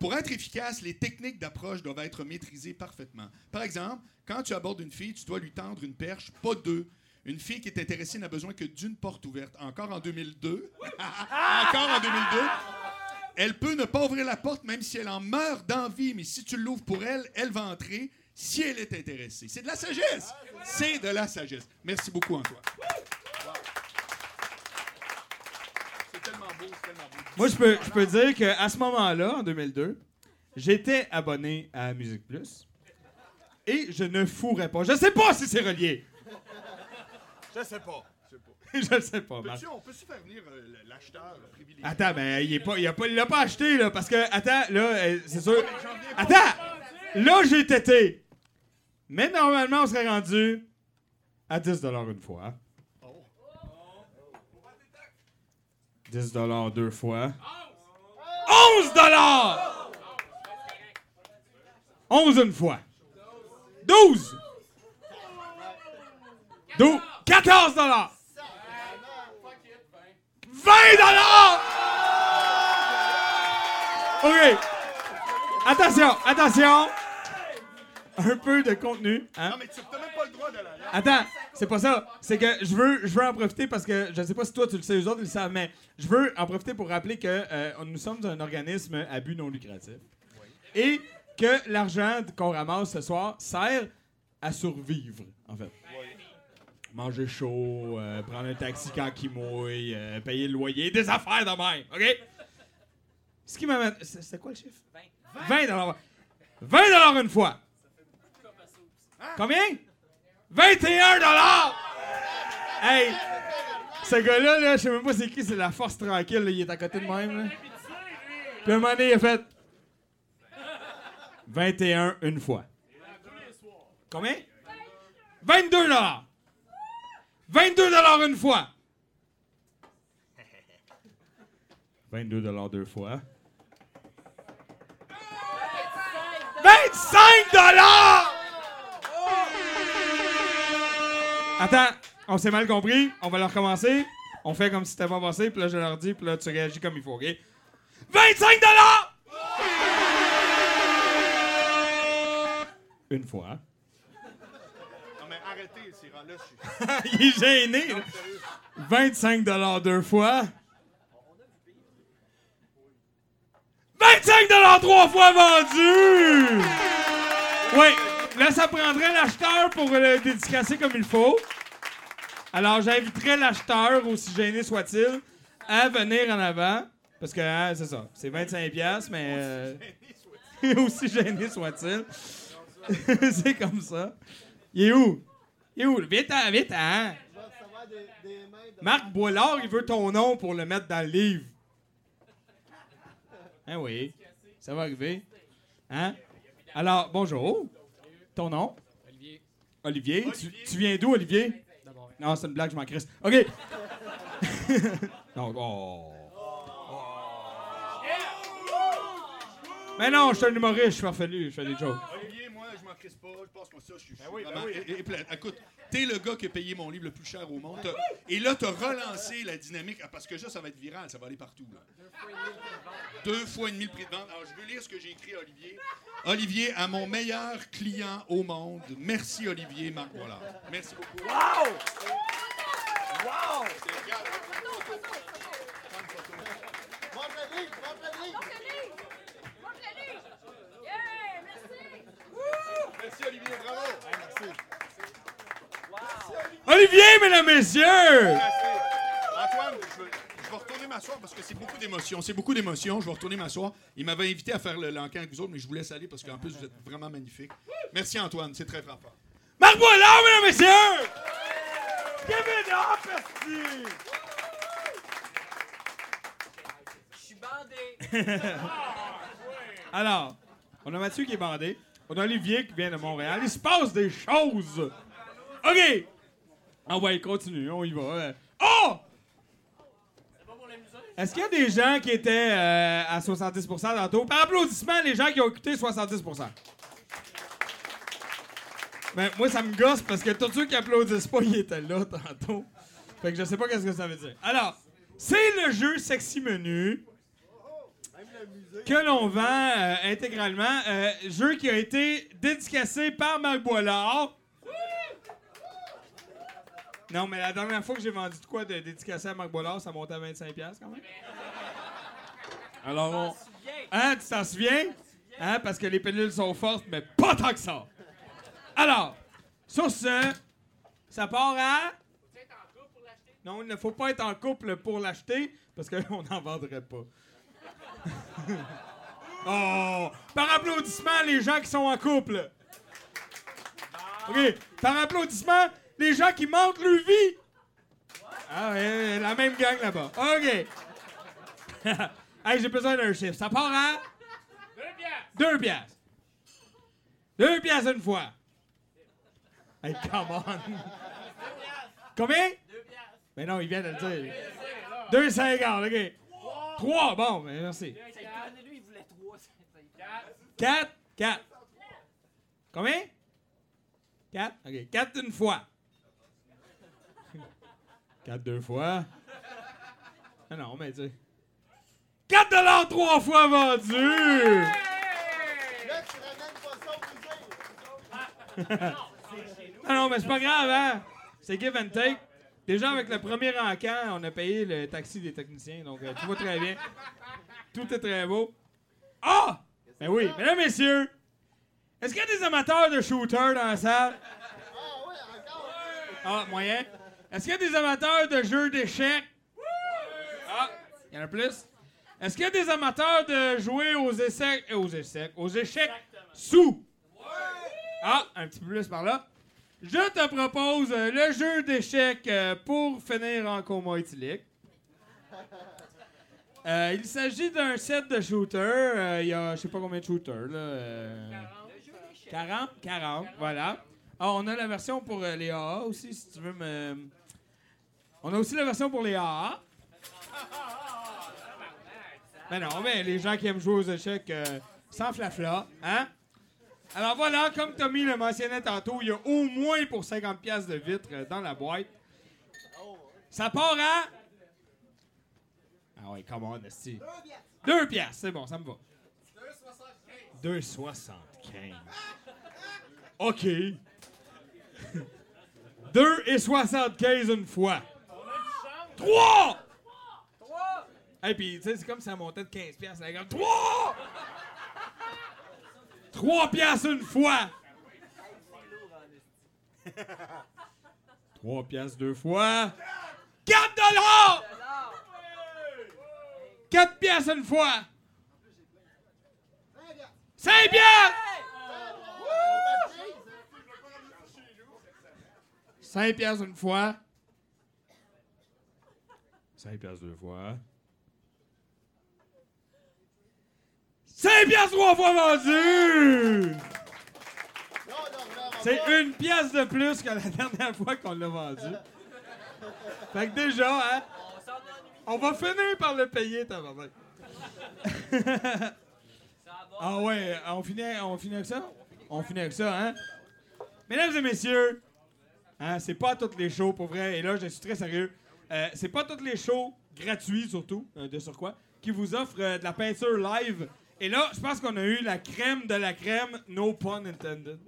Pour être efficace, les techniques d'approche doivent être maîtrisées parfaitement. Par exemple, quand tu abordes une fille, tu dois lui tendre une perche, pas deux. Une fille qui est intéressée n'a besoin que d'une porte ouverte. Encore en 2002. Encore en 2002. Elle peut ne pas ouvrir la porte même si elle en meurt d'envie, mais si tu l'ouvres pour elle, elle va entrer si elle est intéressée. C'est de la sagesse. C'est de la sagesse. Merci beaucoup, Antoine. C'est tellement beau, c'est tellement beau. Moi, je peux, je peux dire qu'à ce moment-là, en 2002, j'étais abonné à Musique Plus et je ne fourrais pas. Je sais pas si c'est relié. Je sais pas. Je sais pas. je le sais pas, Marc. On peut-tu faire venir euh, l'acheteur privilégié? Attends, mais il est pas, il a pas, il l'a pas acheté là, parce que attends, là, euh, c'est sûr. Attends, là j'ai tété. Mais normalement, on serait rendu à 10 une fois. hein. 10 deux fois. 11 11 une fois. 12 12 14 20 OK. Attention, attention. Un peu de contenu. Hein? Non, mais tu n'as même pas le droit de la. Attends, c'est pas ça. C'est que je veux, je veux en profiter parce que je sais pas si toi tu le sais, eux autres ils le savent, mais je veux en profiter pour rappeler que euh, nous sommes un organisme à but non lucratif. Et que l'argent qu'on ramasse ce soir sert à survivre, en fait. Manger chaud, euh, prendre un taxi quand il mouille, euh, payer le loyer, des affaires de même, OK? Ce qui m'amène. c'est- quoi le chiffre? 20 20 20 une fois. Combien? 21 Hey! Ce gars-là, là, je sais même pas c'est qui, c'est la force tranquille, là, il est à côté de même. Là. Puis un moment donné, il a fait 21 une fois. Combien? 22 22 une fois. 22 deux fois. 25 Attends, on s'est mal compris. On va le recommencer. On fait comme si c'était pas passé, puis là, je leur dis, puis là, tu réagis comme il faut, OK? 25 Une fois. Ces rangs-là, il est gêné. là. 25 deux fois. 25 trois fois vendu! Oui, là, ça prendrait l'acheteur pour le dédicacer comme il faut. Alors, j'inviterais l'acheteur, aussi gêné soit-il, à venir en avant. Parce que, hein, c'est ça, c'est 25 pièces, mais... euh, aussi gêné soit-il. c'est comme ça. Il est où? Est où? Vite-en, vite-en! Marc Boilard, il veut ton nom pour le mettre dans le livre. Hein oui, ça va arriver. Hein? Alors, bonjour. Ton nom? Olivier. Olivier. Tu, tu viens d'où, Olivier? Non, c'est une blague, je m'en crisse. OK. non, oh. Mais non, je suis un humoriste, je suis farfelu, je fais des jokes. Moi, je m'en crisse pas. Je pense que ça, je suis vraiment é- éplate. Écoute, t'es le gars qui a payé mon livre le plus cher au monde. T'as- Et là, t'as relancé la dynamique. ah, Parce que ça, ça va être viral, ça va aller partout. là. Deux fois et demi le prix de vente. Alors, je veux lire ce que j'ai écrit à Olivier. Olivier, à mon meilleur client au monde. Merci, Olivier, Marc Boilard. Merci beaucoup. Wow! Wow! Olivier, mesdames, messieurs! Antoine, je vais retourner m'asseoir parce que c'est beaucoup d'émotions. C'est beaucoup d'émotions. Je vais retourner m'asseoir. Il m'avait invité à faire le l'encan avec vous autres, mais je vous laisse aller parce qu'en plus, vous êtes vraiment magnifiques. Merci, Antoine. C'est très, très fort. Marc Boilard, mesdames, messieurs! Kevin merci! Je suis bandé. Alors, on a Mathieu qui est bandé. On a Olivier qui vient de Montréal. Il se passe des choses! OK! Ah ouais, continue, on y va. Euh, Oh! Est-ce qu'il y a des gens qui étaient euh, à 70% tantôt? Par applaudissement, les gens qui ont écouté 70%. Ben, moi, ça me gosse parce que tous ceux qui applaudissent pas, ils étaient là tantôt. Fait que je sais pas qu'est-ce que ça veut dire. Alors, c'est le jeu Sexy Menu que l'on vend euh, intégralement. Jeu qui a été dédicacé par Marc Boilard. Non, mais la dernière fois que j'ai vendu de quoi de dédicacé à Marc Boilard, ça montait à 25$ quand même. Alors, on... Hein, tu t'en souviens? Hein, parce que les pilules sont fortes, mais pas tant que ça. Alors, sur ce, ça part à... Non, il ne faut pas être en couple pour l'acheter, parce qu'on n'en vendrait pas. oh! Par applaudissement, les gens qui sont en couple. OK. Par applaudissement, les gens qui mentent leur vie. Ah ouais, la même gang là-bas. OK. hey, j'ai besoin d'un chiffre. Ça part à... Deux piastres. Deux piastres une fois. Hey, come on. Combien? Mais non, il vient de le dire. Deux cinquante, OK. Trois, bon, ben, merci. lui, il voulait trois. Quatre, quatre. Combien? Quatre? OK. Quatre une fois. Quatre deux fois. Ah non, mais tu sais. 4 dollars trois fois vendu! Ah non, mais c'est pas grave, hein? C'est give and take. Déjà, avec le premier encan, on a payé le taxi des techniciens, donc euh, tout va très bien. Tout est très beau. Ah! Ben oui, mesdames, messieurs, est-ce qu'il y a des amateurs de shooters dans la salle? Ah, moyen. Est-ce qu'il y a des amateurs de jeux d'échecs? Ah, il y en a plus. Est-ce qu'il y a des amateurs de jouer aux essais, euh, aux essais, aux échecs sous? Ah, un petit peu plus par là. Je te propose euh, le jeu d'échecs euh, pour finir en coma éthylique. Euh, il s'agit d'un set de shooters. Euh, Il y a je sais pas combien de shooters. Là, euh, 40. 40, voilà. Ah, on a la version pour euh, les AA aussi, si tu veux me. On a aussi la version pour les AA. Ben non, mais les gens qui aiment jouer aux échecs euh, sans flafla, hein? Alors voilà, comme Tommy le mentionnait tantôt, il y a au moins pour 50$ piastres de vitres euh, dans la boîte. Ça part à. Ah ouais, come on, esti. Deux piastres, c'est bon, ça me va. 2,75. OK. 2,75 une fois. 3! Et puis, tu sais, c'est comme si ça montait de 15 piastres. Là, comme 3! 3 piastres une fois! 3 piastres deux fois. 4 dollars! 4 piastres une fois! 5 piastres! 5 piastres une fois. 5 piastres deux fois. 5 piastres trois fois vendu! C'est une pièce de plus que la dernière fois qu'on l'a vendu. Fait que déjà, hein, on va finir par le payer, tabarnak. ah ouais, on finit, on finit avec ça? On finit avec ça, hein? Mesdames et messieurs, hein, c'est pas toutes les shows, pour vrai, et là, je suis très sérieux. Euh, c'est pas toutes les shows, gratuits surtout, euh, de sur quoi, qui vous offrent euh, de la peinture live. Et là, je pense qu'on a eu la crème de la crème, no pun intended.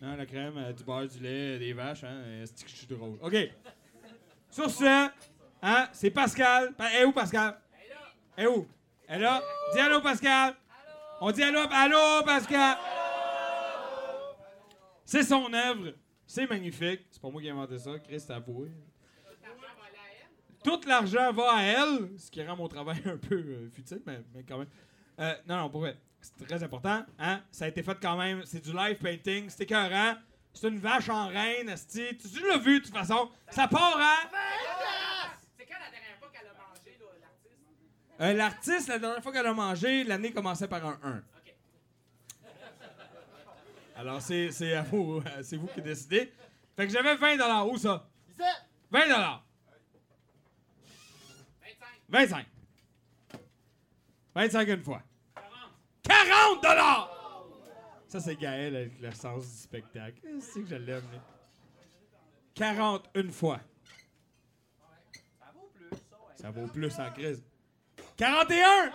Non, la crème, euh, du beurre, du lait, des vaches, hein. C'est que je suis drôle? OK. Sur ce, hein, c'est Pascal. Pa- est où, Pascal? Elle est où? Elle est là? Dis allô, Pascal. On dit allô, allô, Pascal. C'est son œuvre. C'est magnifique. C'est pas moi qui ai inventé ça. Chris, t'as avoué. Tout l'argent va à elle, ce qui rend mon travail un peu euh, futile, mais, mais quand même. Euh, non, non, pour vrai. C'est très important. Hein? Ça a été fait quand même. C'est du live painting. C'est écœurant. C'est une vache en reine, esti. Tu, tu l'as vu, de toute façon. Ça part à... C'est quand la dernière fois qu'elle a mangé, l'artiste? Euh, L'artiste, la dernière fois qu'elle a mangé, l'année commençait par un 1. Alors, c'est c'est à vous, c'est vous qui décidez. Fait que j'avais 20 Où ça? 20 25. 25 une fois. 40 Ça, c'est Gaël avec le sens du spectacle. C'est que je l'aime, lui. 40 une fois. Ça vaut plus en crise. 41!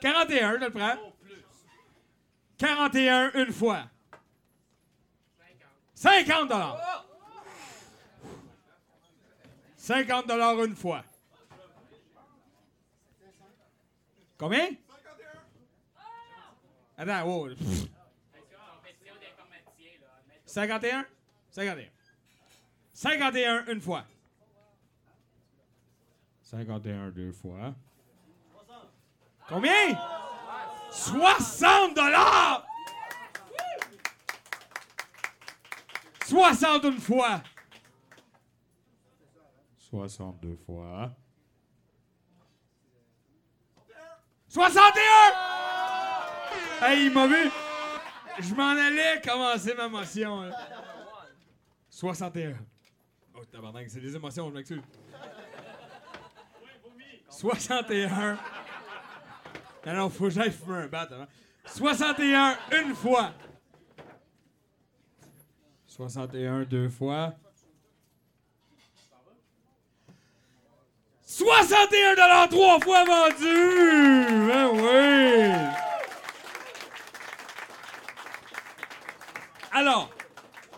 41, je le prends. 41 une fois. 50 dollars. 50 dollars une fois. Combien? Attends, wow. pff. 51? 51. 51 une fois. 51 deux fois. Combien? 60 dollars! 60 une fois. 62 fois. 61! Hey, il m'a vu. Je m'en allais commencer ma motion. là. 61. Oh, tabarnak, c'est des émotions, je m'excuse. 61. Non, non, faut que j'aille fumer un bat avant. 61 une fois. 61 deux fois. 61 dollars trois fois vendu! Ben oui! Alors,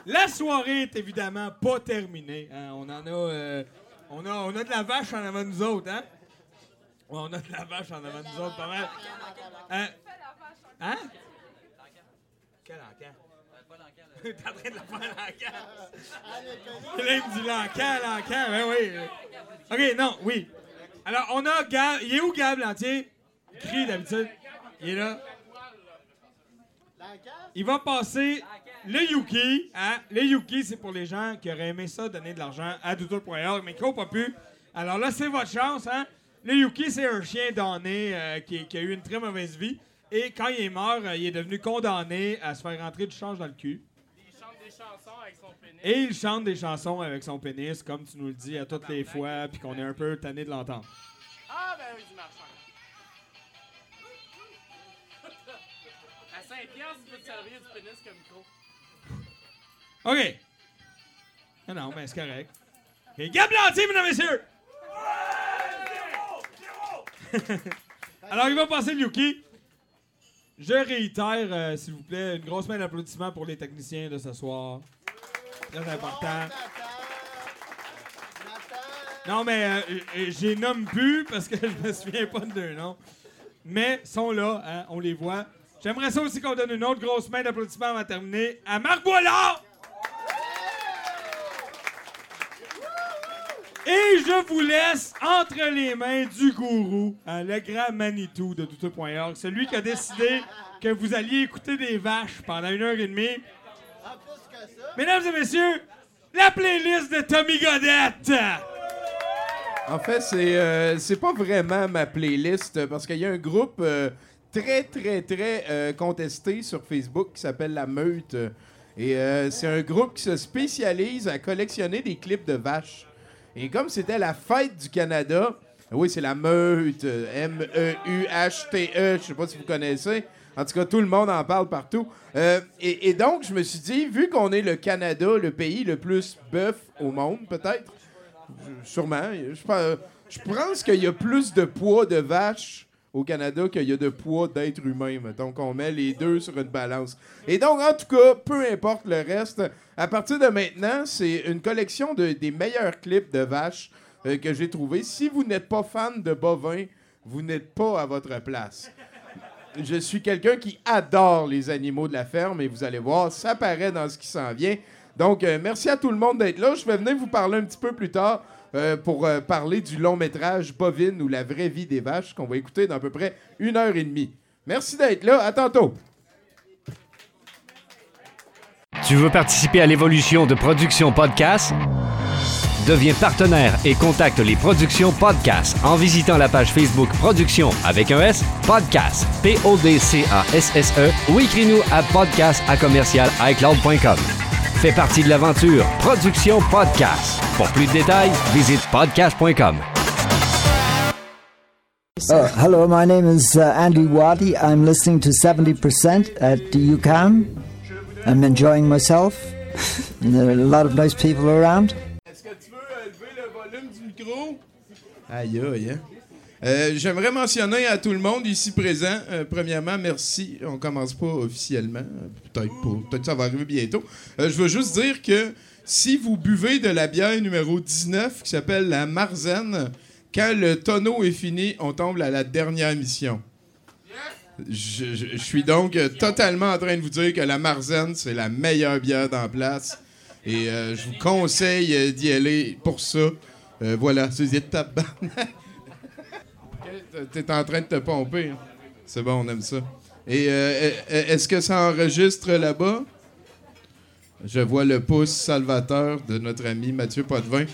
la soirée est évidemment pas terminée. hein. On en a, euh, on a, on a de la vache en avant de nous autres, hein? On a de la vache en avant de nous autres, pas mal. Hein? Hein? Quel encan? T'es en train de la faire l'encan. Là, il me dit l'encan, l'encan. Ben oui. OK, non, oui. Alors, on a Gab. Il est où Gab, l'entier? Il crie d'habitude. Il est là. Il va passer le Yuki. Hein? Le Yuki, c'est pour les gens qui auraient aimé ça, donner de l'argent à douteur.org, mais qui n'ont pas pu. Alors là, c'est votre chance. Hein? Le Yuki, c'est un chien donné euh, qui, qui a eu une très mauvaise vie. Et quand il est mort, euh, il est devenu condamné à se faire rentrer du change dans le cul. Il chante des chansons avec son pénis. Et il chante des chansons avec son pénis, comme tu nous le dis à toutes les fois, puis qu'on est un peu tanné de l'entendre. Ah, ben oui, du marchand. À 5 piastres, tu peux te servir du pénis comme micro. OK. Ah non, mais c'est correct. Et Gab Lantier, mesdames et messieurs! Alors, il va passer le Yuki. Je réitère, euh, s'il vous plaît, une grosse main d'applaudissements pour les techniciens de ce soir. Très important. Non, mais euh, euh, j'ai nomme plus parce que je me souviens pas de leur nom. Mais ils sont là, hein, on les voit. J'aimerais ça aussi qu'on donne une autre grosse main d'applaudissements avant de terminer à Marc Boilard! Et je vous laisse entre les mains du gourou, hein, le grand Manitou de douteux.org, celui qui a décidé que vous alliez écouter des vaches pendant une heure et demie. Mesdames et messieurs, la playlist de Tommy Godette! En fait, c'est euh, pas vraiment ma playlist euh, parce qu'il y a un groupe euh, très, très, très contesté sur Facebook qui s'appelle La Meute. Et c'est un groupe qui se spécialise à collectionner des clips de vaches. Et comme c'était la fête du Canada, oui, c'est la Meute, euh, M-E-U-H-T-E, je sais pas si vous connaissez. En tout cas, tout le monde en parle partout. Euh, et, donc, je me suis dit, vu qu'on est le Canada, le pays le plus bœuf au monde, peut-être, Sûrement. Je pense, qu'il y a plus de poids de vache au Canada qu'il y a de poids d'être humain. Mettons qu'on met les deux sur une balance. Et donc, en tout cas, peu importe le reste, à partir de maintenant, c'est une collection de, des meilleurs clips de vaches euh, que j'ai trouvé. Si vous n'êtes pas fan de bovins, vous n'êtes pas à votre place. Je suis quelqu'un qui adore les animaux de la ferme et vous allez voir, ça paraît dans ce qui s'en vient. Donc, euh, merci à tout le monde d'être là. Je vais venir vous parler un petit peu plus tard euh, pour euh, parler du long métrage Bovine ou la vraie vie des vaches qu'on va écouter dans à peu près une heure et demie. Merci d'être là. À tantôt. Tu veux participer à l'évolution de Production Podcast? Deviens partenaire et contacte les Productions Podcast en visitant la page Facebook Productions avec un S, Podcast, P-O-D-C-A-S-S-E ou écris-nous à podcast à commercial iCloud.com. Fais partie de l'aventure Production Podcast. Pour plus de détails, visite podcast.com. Uh, hello, my name is uh, Andy Waddy. I'm listening to 70% at UCAM. I'm enjoying myself. There are a lot of nice people around. Aïe, aïe, hein? Euh, J'aimerais mentionner à tout le monde ici présent, euh, premièrement, merci. On commence pas officiellement, euh, peut-être que ça va arriver bientôt. Euh, je veux juste dire que si vous buvez de la bière numéro 19 qui s'appelle la Marzen, quand le tonneau est fini, on tombe à la dernière mission. Je, je- suis donc totalement en train de vous dire que la Marzen, c'est la meilleure bière la place. Et je vous conseille d'y aller pour ça. Euh, voilà, c'est des tabarnak. T'es en train de te pomper. hein. C'est bon, on aime ça. Et euh, euh, est-ce que ça enregistre là-bas? Je vois le pouce salvateur de notre ami Mathieu Potvin.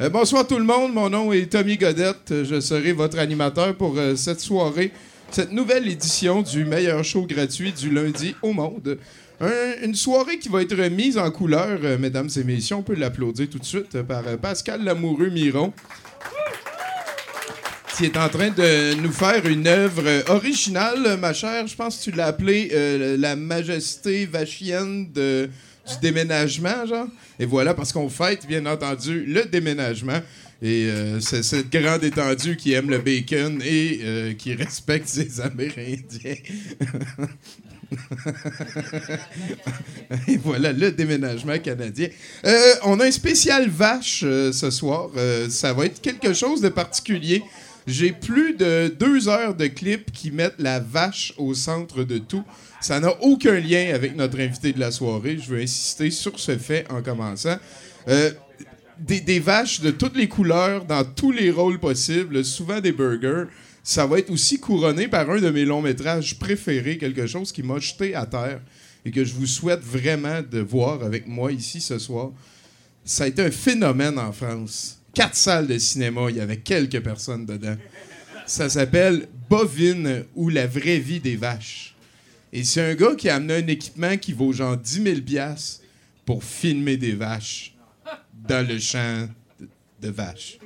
Euh, bonsoir tout le monde, mon nom est Tommy Godette. Je serai votre animateur pour cette soirée, cette nouvelle édition du meilleur show gratuit du lundi au monde. Un- une soirée qui va être mise en couleur, euh, mesdames et messieurs. On peut l'applaudir tout de suite euh, par euh, Pascal Lamoureux-Miron qui est en train de nous faire une œuvre euh, originale, ma chère. Je pense que tu l'as appelée La Majesté vachienne du déménagement, genre. Et voilà, parce qu'on fête, bien entendu, le déménagement. Et c'est cette grande étendue qui aime le bacon et qui respecte ses Amérindiens. Et voilà le déménagement canadien. Euh, on a un spécial vache euh, ce soir. Euh, ça va être quelque chose de particulier. J'ai plus de deux heures de clips qui mettent la vache au centre de tout. Ça n'a aucun lien avec notre invité de la soirée. Je veux insister sur ce fait en commençant. Des, des vaches de toutes les couleurs, dans tous les rôles possibles, souvent des burgers. Ça va être aussi couronné par un de mes longs métrages préférés, quelque chose qui m'a jeté à terre et que je vous souhaite vraiment de voir avec moi ici ce soir. Ça a été un phénomène en France. Quatre salles de cinéma, il y avait quelques personnes dedans. Ça s'appelle Bovine ou la vraie vie des vaches. Et c'est un gars qui a amené un équipement qui vaut genre 10 000 piastres pour filmer des vaches dans le champ de, de vaches.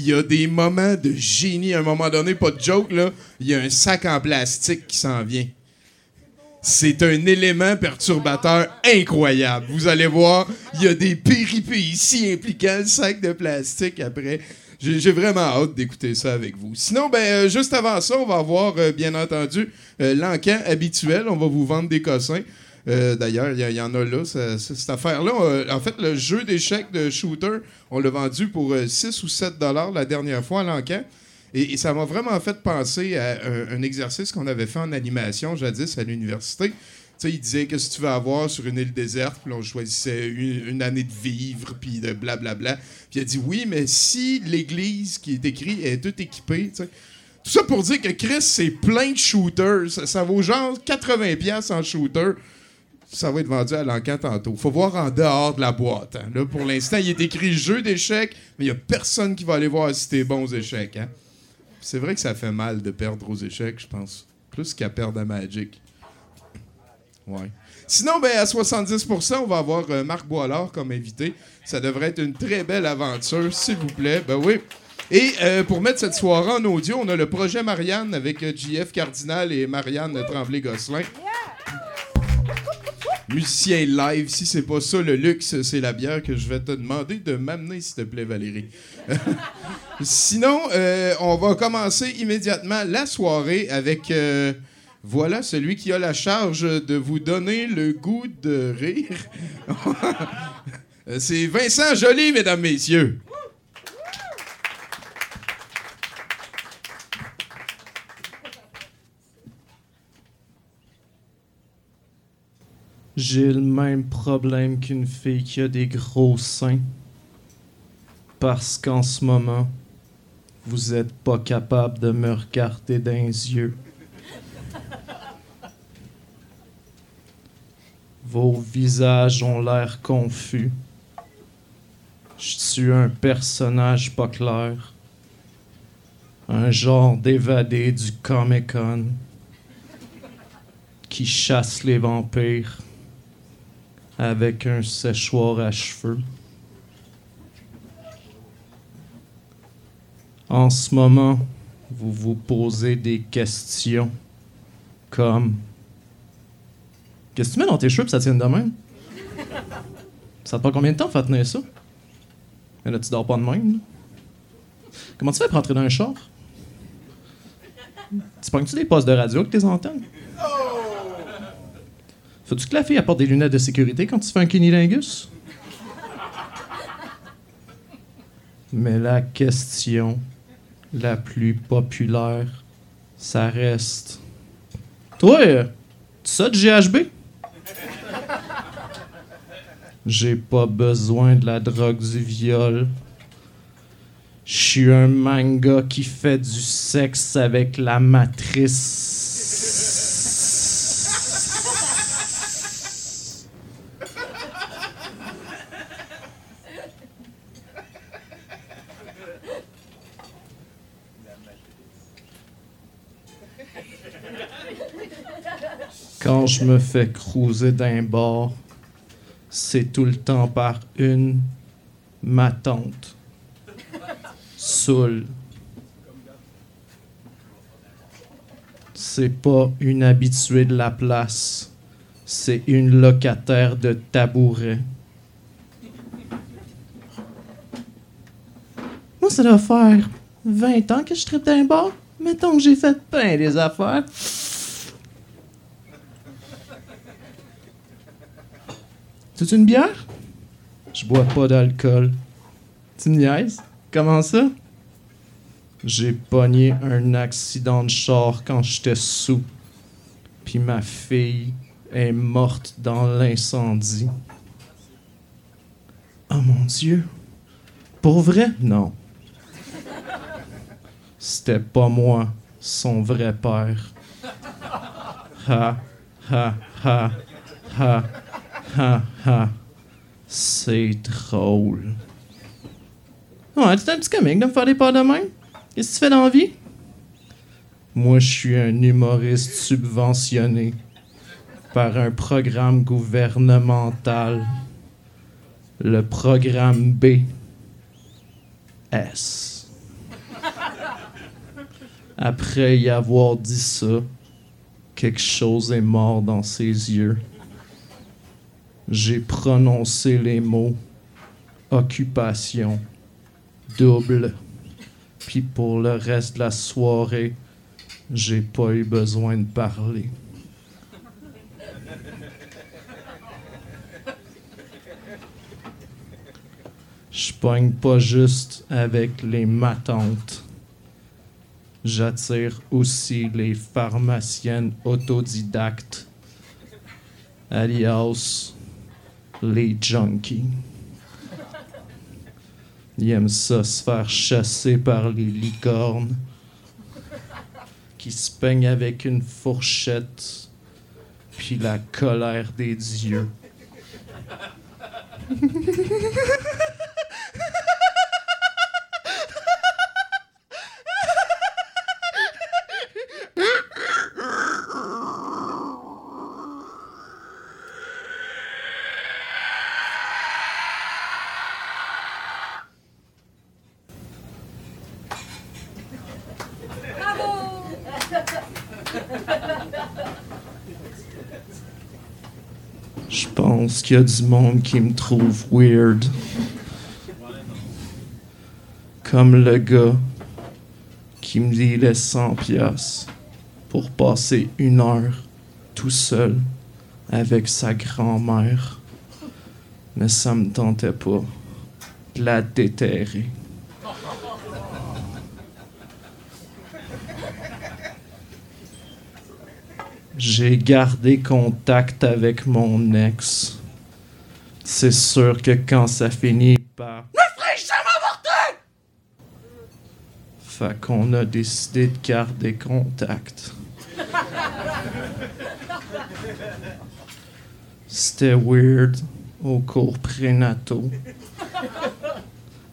Il y a des moments de génie. À un moment donné, pas de joke, là, il y a un sac en plastique qui s'en vient. C'est un élément perturbateur incroyable. Vous allez voir, il y a des péripéties impliquant le sac de plastique après. J'ai vraiment hâte d'écouter ça avec vous. Sinon, ben, euh, juste avant ça, on va avoir, euh, bien entendu, euh, l'encan habituel. On va vous vendre des cossins. Euh, D'ailleurs, il y, en a là, cette affaire-là. euh, en fait, le jeu d'échecs de shooter, on l'a vendu pour euh, 6 ou 7 dollars la dernière fois à l'encan. Et, ça m'a vraiment fait penser à un, exercice qu'on avait fait en animation jadis à l'université. Tu sais, il disait qu'est-ce que tu veux avoir sur une île déserte, puis on choisissait une, année de vivre, puis de blablabla. Puis il a dit oui, mais si l'église qui est écrite est toute équipée. Tout ça pour dire que Chris, c'est plein de shooters. Ça, ça vaut genre 80$ en shooter. Ça va être vendu à l'encan tantôt. Faut voir en dehors de la boîte. hein. Là, pour l'instant, il est écrit jeu d'échecs, mais il n'y a personne qui va aller voir si t'es bon échecs. Hein? C'est vrai que ça fait mal de perdre aux échecs, je pense. Plus qu'à perdre à Magic. Ouais. Sinon, ben, à 70%, on va avoir euh, Marc Boilard comme invité. Ça devrait être une très belle aventure, s'il vous plaît. Ben oui. Et euh, pour mettre cette soirée en audio, on a le projet Marianne avec euh, JF Cardinal et Marianne Tremblay-Gosselin. Musicien live, si c'est pas ça le luxe, c'est la bière que je vais te demander de m'amener, s'il te plaît, Valérie. Sinon, euh, on va commencer immédiatement la soirée avec, euh, voilà, celui qui a la charge de vous donner le goût de rire. Euh, c'est Vincent Joly, mesdames, messieurs. J'ai le même problème qu'une fille qui a des gros seins. Parce qu'en ce moment, vous êtes pas capable de me regarder dans les yeux. Vos visages ont l'air confus. Je suis un personnage pas clair. Un genre d'évadé du Comic Con qui chasse les vampires avec un séchoir à cheveux. En ce moment, vous vous posez des questions comme Qu'est-ce que tu mets dans tes cheveux pour ça tienne de même? Ça te prend combien de temps faire tenir ça? Mais là, tu dors pas de même. Comment tu fais pour entrer dans un char? Tu pognes-tu des postes de radio avec tes antennes? Faut-tu que la fille apporte des lunettes de sécurité quand tu fais un cunilingus? Mais la question la plus populaire, ça reste. Toi, tu ça de GHB? J'ai pas besoin de la drogue du viol. Je suis un manga qui fait du sexe avec la matrice. Quand je me fais cruiser d'un bar, c'est tout le temps par une ma tante. Soul. C'est pas une habituée de la place, c'est une locataire de tabouret. Moi, ça doit faire 20 ans que je traite d'un bar. Mettons que j'ai fait plein des affaires. C'est une bière? Je bois pas d'alcool. Tu me niaises? Comment ça? J'ai pogné un accident de char quand j'étais sous. Puis ma fille est morte dans l'incendie. Oh mon Dieu. Pour vrai? Non. C'était pas moi, son vrai père. Ha, ha, ha, ha, ha, ha. C'est drôle. Ouais, c'est un petit comique de me faire des pas de même. Qu'est-ce que tu fais dans la vie? Moi, je suis un humoriste subventionné par un programme gouvernemental. Le programme B. S. Après y avoir dit ça, quelque chose est mort dans ses yeux. J'ai prononcé les mots occupation double. Puis pour le reste de la soirée, j'ai pas eu besoin de parler. Je pogne pas juste avec les matantes. J'attire aussi les pharmaciennes autodidactes, alias les junkies. Ils aiment ça se faire chasser par les licornes qui se peignent avec une fourchette puis la colère des dieux. Je pense qu'il y a du monde qui me trouve weird. Comme le gars qui me dit les 100 piastres pour passer une heure tout seul avec sa grand-mère. Mais ça me tentait pas de la déterrer. J'ai gardé contact avec mon ex. C'est sûr que quand ça finit par Fait qu'on a décidé de garder contact. C'était weird au cours prénataux.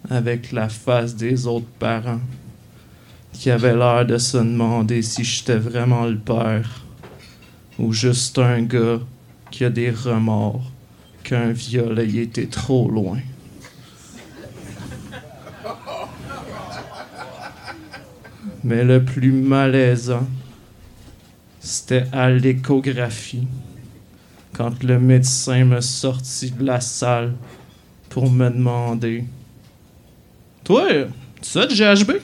Avec la face des autres parents qui avaient l'air de se demander si j'étais vraiment le père ou juste un gars qui a des remords qu'un viol ait été trop loin. Mais le plus malaisant, c'était à l'échographie, quand le médecin me sortit de la salle pour me demander Toi, tu as du GHB